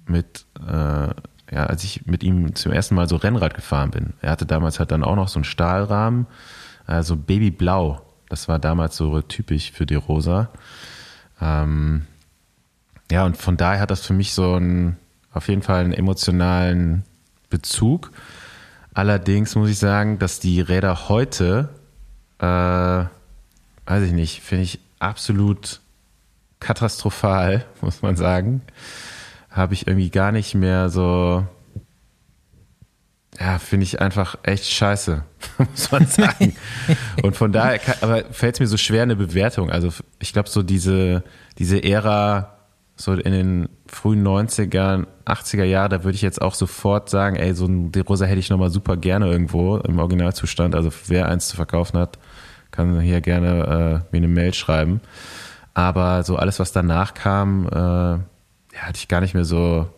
mit, äh, ja, als ich mit ihm zum ersten Mal so Rennrad gefahren bin. Er hatte damals halt dann auch noch so einen Stahlrahmen, also Babyblau. Das war damals so typisch für De Rosa. Ähm, ja, und von daher hat das für mich so einen, auf jeden Fall einen emotionalen Bezug. Allerdings muss ich sagen, dass die Räder heute, äh, weiß ich nicht, finde ich absolut katastrophal, muss man sagen. Habe ich irgendwie gar nicht mehr so, ja, finde ich einfach echt scheiße, muss man sagen. Und von daher, kann, aber fällt es mir so schwer eine Bewertung. Also ich glaube, so diese, diese Ära, so in den frühen 90ern, 80er Jahre, da würde ich jetzt auch sofort sagen, ey, so ein De Rosa hätte ich nochmal super gerne irgendwo im Originalzustand. Also wer eins zu verkaufen hat, kann hier gerne äh, mir eine Mail schreiben. Aber so alles, was danach kam, äh, ja, hatte ich gar nicht mehr so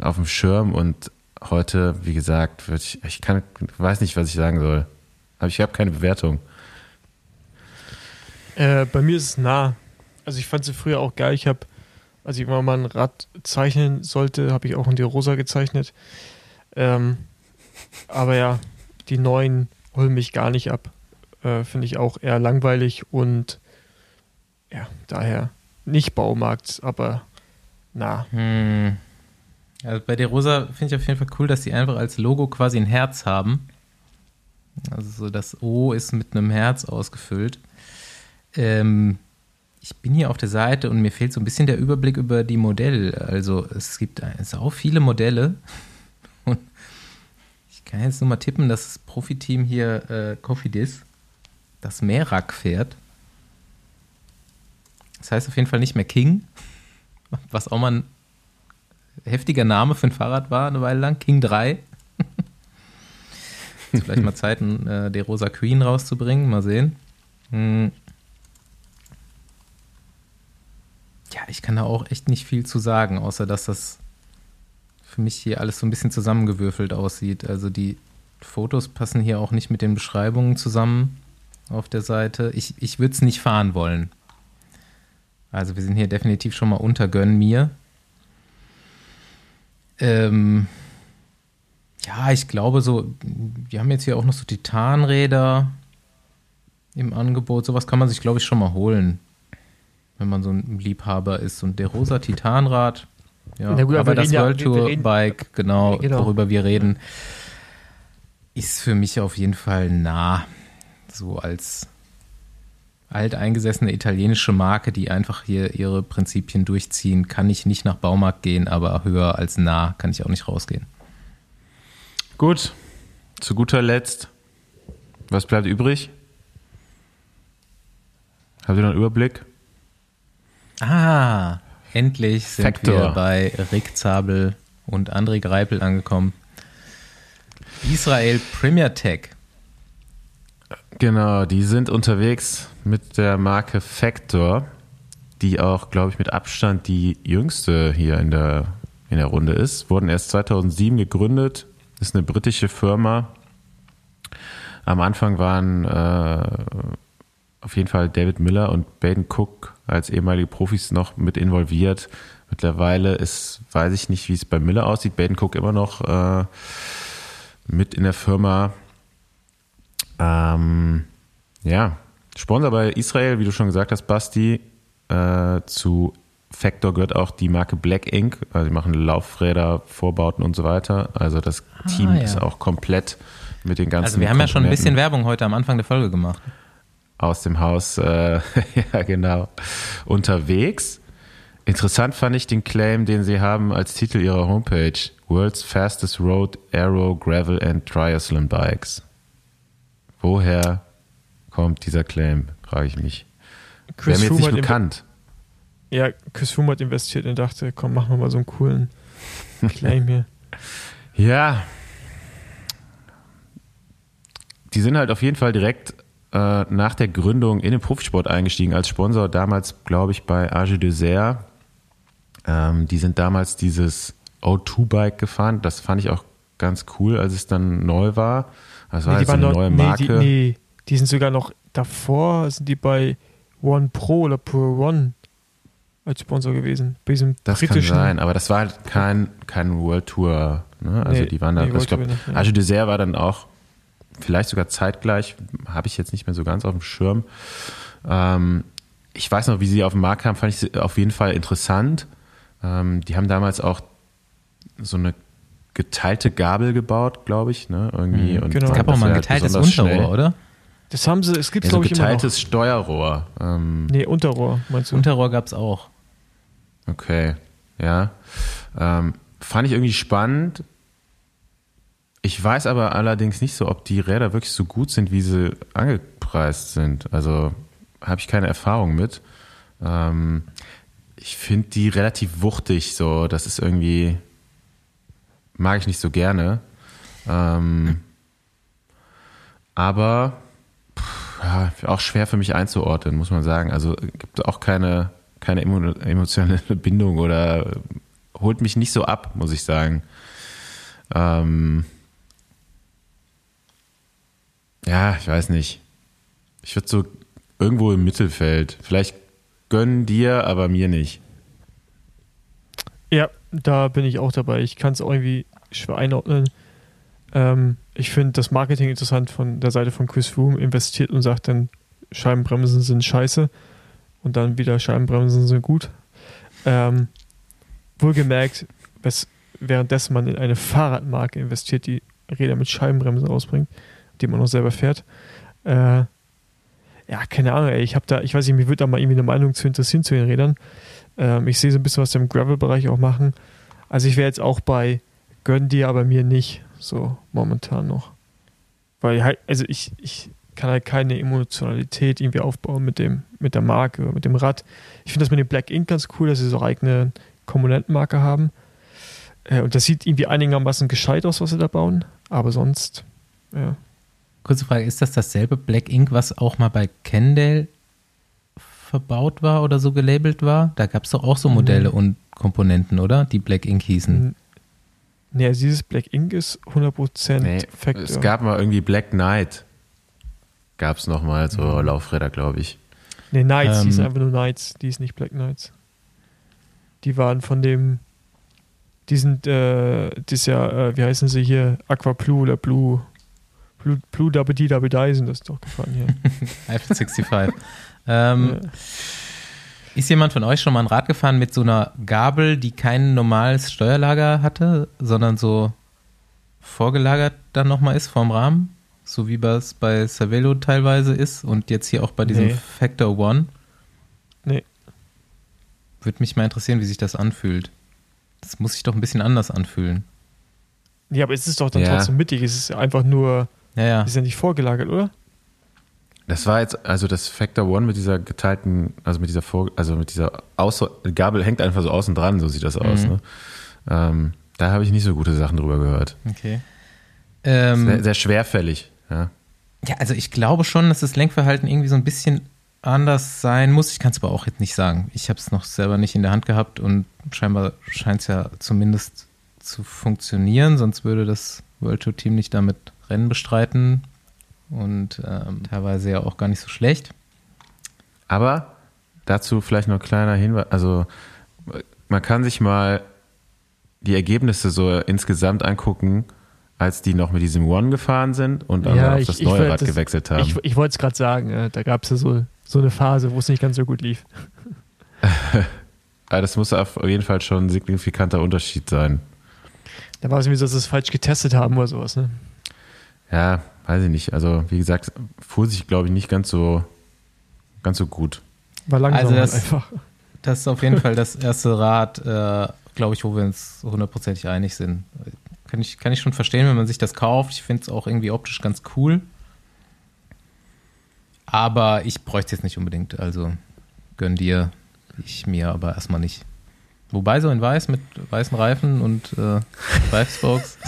auf dem Schirm und heute, wie gesagt, ich, ich kann, weiß nicht, was ich sagen soll. Aber ich habe keine Bewertung. Äh, bei mir ist es nah. Also ich fand sie früher auch geil. Ich habe, als ich immer mal ein Rad zeichnen sollte, habe ich auch in die Rosa gezeichnet. Ähm, aber ja, die neuen holen mich gar nicht ab. Äh, Finde ich auch eher langweilig und ja, daher nicht Baumarkt, aber nah. Hm. Also bei der Rosa finde ich auf jeden Fall cool, dass sie einfach als Logo quasi ein Herz haben. Also so das O ist mit einem Herz ausgefüllt. Ähm, ich bin hier auf der Seite und mir fehlt so ein bisschen der Überblick über die Modelle. Also es gibt auch viele Modelle. Und ich kann jetzt nur mal tippen, dass das Profiteam hier äh, Cofidis das Merak fährt. Das heißt auf jeden Fall nicht mehr King, was auch mal ein heftiger Name für ein Fahrrad war eine Weile lang. King 3. Jetzt vielleicht mal Zeit, äh, der Rosa Queen rauszubringen. Mal sehen. Hm. Ja, ich kann da auch echt nicht viel zu sagen, außer dass das für mich hier alles so ein bisschen zusammengewürfelt aussieht. Also die Fotos passen hier auch nicht mit den Beschreibungen zusammen auf der Seite. Ich, ich würde es nicht fahren wollen. Also wir sind hier definitiv schon mal unter Gönn mir. Ähm, ja, ich glaube so, wir haben jetzt hier auch noch so Titanräder im Angebot. Sowas kann man sich, glaube ich, schon mal holen, wenn man so ein Liebhaber ist. Und der rosa Titanrad, ja, Na gut, aber das ja- World Tour reden- Bike, genau, Genau. worüber wir reden, ist für mich auf jeden Fall nah. So als alteingesessene italienische Marke, die einfach hier ihre Prinzipien durchziehen, kann ich nicht nach Baumarkt gehen, aber höher als nah kann ich auch nicht rausgehen. Gut, zu guter Letzt, was bleibt übrig? Habt ihr noch einen Überblick? Ah, endlich sind Factor. wir bei Rick Zabel und André Greipel angekommen. Israel Premier Tech. Genau, die sind unterwegs mit der Marke Factor, die auch, glaube ich, mit Abstand die jüngste hier in der, in der Runde ist. Wurden erst 2007 gegründet, ist eine britische Firma. Am Anfang waren äh, auf jeden Fall David Miller und Baden Cook als ehemalige Profis noch mit involviert. Mittlerweile ist, weiß ich nicht, wie es bei Miller aussieht. Baden Cook immer noch äh, mit in der Firma. Ähm, ja, Sponsor bei Israel, wie du schon gesagt hast, Basti. Äh, zu Factor gehört auch die Marke Black Ink. Also die machen Laufräder, Vorbauten und so weiter. Also das Ah, Team ja. ist auch komplett mit den ganzen. Also wir haben ja schon ein bisschen Werbung heute am Anfang der Folge gemacht. Aus dem Haus, äh, ja genau, unterwegs. Interessant fand ich den Claim, den sie haben als Titel ihrer Homepage. World's Fastest Road, Aero, Gravel and Triathlon Bikes. Woher kommt dieser Claim, frage ich mich. Wäre mir jetzt nicht bekannt. Ja, Chris Froome hat investiert und dachte, komm, machen wir mal so einen coolen Claim hier. Ja. Die sind halt auf jeden Fall direkt äh, nach der Gründung in den Profisport eingestiegen als Sponsor. Damals, glaube ich, bei Age Dessert. Ähm, die sind damals dieses O2-Bike gefahren. Das fand ich auch ganz cool, als es dann neu war. Das war Nee, halt so eine neue nee, Marke. die, nee, die sind sogar noch davor, sind die bei One Pro oder Pro One als Sponsor gewesen. Bei diesem Das kann sein, aber das war halt kein, kein World Tour. Ne? Also Nee, die waren da, nee, ich glaube, nee. Age Dessert war dann auch vielleicht sogar zeitgleich, habe ich jetzt nicht mehr so ganz auf dem Schirm. Ähm, ich weiß noch, wie sie auf den Markt kamen, fand ich sie auf jeden Fall interessant. Ähm, die haben damals auch so eine geteilte Gabel gebaut, glaube ich. Ne? Irgendwie. Mhm, und genau. Es gab auch mal ein halt geteiltes besonders Unterrohr, schnell. oder? Das haben sie, es gibt Ja, so glaube ich immer noch. geteiltes Steuerrohr. Ähm, Nee, Unterrohr, meinst du? Unterrohr gab es auch. Okay, ja. Ähm, fand ich irgendwie spannend. Ich weiß aber allerdings nicht so, ob die Räder wirklich so gut sind, wie sie angepreist sind. Also habe ich keine Erfahrung mit. Ähm, ich finde die relativ wuchtig, so. Das ist irgendwie, mag ich nicht so gerne. Ähm, aber ja, auch schwer für mich einzuordnen, muss man sagen. Also gibt auch keine, keine emo emotionale Bindung oder holt mich nicht so ab, muss ich sagen. Ähm, ja, ich weiß nicht. Ich würde so irgendwo im Mittelfeld. Vielleicht gönnen dir, aber mir nicht. Ja, da bin ich auch dabei. Ich kann es auch irgendwie schwer einordnen. Ähm, ich finde das Marketing interessant von der Seite von Chris Froome, investiert und sagt dann, Scheibenbremsen sind scheiße und dann wieder Scheibenbremsen sind gut. Ähm, wohlgemerkt, währenddessen man in eine Fahrradmarke investiert, die Räder mit Scheibenbremsen ausbringt, die man auch selber fährt. Äh, ja, keine Ahnung, ey. Ich habe da, ich weiß nicht, mir würde da mal irgendwie eine Meinung zu interessieren zu den Rädern. Ähm, ich sehe so ein bisschen was sie im Gravel-Bereich auch machen. Also ich wäre jetzt auch bei gönn dir, aber mir nicht, so momentan noch. Weil halt, also ich, ich kann halt keine Emotionalität irgendwie aufbauen mit dem, mit der Marke, oder mit dem Rad. Ich finde das mit dem Black Ink ganz cool, dass sie so eigene Komponentenmarke haben. Äh, und das sieht irgendwie einigermaßen gescheit aus, was sie da bauen. Aber sonst, ja. Kurze Frage, ist das dasselbe Black Ink, was auch mal bei Kendall verbaut war oder so gelabelt war? Da gab es doch auch so Modelle Mhm. und Komponenten, oder? Die Black Ink hießen. Nee, also dieses Black Ink ist 100% Nee, Factor. es gab mal irgendwie Black Knight. Gab es nochmal so Mhm. Laufräder, glaube ich. Nee, Knights, die Ähm, sind einfach nur Knights, die ist nicht Black Knights. Die waren von dem, die sind, äh, das ist ja, äh, wie heißen sie hier, Aqua Blue oder Blue, Blue, Blue Double D Double Die sind das doch gefahren hier. Eiffel 65. ähm, Ja. Ist jemand von euch schon mal ein Rad gefahren mit so einer Gabel, die kein normales Steuerlager hatte, sondern so vorgelagert dann nochmal ist vorm Rahmen? So wie es bei Cervelo teilweise ist und jetzt hier auch bei diesem Nee. Factor One? Nee. Würde mich mal interessieren, wie sich das anfühlt. Das muss sich doch ein bisschen anders anfühlen. Ja, aber es ist doch dann Ja. trotzdem mittig, es ist einfach nur, Ja, ja. ist ja nicht vorgelagert, oder? Das war jetzt, also das Factor One mit dieser geteilten, also mit dieser Vor, also mit dieser Außer Gabel hängt einfach so außen dran, so sieht das aus. Mhm. Ne? Ähm, da habe ich nicht so gute Sachen drüber gehört. Okay. Ähm, Sehr, sehr schwerfällig. Ja. Ja, also ich glaube schon, dass das Lenkverhalten irgendwie so ein bisschen anders sein muss. Ich kann es aber auch jetzt nicht sagen. Ich habe es noch selber nicht in der Hand gehabt und scheinbar scheint es ja zumindest zu funktionieren, sonst würde das World Tour Team nicht damit Rennen bestreiten und ähm, teilweise ja auch gar nicht so schlecht. Aber dazu vielleicht noch ein kleiner Hinweis. Also man kann sich mal die Ergebnisse so insgesamt angucken, als die noch mit diesem One gefahren sind und dann auf das neue wollte Rad das- gewechselt haben. Ich, ich wollte es gerade sagen, äh, da gab es ja so, so eine Phase, wo es nicht ganz so gut lief. Aber das muss auf jeden Fall schon ein signifikanter Unterschied sein. Da war es irgendwie so, dass sie es falsch getestet haben oder sowas. Ne? Ja, weiß ich nicht. Also wie gesagt, fuhr sich, glaube ich, nicht ganz so, ganz so gut. War langsam Also das- einfach. Das ist auf jeden Fall das erste Rad, äh, glaube ich, wo wir uns hundertprozentig einig sind. Kann ich, kann ich schon verstehen, wenn man sich das kauft. Ich finde es auch irgendwie optisch ganz cool. Aber ich bräuchte es jetzt nicht unbedingt. Also gönn dir, ich mir aber erstmal nicht. Wobei so in weiß mit weißen Reifen und äh, Reifspokes,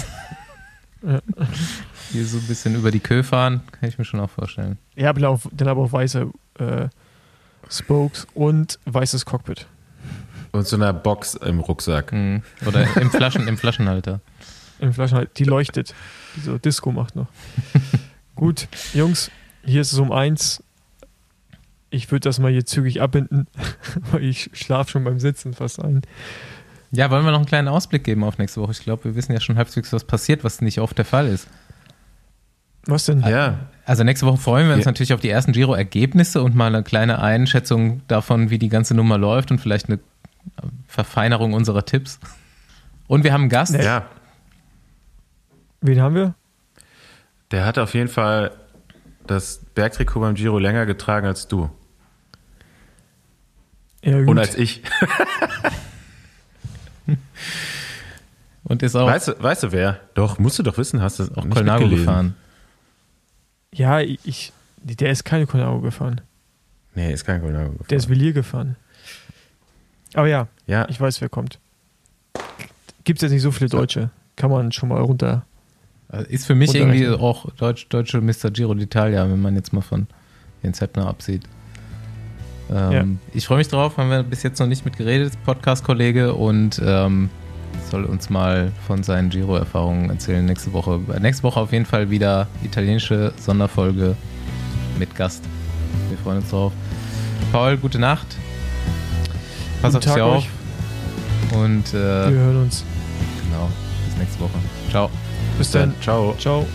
Die so ein bisschen über die Kö fahren, kann ich mir schon auch vorstellen. Ja, aber auch, dann aber auch weiße äh, Spokes und weißes Cockpit. Und so einer Box im Rucksack. Mhm. Oder im, Flaschen, im Flaschenhalter. Im Flaschenhalt, die leuchtet. Die so Disco macht noch. Gut, Jungs, hier ist es um eins. Ich würde das mal hier zügig abbinden, weil ich schlafe schon beim Sitzen fast ein. Ja, wollen wir noch einen kleinen Ausblick geben auf nächste Woche? Ich glaube, wir wissen ja schon halbwegs, was passiert, was nicht oft der Fall ist. Was denn? Ja, Also nächste Woche freuen wir uns Ja. natürlich auf die ersten Giro-Ergebnisse und mal eine kleine Einschätzung davon, wie die ganze Nummer läuft und vielleicht eine Verfeinerung unserer Tipps. Und wir haben einen Gast. ja. Wen haben wir? Der hat auf jeden Fall das Bergtrikot beim Giro länger getragen als du. Ja, gut. Und als ich. Und ist auch, Weißt du, weißt du wer? Doch, musst du doch wissen, hast du auch nicht Colnago gefahren. Ja, ich, der ist keine Colnago gefahren. Nee, ist kein Colnago gefahren. Der ist Villiers gefahren. Aber ja, ja, ich weiß, wer kommt. Gibt es jetzt nicht so viele Deutsche. Kann man schon mal runter. Also Ist für mich irgendwie auch Deutsch, deutsche Mr. Giro d'Italia, wenn man jetzt mal von Jens Heppner absieht. Ähm, Ich freue mich drauf, haben wir bis jetzt noch nicht mit geredet, Podcast-Kollege, und ähm, soll uns mal von seinen Giro-Erfahrungen erzählen nächste Woche. Nächste Woche auf jeden Fall wieder italienische Sonderfolge mit Gast. Wir freuen uns drauf. Paul, gute Nacht. Pass Guten auf dich auf. euch. Und äh, Wir hören uns. genau, bis nächste Woche. Ciao. Bis dann. Ciao. Ciao.